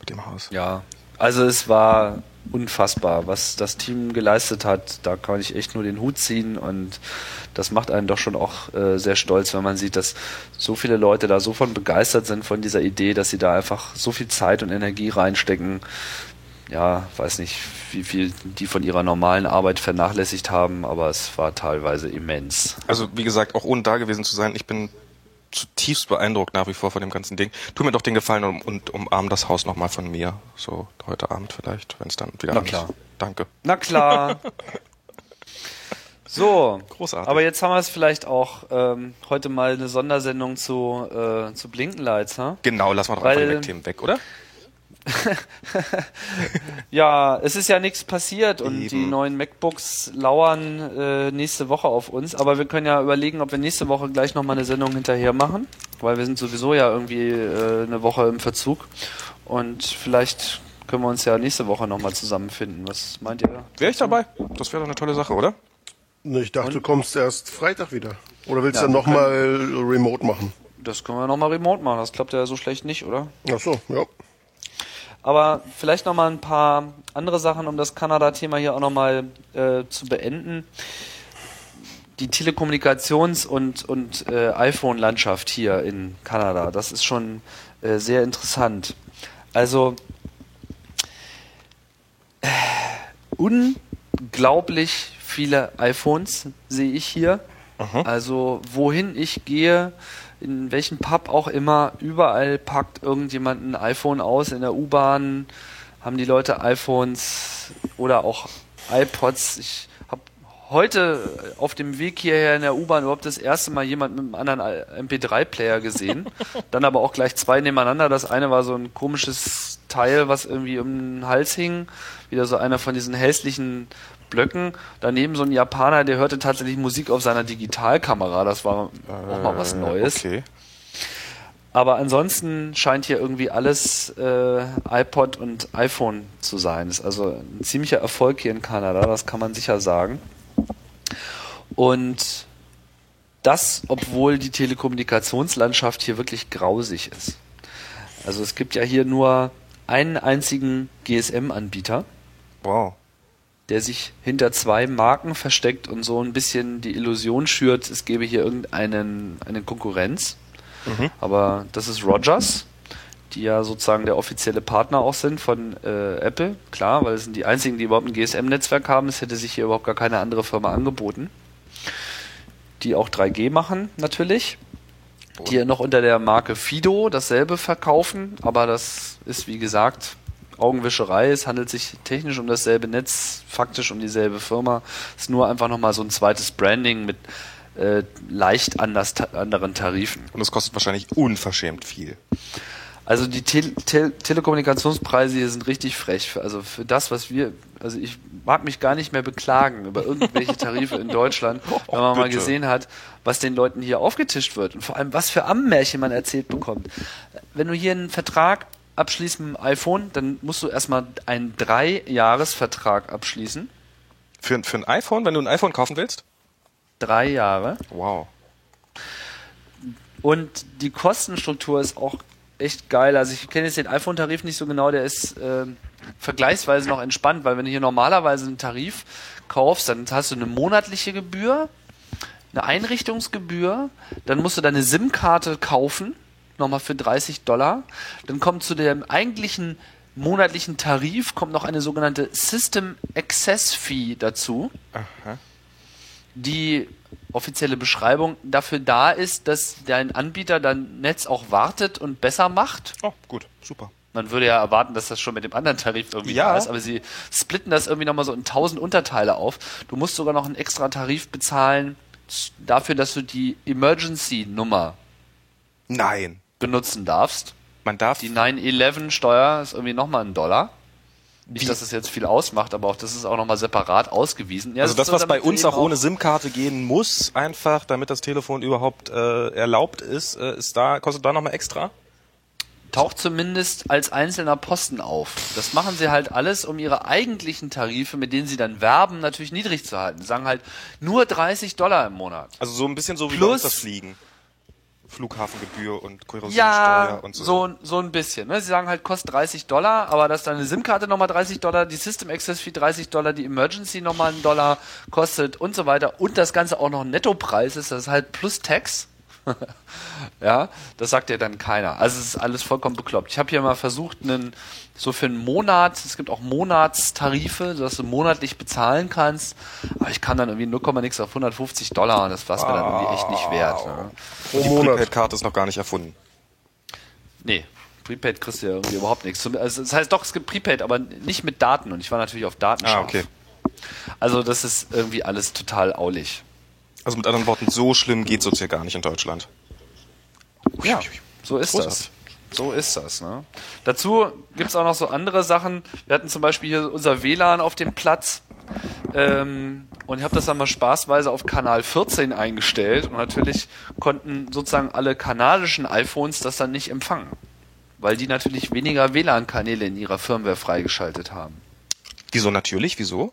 mit dem Haus. Ja, also es war unfassbar, was das Team geleistet hat. Da kann ich echt nur den Hut ziehen und das macht einen doch schon auch äh, sehr stolz, wenn man sieht, dass so viele Leute da so von begeistert sind von dieser Idee, dass sie da einfach so viel Zeit und Energie reinstecken. Ja, weiß nicht, wie viel die von ihrer normalen Arbeit vernachlässigt haben, aber es war teilweise immens. Also wie gesagt, auch ohne da gewesen zu sein, ich bin zutiefst beeindruckt nach wie vor von dem ganzen Ding. Tu mir doch den Gefallen und, und umarm das Haus nochmal von mir. So heute Abend vielleicht, wenn es dann wieder Na an ist. klar. Danke. Na klar. So, Großartig. aber jetzt haben wir es vielleicht auch ähm, heute mal eine Sondersendung zu, äh, zu Blinkenlights, ha? Genau, lass mal doch Weil- einfach die Mac-Themen weg, oder? Ja, es ist ja nichts passiert und Eben. die neuen MacBooks lauern äh, nächste Woche auf uns. Aber wir können ja überlegen, ob wir nächste Woche gleich nochmal eine Sendung hinterher machen, weil wir sind sowieso ja irgendwie äh, eine Woche im Verzug. Und vielleicht können wir uns ja nächste Woche nochmal zusammenfinden. Was meint ihr? Wäre ich dabei? Das wäre doch eine tolle Sache, oder? Ne, Ich dachte, du kommst erst Freitag wieder. Oder willst Ja, du nochmal remote machen? Das können wir nochmal remote machen. Das klappt ja so schlecht nicht, oder? Ach so, ja. Aber vielleicht nochmal ein paar andere Sachen, um das Kanada-Thema hier auch nochmal äh, zu beenden. Die Telekommunikations- und, und äh, iPhone-Landschaft hier in Kanada, das ist schon äh, sehr interessant. Also äh, unglaublich viele iPhones sehe ich hier. Also wohin ich gehe, in welchem Pub auch immer, überall packt irgendjemand ein iPhone aus. In der U-Bahn haben die Leute iPhones oder auch iPods. Ich habe heute auf dem Weg hierher in der U-Bahn überhaupt das erste Mal jemand mit einem anderen MP3-Player gesehen. Dann aber auch gleich zwei nebeneinander. Das eine war so ein komisches Teil, was irgendwie um den Hals hing. Wieder so einer von diesen hässlichen Blöcken. Daneben so ein Japaner, der hörte tatsächlich Musik auf seiner Digitalkamera. Das war auch mal was Äh, Neues. Okay. Aber ansonsten scheint hier irgendwie alles äh, iPod und iPhone zu sein. Ist also ein ziemlicher Erfolg hier in Kanada, das kann man sicher sagen. Und das, obwohl die Telekommunikationslandschaft hier wirklich grausig ist. Also es gibt ja hier nur einen einzigen GSM-Anbieter, Wow. Der sich hinter zwei Marken versteckt und so ein bisschen die Illusion schürt, es gäbe hier irgendeinen eine Konkurrenz. Aber das ist Rogers, die ja sozusagen der offizielle Partner auch sind von äh, Apple. Klar, weil es sind die einzigen, die überhaupt ein GSM-Netzwerk haben. Es hätte sich hier überhaupt gar keine andere Firma angeboten. Die auch 3G machen, natürlich. Die noch unter der Marke Fido dasselbe verkaufen, aber das ist wie gesagt Augenwischerei. Es handelt sich technisch um dasselbe Netz, faktisch um dieselbe Firma. Es ist nur einfach nochmal so ein zweites Branding mit äh, leicht anders, ta anderen Tarifen. Und es kostet wahrscheinlich unverschämt viel. Also die Te Te Telekommunikationspreise hier sind richtig frech. Also für das, was wir, also ich mag mich gar nicht mehr beklagen über irgendwelche Tarife in Deutschland, wenn man mal bitte. gesehen hat, was den Leuten hier aufgetischt wird und vor allem was für Ammenmärchen man erzählt bekommt. Wenn du hier einen Vertrag abschließt mit dem iPhone, dann musst du erstmal einen Drei-Jahres-Vertrag abschließen. Für, für ein iPhone, wenn du ein iPhone kaufen willst? Drei Jahre. Wow. Und die Kostenstruktur ist auch echt geil. Also ich kenne jetzt den iPhone-Tarif nicht so genau, der ist ähm, vergleichsweise noch entspannt, weil wenn du hier normalerweise einen Tarif kaufst, dann hast du eine monatliche Gebühr, eine Einrichtungsgebühr, dann musst du deine SIM-Karte kaufen, nochmal für 30 Dollar. Dann kommt zu dem eigentlichen monatlichen Tarif kommt noch eine sogenannte System Access Fee dazu Aha. die offizielle Beschreibung dafür da ist, dass dein Anbieter dein Netz auch wartet und besser macht. Oh, gut, super. Man würde ja erwarten, dass das schon mit dem anderen Tarif irgendwie Ja. da ist, aber sie splitten das irgendwie nochmal so in tausend Unterteile auf. Du musst sogar noch einen extra Tarif bezahlen dafür, dass du die Emergency-Nummer Nein. Benutzen darfst. Man darf Die 9-11-Steuer ist irgendwie nochmal ein Dollar. Nicht, Wie? dass es jetzt viel ausmacht, aber auch das ist auch nochmal separat ausgewiesen. Ja, also das, was bei uns auch ohne SIM-Karte gehen muss, einfach, damit das Telefon überhaupt äh, erlaubt ist, äh, ist da, kostet da nochmal extra? taucht zumindest als einzelner Posten auf. Das machen sie halt alles, um ihre eigentlichen Tarife, mit denen sie dann werben, natürlich niedrig zu halten. Sie sagen halt nur 30 Dollar im Monat. Also so ein bisschen so wie Plus- bei uns das Fliegen. Flughafengebühr und Korrosionssteuer Ja, und so. so, so ein bisschen. Ne? Sie sagen halt, kostet 30 Dollar, aber dass deine SIM-Karte nochmal 30 Dollar, die System Access Fee 30 Dollar, die Emergency nochmal einen Dollar kostet und so weiter und das Ganze auch noch ein Nettopreis ist, das ist halt plus Tax. ja, das sagt ja dann keiner. Also es ist alles vollkommen bekloppt. Ich habe hier mal versucht, einen so für einen Monat, es gibt auch Monatstarife, dass du monatlich bezahlen kannst, aber ich kann dann irgendwie 0, nix auf 150 Dollar und das war mir dann irgendwie echt nicht wert. Ne? Pro Die Prepaid-Karte ist noch gar nicht erfunden. Nee, Prepaid kriegst du ja irgendwie überhaupt nichts. Also das heißt doch, es gibt Prepaid, aber nicht mit Daten und ich war natürlich auf Daten Ah, okay. Also das ist irgendwie alles total aulig. Also mit anderen Worten, so schlimm geht's uns hier gar nicht in Deutschland. Ja, so ist das. So ist das. Ne? Dazu gibt's auch noch so andere Sachen. Wir hatten zum Beispiel hier unser WLAN auf dem Platz. Ähm, und ich habe das dann mal spaßweise auf Kanal 14 eingestellt. Und natürlich konnten sozusagen alle kanadischen iPhones das dann nicht empfangen. Weil die natürlich weniger WLAN-Kanäle in ihrer Firmware freigeschaltet haben. Wieso natürlich? Wieso?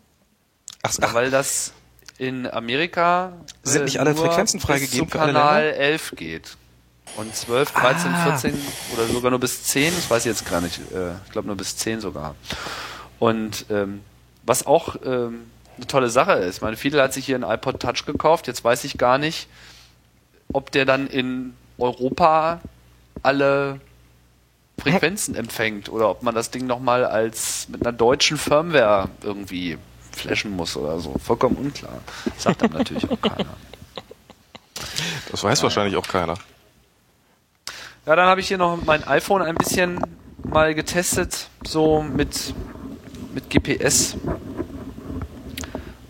Ach, ach. Weil das in Amerika sind äh, nicht alle Frequenzen freigegeben bis zu Kanal 11 geht. Und 12, 13, ah. 14 oder sogar nur bis 10, das weiß ich jetzt gar nicht. Äh, ich glaube nur bis 10 sogar. Und ähm, was auch ähm, eine tolle Sache ist, meine Fidel hat sich hier einen iPod Touch gekauft, jetzt weiß ich gar nicht, ob der dann in Europa alle Frequenzen empfängt oder ob man das Ding nochmal als mit einer deutschen Firmware irgendwie flashen muss oder so. Vollkommen unklar. sagt dann natürlich auch keiner. Das weiß ja. wahrscheinlich auch keiner. Ja, dann habe ich hier noch mein iPhone ein bisschen mal getestet, so mit, mit GPS.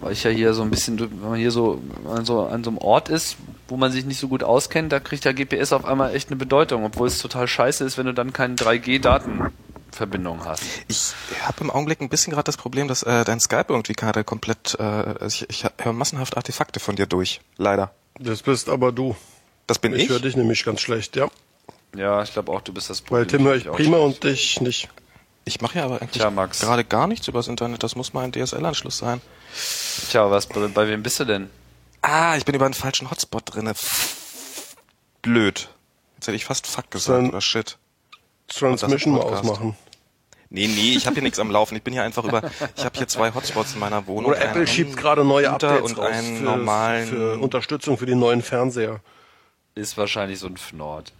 Weil ich ja hier so ein bisschen, wenn man hier so an, so an so einem Ort ist, wo man sich nicht so gut auskennt, da kriegt der GPS auf einmal echt eine Bedeutung, obwohl es total scheiße ist, wenn du dann keine 3G-Daten Verbindung hast. Ich habe im Augenblick ein bisschen gerade das Problem, dass äh, dein Skype irgendwie gerade komplett, äh, also ich, ich höre massenhaft Artefakte von dir durch, leider. Das bist aber du. Das bin ich? Ich höre dich nämlich ganz schlecht, ja. Ja, ich glaube auch, du bist das Problem. Weil Tim höre ich prima und dich nicht. Ich mache ja aber eigentlich Tja, gerade gar nichts übers Internet. Das muss mal ein DSL-Anschluss sein. Tja, was, bei, bei wem bist du denn? Ah, ich bin über einen falschen Hotspot drinne. Blöd. Jetzt hätte ich fast Fuck gesagt Dann oder Shit. Transmission mal ausmachen. Nee, nee, ich habe hier nichts am Laufen. Ich bin hier einfach über. Ich habe hier zwei Hotspots in meiner Wohnung. Oder Apple schiebt gerade neue Updates und einen für, normalen für Unterstützung für die neuen Fernseher. Ist wahrscheinlich so ein Fnord.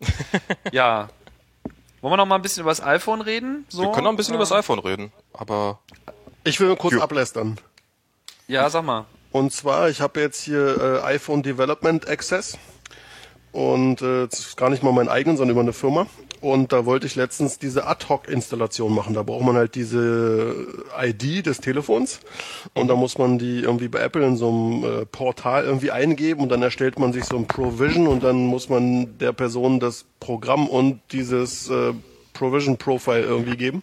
ja. Wollen wir noch mal ein bisschen über das iPhone reden? So? Wir können noch ein bisschen ja. über das iPhone reden, aber ich will kurz jo. ablästern. Ja, sag mal. Und zwar, ich habe jetzt hier äh, iPhone Development Access und äh, das ist gar nicht mal mein eigenen, sondern über eine Firma. Und da wollte ich letztens diese Ad-Hoc-Installation machen. Da braucht man halt diese ID des Telefons. Und da muss man die irgendwie bei Apple in so einem äh, Portal irgendwie eingeben. Und dann erstellt man sich so ein Provision. Und dann muss man der Person das Programm und dieses äh, Provision Profile irgendwie geben.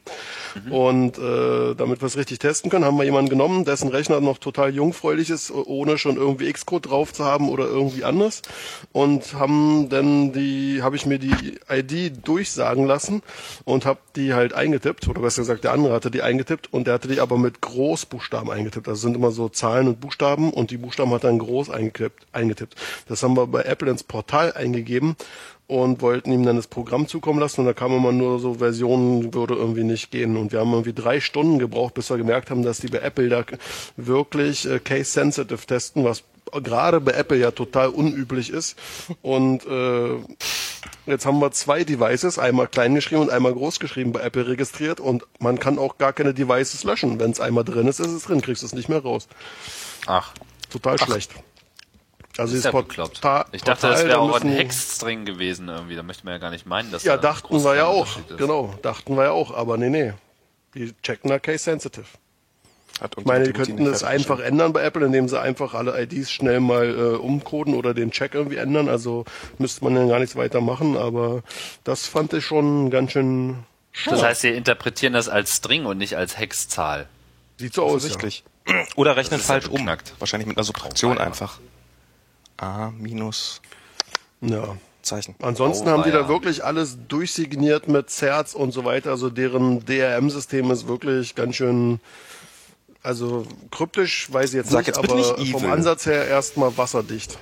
Mhm. Und äh, damit wir es richtig testen können, haben wir jemanden genommen, dessen Rechner noch total jungfräulich ist, ohne schon irgendwie Xcode drauf zu haben oder irgendwie anders. Und haben dann die, habe ich mir die ID durchsagen lassen und habe die halt eingetippt, oder besser gesagt, der andere hatte die eingetippt und der hatte die aber mit Großbuchstaben eingetippt. Also sind immer so Zahlen und Buchstaben und die Buchstaben hat dann groß eingetippt. Das haben wir bei Apple ins Portal eingegeben und wollten ihm dann das Programm zukommen lassen und da kam immer nur so Versionen würde irgendwie nicht gehen und wir haben irgendwie drei Stunden gebraucht, bis wir gemerkt haben, dass die bei Apple da wirklich äh, case-sensitive testen, was gerade bei Apple ja total unüblich ist und äh, jetzt haben wir zwei Devices, einmal klein geschrieben und einmal groß geschrieben bei Apple registriert und man kann auch gar keine Devices löschen, wenn es einmal drin ist, ist es drin, kriegst du es nicht mehr raus. Ach. Total Ach. schlecht. Also ist ja bekloppt. Ich dachte, das wäre auch ein Hexstring gewesen irgendwie. Da möchte man ja gar nicht meinen, dass Ja, da dachten wir ja auch. Genau, dachten wir ja auch. Aber nee, nee. Die checken da Case Sensitive. Hat ich meine, die könnten das einfach ändern bei Apple, indem sie einfach alle IDs schnell mal äh, umcoden oder den Check irgendwie ändern. Also müsste man ja gar nichts weiter machen. Aber das fand ich schon ganz schön schade. Das heißt, sie interpretieren das als String und nicht als Hexzahl. Sieht so aus. Ja. Oder rechnen falsch um. Wahrscheinlich mit einer Subtraktion oh, einfach. A minus ja. Zeichen. Ansonsten oh, haben die ja. da wirklich alles durchsigniert mit Zerz und so weiter. Also deren DRM-System ist wirklich ganz schön, also kryptisch, weiß ich jetzt Sag nicht, jetzt aber nicht vom Ansatz her erstmal wasserdicht.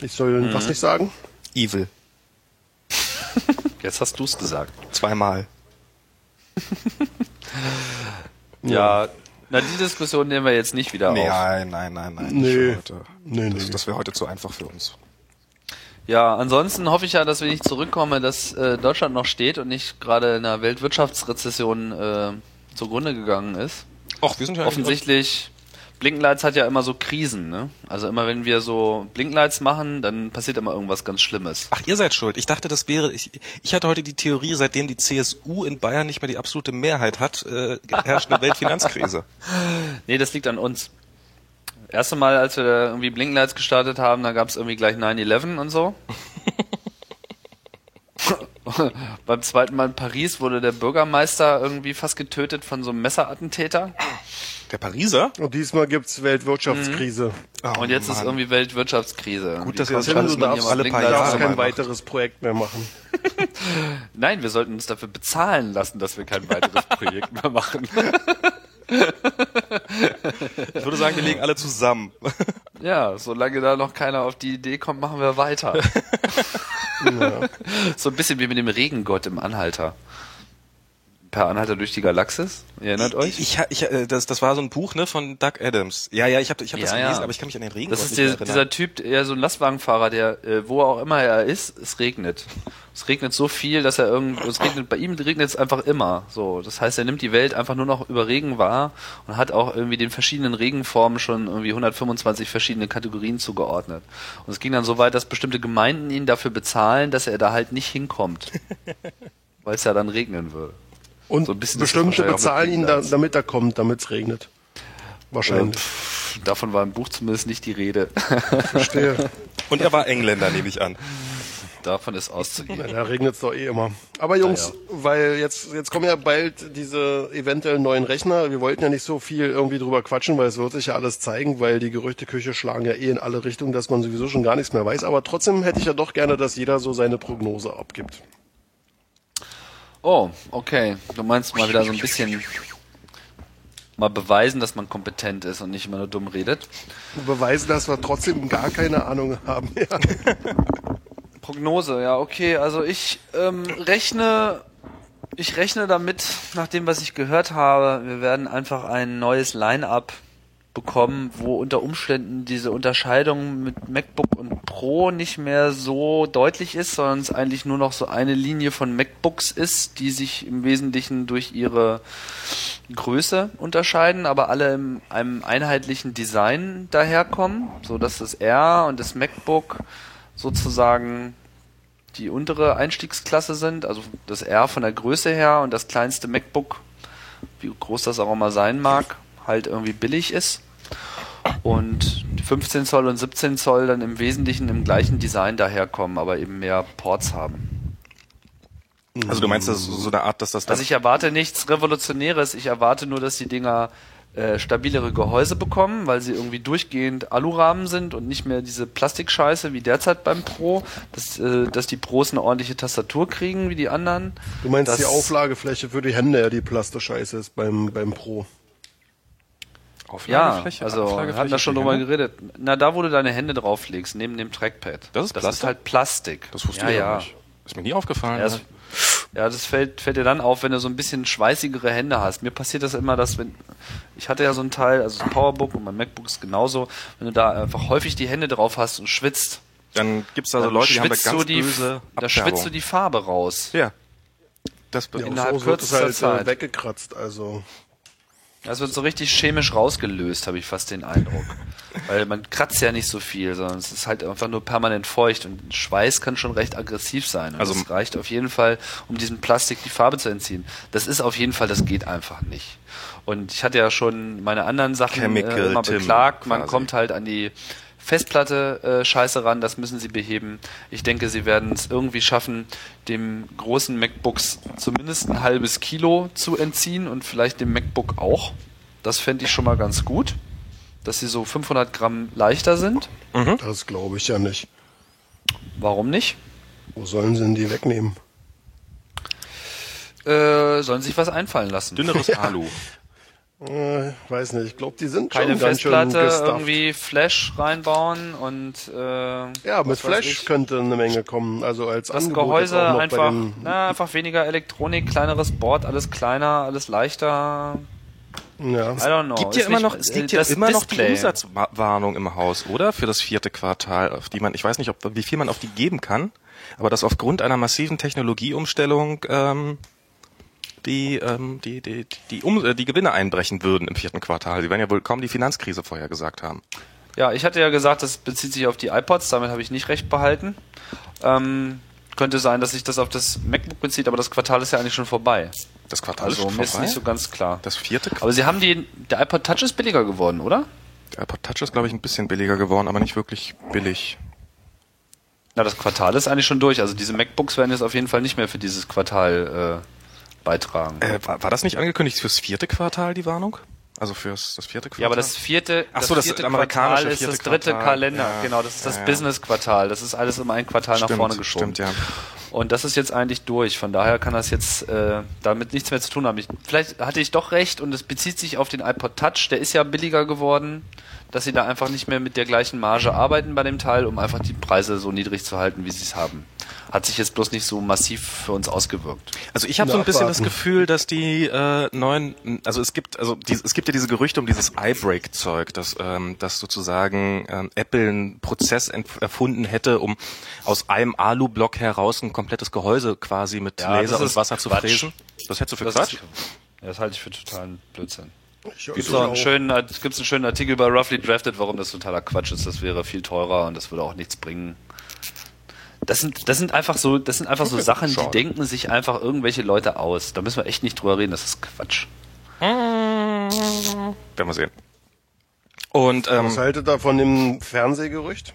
Ich soll mhm. was nicht sagen? Evil. Jetzt hast du es gesagt. Zweimal. ja, na, die Diskussion nehmen wir jetzt nicht wieder nee, auf. Nein, nein, nein, nein. Nee. Heute. Nee, das, nee. das wäre heute zu einfach für uns. Ja, ansonsten hoffe ich ja, dass wenn ich zurückkomme, dass äh, Deutschland noch steht und nicht gerade in einer Weltwirtschaftsrezession äh, zugrunde gegangen ist. Och, wir sind ja Offensichtlich, Blinkenlights hat ja immer so Krisen, ne? Also immer wenn wir so Blinklights machen, dann passiert immer irgendwas ganz Schlimmes. Ach, ihr seid schuld. Ich dachte, das wäre. Ich, ich hatte heute die Theorie, seitdem die CSU in Bayern nicht mehr die absolute Mehrheit hat, äh, herrscht eine Weltfinanzkrise. Nee, das liegt an uns. Erste Mal, als wir da irgendwie Blinklights gestartet haben, da gab es irgendwie gleich 9-11 und so. Beim zweiten Mal in Paris wurde der Bürgermeister irgendwie fast getötet von so einem Messerattentäter. Der Pariser? Und diesmal gibt's Weltwirtschaftskrise. Oh, und jetzt ist Mann. irgendwie Weltwirtschaftskrise. Gut, dass kommt das man mal jemand alle paar Jahre darfst kein macht. weiteres Projekt mehr machen. Nein, wir sollten uns dafür bezahlen lassen, dass wir kein weiteres Projekt mehr machen. Ich würde sagen, wir legen alle zusammen. Ja, solange da noch keiner auf die Idee kommt, machen wir weiter. So ein bisschen wie mit dem Regengott im Anhalter. Per Anhalter durch die Galaxis, ihr erinnert euch? Ich, ich, äh, das, das war so ein Buch ne von Doug Adams. Ja, ja, ich habe ich hab das Ja, gelesen, ja. aber ich kann mich an den Regen Das ist nicht der, dieser Typ, eher so ein Lastwagenfahrer, der, äh, wo auch immer er ist, es regnet. Es regnet so viel, dass er irgend, es regnet, bei ihm regnet es einfach immer. So, das heißt, er nimmt die Welt einfach nur noch über Regen wahr und hat auch irgendwie den verschiedenen Regenformen schon irgendwie 125 verschiedene Kategorien zugeordnet. Und es ging dann so weit, dass bestimmte Gemeinden ihn dafür bezahlen, dass er da halt nicht hinkommt. Weil es ja dann regnen würde. Und So bestimmte bezahlen ihn, da, damit er kommt, damit es regnet. Wahrscheinlich. Pff, davon war im Buch zumindest nicht die Rede. Verstehe. Und er war Engländer, nehme ich an. davon ist auszugehen. Da regnet es doch eh immer. Aber Jungs, weil jetzt, jetzt kommen ja bald diese eventuell neuen Rechner. Wir wollten ja nicht so viel irgendwie drüber quatschen, weil es wird sich ja alles zeigen, weil die Gerüchteküche schlagen ja eh in alle Richtungen, dass man sowieso schon gar nichts mehr weiß. Aber trotzdem hätte ich ja doch gerne, dass jeder so seine Prognose abgibt. Oh, okay. Du meinst mal wieder so ein bisschen mal beweisen, dass man kompetent ist und nicht immer nur dumm redet. Und beweisen, dass wir trotzdem gar keine Ahnung haben. Ja. Prognose, ja, okay. Also ich ähm, rechne, ich rechne damit, nach dem, was ich gehört habe, wir werden einfach ein neues Line-up bekommen, wo unter Umständen diese Unterscheidung mit MacBook und Pro nicht mehr so deutlich ist, sondern es eigentlich nur noch so eine Linie von MacBooks ist, die sich im Wesentlichen durch ihre Größe unterscheiden, aber alle in einem einheitlichen Design daherkommen, so dass das R und das MacBook sozusagen die untere Einstiegsklasse sind, also das R von der Größe her und das kleinste MacBook, wie groß das auch immer sein mag, halt irgendwie billig ist. Und die 15 Zoll und 17 Zoll dann im Wesentlichen im gleichen Design daherkommen, aber eben mehr Ports haben. Also du meinst, das so eine Art, dass das dann Also ich erwarte nichts Revolutionäres, ich erwarte nur, dass die Dinger äh, stabilere Gehäuse bekommen, weil sie irgendwie durchgehend Alurahmen sind und nicht mehr diese Plastikscheiße wie derzeit beim Pro, dass, äh, dass die Pros eine ordentliche Tastatur kriegen wie die anderen. Du meinst Das- die Auflagefläche für die Hände, ja, die Plastischeiße ist beim, beim Pro. Ja, Auflagefläche, also wir Auflagefläche hatten da schon drüber Hände? geredet. Na, da wo du deine Hände drauflegst, neben dem Trackpad. Das ist das Plastik? ist halt Plastik. Das wusste ja, ich ja. ja nicht. Ist mir nie aufgefallen. Ja, das, ja, das fällt, fällt dir dann auf, wenn du so ein bisschen schweißigere Hände hast. Mir passiert das immer, dass wenn, ich hatte ja so ein Teil, also ein Powerbook und mein MacBook ist genauso, wenn du da einfach häufig die Hände drauf hast und schwitzt, dann gibt's da so Leute, die haben da schwitzt ganz du die, böse da schwitzt du die Farbe raus. Ja. Das Ja, Innerhalb und so wird es kürzester halt äh, Zeit. weggekratzt, also. Das wird so richtig chemisch rausgelöst, habe ich fast den Eindruck. Weil man kratzt ja nicht so viel, sondern es ist halt einfach nur permanent feucht und Schweiß kann schon recht aggressiv sein. Und Also- das reicht auf jeden Fall, um diesem Plastik die Farbe zu entziehen. Das ist auf jeden Fall, das geht einfach nicht. Und ich hatte ja schon meine anderen Sachen äh, immer beklagt. Man quasi. kommt halt an die Festplatte äh, scheiße ran, das müssen sie beheben. Ich denke, sie werden es irgendwie schaffen, dem großen MacBooks zumindest ein halbes Kilo zu entziehen und vielleicht dem MacBook auch. Das fände ich schon mal ganz gut, dass sie so 500 Gramm leichter sind. Das glaube ich ja nicht. Warum nicht? Wo sollen sie denn die wegnehmen? Äh, sollen sich was einfallen lassen. Dünneres Alu. Äh, weiß nicht. Ich glaube, die sind Keine schon ganz schön Festplatte, gestufft. irgendwie Flash reinbauen und äh, Ja, mit Flash ich. könnte eine Menge kommen. Also als das Angebot Gehäuse jetzt auch noch bei einfach, den- na, einfach weniger Elektronik, kleineres Board, alles kleiner, alles leichter. Ja. I don't know. gibt ja Ist immer nicht- noch, es gibt ja das immer noch die Display. Umsatzwarnung im Haus, oder? Für das vierte Quartal, auf die man, ich weiß nicht, ob, wie viel man auf die geben kann, aber dass aufgrund einer massiven Technologieumstellung ähm, die, ähm, die, die, die, um, äh, die Gewinne einbrechen würden im vierten Quartal. Sie werden ja wohl kaum die Finanzkrise vorher gesagt haben. Ja, ich hatte ja gesagt, das bezieht sich auf die iPods, damit habe ich nicht recht behalten. Ähm, könnte sein, dass sich das auf das MacBook bezieht, aber das Quartal ist ja eigentlich schon vorbei. Das Quartal Also ist ist vorbei. nicht so ganz klar. das vierte Quartal. Aber sie haben die, der iPod Touch ist billiger geworden, oder? Der iPod Touch ist, glaube ich, ein bisschen billiger geworden, aber nicht wirklich billig. Na, das Quartal ist eigentlich schon durch. Also diese MacBooks werden jetzt auf jeden Fall nicht mehr für dieses Quartal äh, beitragen. Äh, war, war das nicht angekündigt fürs vierte Quartal, die Warnung? Also fürs das vierte Quartal? Ja, aber das vierte, Ach so, das vierte amerikanische Quartal ist vierte das dritte Quartal. Kalender. Ja. Genau, das ist das Ja, ja. Business-Quartal. Das ist alles um ein Quartal nach Stimmt, vorne geschoben. stimmt, ja. Und das ist jetzt eigentlich durch. Von daher kann das jetzt äh, damit nichts mehr zu tun haben. Ich, vielleicht hatte ich doch recht und es bezieht sich auf den iPod Touch. Der ist ja billiger geworden, dass sie da einfach nicht mehr mit der gleichen Marge arbeiten bei dem Teil, um einfach die Preise so niedrig zu halten, wie sie es haben. Hat sich jetzt bloß nicht so massiv für uns ausgewirkt. Also ich habe so ein bisschen das. Gefühl, dass die äh, neuen, also es gibt, also die, es gibt ja diese Gerüchte um dieses iBreak-Zeug, dass, ähm, dass sozusagen ähm, Apple einen Prozess erfunden hätte, um aus einem Alu-Block heraus ein komplettes Gehäuse quasi mit Ja, Laser und Wasser zu Quatsch. fräsen. Das hättest du für Das, Quatsch? ist, das halte ich für totalen Blödsinn. Gibt es einen schönen, Art- gibt's einen schönen Artikel bei Roughly Drafted, warum das totaler Quatsch ist. Das wäre viel teurer und das würde auch nichts bringen. Das sind, das sind einfach so, das sind einfach so Sachen, die denken sich einfach irgendwelche Leute aus. Da müssen wir echt nicht drüber reden. Das ist Quatsch. Werden wir sehen. Und ähm, Was haltet ihr von dem Fernsehgerücht?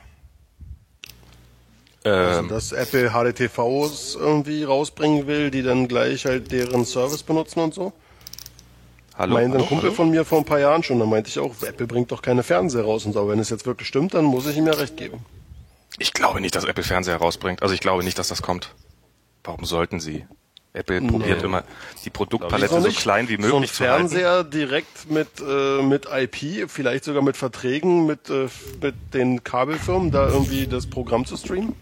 Also, ähm, dass Apple HDTVs irgendwie rausbringen will, die dann gleich halt deren Service benutzen und so? hallo, meinte ein Kumpel hallo? von mir vor ein paar Jahren schon, da meinte ich auch, Apple bringt doch keine Fernseher raus und so. Aber wenn es jetzt wirklich stimmt, dann muss ich ihm ja recht geben. Ich glaube nicht, dass Apple Fernseher rausbringt. Also ich glaube nicht, dass das kommt. Warum sollten sie? Apple probiert immer die Produktpalette so klein wie So ein möglich zu halten. Fernseher direkt mit, äh, mit IP, vielleicht sogar mit Verträgen mit, äh, mit den Kabelfirmen, da irgendwie das Programm zu streamen?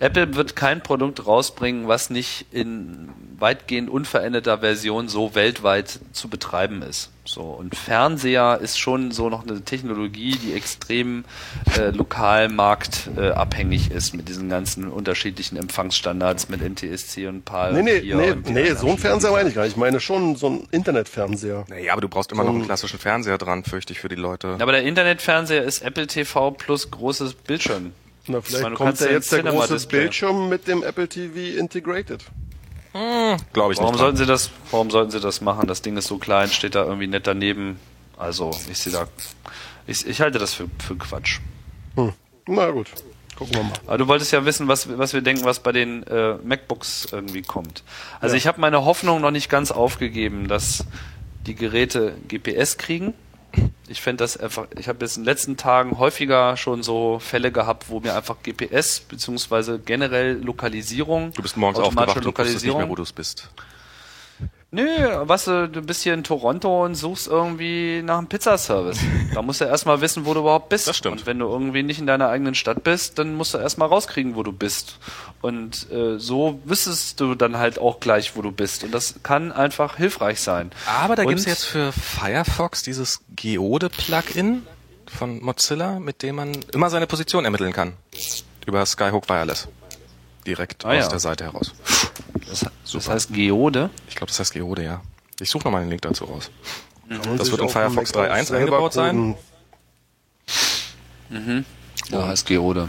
Apple wird kein Produkt rausbringen, was nicht in weitgehend unveränderter Version so weltweit zu betreiben ist. So und Fernseher ist schon so noch eine Technologie, die extrem äh, lokal marktabhängig äh, ist mit diesen ganzen unterschiedlichen Empfangsstandards mit NTSC und PAL. Nee, nee, 4 nee, nee, so ein Fernseher meine ich gar nicht. Ich meine schon so ein Internetfernseher. Naja, aber du brauchst immer noch einen klassischen Fernseher dran, fürchte ich, für die Leute. Aber der Internetfernseher ist Apple TV plus großes Bildschirm. Na, vielleicht meine, du kommt kannst ja jetzt der große. Bildschirm mit dem Apple TV integrated. Glaube ich Warum nicht. sollten sie das, warum sollten sie das machen? Das Ding ist so klein, steht da irgendwie nett daneben. Also, ich sehe da, ich, ich halte das für, für Quatsch. Hm. Na gut, gucken wir mal. Aber du wolltest ja wissen, was, was wir denken, was bei den äh, MacBooks irgendwie kommt. Also ich habe meine Hoffnung noch nicht ganz aufgegeben, dass die Geräte GPS kriegen. Ich fände das einfach, ich habe jetzt in den letzten Tagen häufiger schon so Fälle gehabt, wo mir einfach GPS beziehungsweise generell Lokalisierung, Du bist morgens aufgewacht und wusstest nicht mehr, wo du es bist. Nö, was du, du bist hier in Toronto und suchst irgendwie nach einem Pizzaservice. Da musst du erstmal wissen, wo du überhaupt bist. Das stimmt. Und wenn du irgendwie nicht in deiner eigenen Stadt bist, dann musst du erstmal rauskriegen, wo du bist. Und äh, so wüsstest du dann halt auch gleich, wo du bist. Und das kann einfach hilfreich sein. Aber da Und- gibt's jetzt für Firefox dieses Geode-Plugin von Mozilla, mit dem man immer seine Position ermitteln kann. Über Skyhook Wireless. Direkt Ah, aus ja. der Seite heraus. Das, das heißt Geode. Ich glaube, das heißt Geode, ja. Ich suche nochmal den Link dazu raus. Man Das wird in Firefox Mac auch 3.1 selber eingebaut sein? coden. Ja, heißt Geode.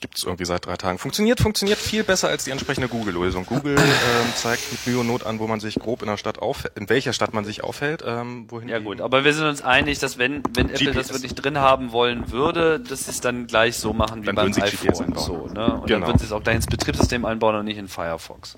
Gibt's irgendwie seit drei Tagen. Funktioniert, funktioniert viel besser als die entsprechende Google-Lösung. Google ähm, zeigt mit Mühe und Not an, wo man sich grob in der Stadt aufhält, in welcher Stadt man sich aufhält, ähm, wohin Ja gut, aber wir sind uns einig, dass wenn, wenn Apple GPS. das wirklich drin haben wollen würde, dass sie es dann gleich so machen wie Dann beim iPhone. einbauen. So, ne? Und Genau. dann würden sie es auch gleich ins Betriebssystem einbauen und nicht in Firefox.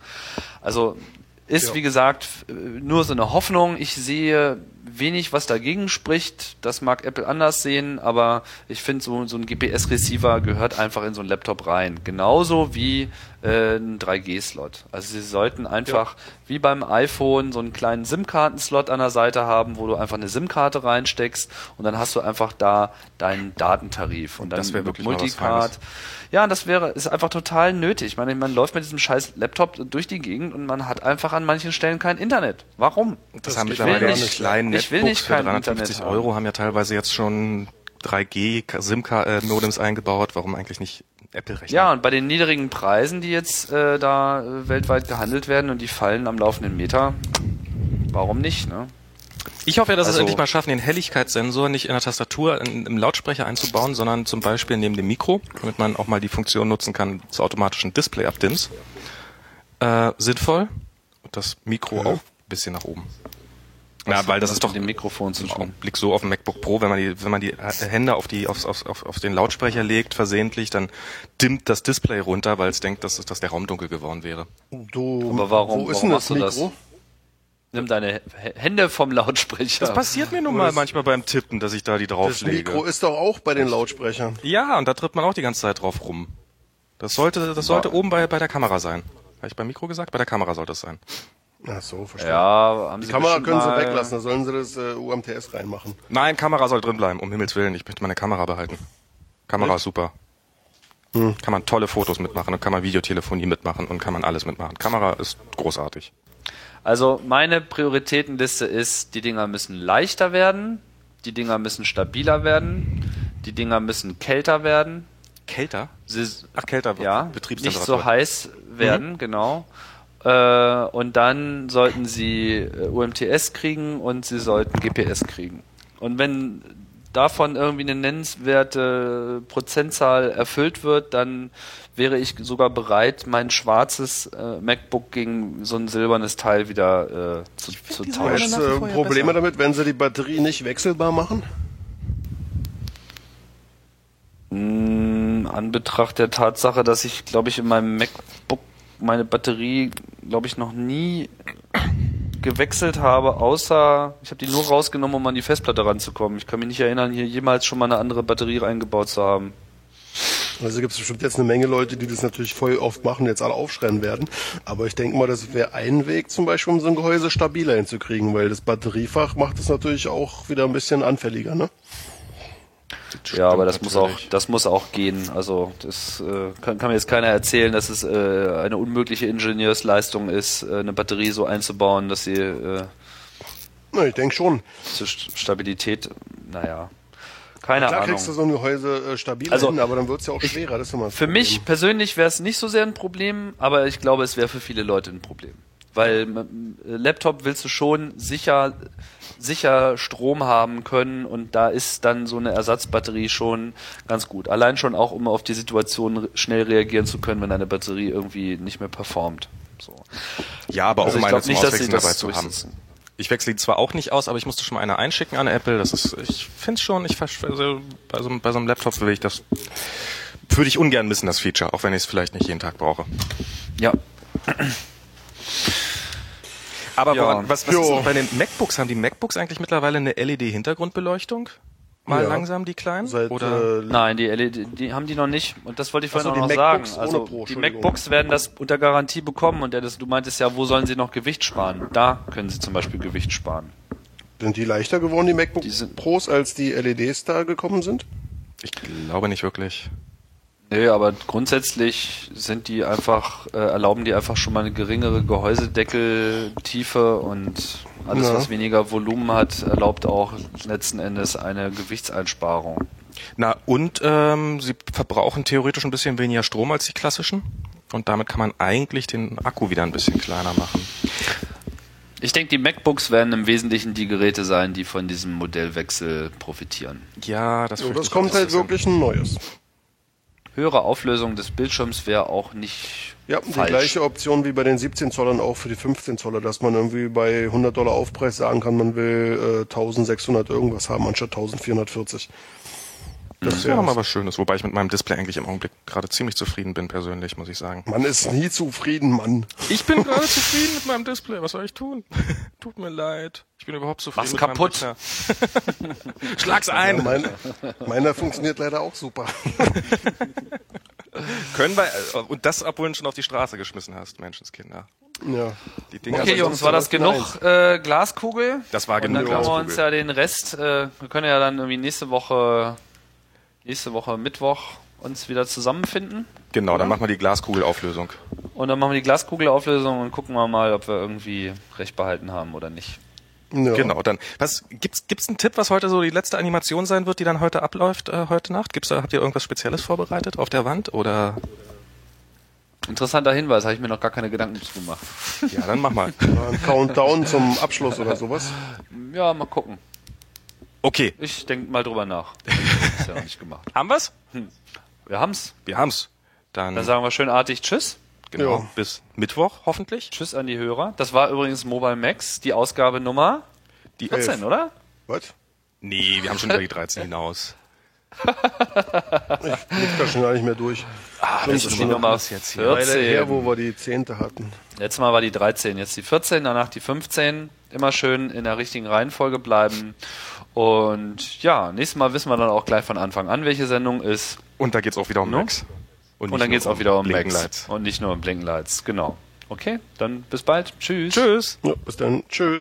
Also ist, Ja. wie gesagt, f- nur so eine Hoffnung. Ich sehe wenig, was dagegen spricht. Das mag Apple anders sehen, aber ich finde, so, so ein GPS-Receiver gehört einfach in so ein Laptop rein. Genauso wie äh, ein 3G-Slot. Also sie sollten einfach ja. wie beim iPhone so einen kleinen SIM-Karten-Slot an der Seite haben, wo du einfach eine SIM-Karte reinsteckst und dann hast du einfach da deinen Datentarif. Und dann das wäre wirklich Multicard. Ja, das wäre, ist einfach total nötig. Ich meine, man läuft mit diesem scheiß Laptop durch die Gegend und man hat einfach an manchen Stellen kein Internet. Warum? Das, das haben mittlerweile die kleinen ich will nicht für 350 Euro haben ja teilweise jetzt schon 3G SIM-Modems eingebaut. Warum eigentlich nicht Apple-Rechner? Ja, und bei den niedrigen Preisen, die jetzt äh, da äh, weltweit gehandelt werden und die fallen am laufenden Meter, warum nicht, ne? Ich hoffe ja, dass also, es endlich mal schaffen, den Helligkeitssensor nicht in der Tastatur in, im Lautsprecher einzubauen, sondern zum Beispiel neben dem Mikro, damit man auch mal die Funktion nutzen kann des automatischen Display-Abdimms. Äh, sinnvoll. Und das Mikro ja. auch ein bisschen nach oben. Ja, weil das ist doch dem Mikrofon zu tun. Blick so auf dem MacBook Pro, wenn man die, wenn man die Hände auf die, auf, auf, auf, auf den Lautsprecher legt, versehentlich, dann dimmt das Display runter, weil es denkt, dass, dass der Raum dunkel geworden wäre. Du, Aber warum, wo ist warum denn das Mikro? Das? Nimm deine Hände vom Lautsprecher. Das passiert mir nun mal manchmal beim Tippen, dass ich da die drauflege. Das Mikro ist doch auch bei den Lautsprechern. Ja, und da tritt man auch die ganze Zeit drauf rum. Das sollte, das sollte ja. oben bei, bei der Kamera sein. Habe ich beim Mikro gesagt? Bei der Kamera sollte es sein. Ach so, verstehe. Ja, haben die Sie Kamera können Sie weglassen, da sollen Sie das äh, UMTS reinmachen. Nein, Kamera soll drin bleiben, um Himmels Willen. Ich möchte meine Kamera behalten. Kamera ist super. Hm. Kann man tolle Fotos mitmachen und kann man Videotelefonie mitmachen und kann man alles mitmachen. Kamera ist großartig. Also meine Prioritätenliste ist, die Dinger müssen leichter werden, die Dinger müssen stabiler werden, die Dinger müssen kälter werden. Kälter? Sie, Ach, kälter, ja, Nicht so heiß werden, mhm. genau. Äh, und dann sollten sie äh, UMTS kriegen und sie sollten GPS kriegen. Und wenn davon irgendwie eine nennenswerte Prozentzahl erfüllt wird, dann wäre ich sogar bereit, mein schwarzes äh, MacBook gegen so ein silbernes Teil wieder äh, zu, zu tauschen. Hast du äh, Probleme besser. damit, wenn sie die Batterie nicht wechselbar machen? Mm, an Betracht der Tatsache, dass ich, glaube ich, in meinem MacBook meine Batterie, glaube ich, noch nie gewechselt habe, außer ich habe die nur rausgenommen, um an die Festplatte ranzukommen. Ich kann mich nicht erinnern, hier jemals schon mal eine andere Batterie reingebaut zu haben. Also gibt es bestimmt jetzt eine Menge Leute, die das natürlich voll oft machen, jetzt alle aufschreien werden. Aber ich denke mal, das wäre ein Weg zum Beispiel, um so ein Gehäuse stabiler hinzukriegen, weil das Batteriefach macht es natürlich auch wieder ein bisschen anfälliger, ne? Ja, aber das natürlich. muss auch, das muss auch gehen. Also das äh, kann, kann mir jetzt keiner erzählen, dass es äh, eine unmögliche Ingenieursleistung ist, äh, eine Batterie so einzubauen, dass sie. Äh, Na, ich denke schon. Zur Stabilität, naja. Keine Klar Ahnung. kriegst du so ein Gehäuse äh, stabil also, hin, aber dann wird's ja auch schwerer. das ist immer für mich persönlich wäre es nicht so sehr ein Problem, aber ich glaube, es wäre für viele Leute ein Problem. Weil äh, Laptop willst du schon sicher sicher Strom haben können und da ist dann so eine Ersatzbatterie schon ganz gut. Allein schon auch, um auf die Situation schnell reagieren zu können, wenn eine Batterie irgendwie nicht mehr performt. So. Ja, aber also auch um eine zum nicht, Auswechseln dabei zu haben. Ich wechsle die zwar auch nicht aus, aber ich musste schon mal eine einschicken an Apple. Das ist, ich finde schon, ich also bei, so, bei so einem Laptop will ich das, würde ich ungern missen, das Feature, auch wenn ich es vielleicht nicht jeden Tag brauche. Ja. Aber ja. woran, was, was ist bei den MacBooks? Haben die MacBooks eigentlich mittlerweile eine LED-Hintergrundbeleuchtung? Mal ja. langsam die kleinen? Seit, oder? Äh, Nein, die LED, die haben die noch nicht. Und das wollte ich vorhin also auch noch MacBooks sagen. Also Pro, die MacBooks werden das unter Garantie bekommen. Und du meintest ja, wo sollen sie noch Gewicht sparen? Da können sie zum Beispiel Gewicht sparen. Sind die leichter geworden, die MacBook die Pros, als die LEDs da gekommen sind? Ich glaube nicht wirklich. Nee, aber grundsätzlich sind die einfach, äh, erlauben die einfach schon mal eine geringere Gehäusedeckeltiefe und alles, ja. was weniger Volumen hat, erlaubt auch letzten Endes eine Gewichtseinsparung. Na, und ähm, sie verbrauchen theoretisch ein bisschen weniger Strom als die klassischen. Und damit kann man eigentlich den Akku wieder ein bisschen kleiner machen. Ich denke, die MacBooks werden im Wesentlichen die Geräte sein, die von diesem Modellwechsel profitieren. Ja, das, so, das kommt halt wirklich ein neues höhere Auflösung des Bildschirms wäre auch nicht ja, falsch. die gleiche Option wie bei den 17 Zollern auch für die 15 Zoller, dass man irgendwie bei 100 Dollar Aufpreis sagen kann, man will äh, 1600 irgendwas haben anstatt 1440. Das ist ja nochmal was Schönes, wobei ich mit meinem Display eigentlich im Augenblick gerade ziemlich zufrieden bin, persönlich, muss ich sagen. Man ist nie zufrieden, Mann. Ich bin gerade zufrieden mit meinem Display. Was soll ich tun? Tut mir leid. Ich bin überhaupt zufrieden Mach's mit kaputt. Schlag's Ja, ein. mein, meiner funktioniert leider auch super. Können wir, äh, und das, obwohl du ihn schon auf die Straße geschmissen hast, Menschenskinder. Ja. Okay, Jungs, war das genug äh, Glaskugel? Das war Und genug dann können wir uns ja den Rest, äh, wir können ja dann irgendwie nächste Woche, nächste Woche Mittwoch uns wieder zusammenfinden. Genau, dann machen wir die Glaskugelauflösung. Und dann machen wir die Glaskugelauflösung und gucken wir mal, ob wir irgendwie recht behalten haben oder nicht. Ja. Genau, dann, was, gibt's, gibt's einen Tipp, was heute so die letzte Animation sein wird, die dann heute abläuft, äh, heute Nacht? Gibt's da, habt ihr irgendwas Spezielles vorbereitet auf der Wand oder? Interessanter Hinweis, habe ich mir noch gar keine Gedanken zu gemacht. Ja, dann mach mal. Ein Countdown zum Abschluss oder sowas. Ja, mal gucken. Okay, Ich denke mal drüber nach. ist ja noch nicht gemacht. haben wir's? Wir haben's. Wir haben's. Dann, Dann sagen wir schönartig Tschüss. genau, Ja. bis Mittwoch hoffentlich. Tschüss an die Hörer. Das war übrigens Mobile Max, die Ausgabe Nummer Die 14, oder? Was? Nee, wir haben schon über die 13 hinaus. Ich da schon gar nicht mehr durch. Ah, Das ist die Nummer jetzt hier? Weile her, 14. wo wir die zehnte hatten. Letztes Mal war die 13, jetzt die 14, danach die 15. Immer schön in der richtigen Reihenfolge bleiben. Und ja, nächstes Mal wissen wir dann auch gleich von Anfang an, welche Sendung ist. Und da geht's auch wieder um No? Max. Und, nicht dann nur geht's auch wieder um Blinken Max. Lights. Und nicht nur um Blinkenlights. Genau. Okay, dann bis bald. Tschüss. Tschüss. Ja, bis dann. Tschüss.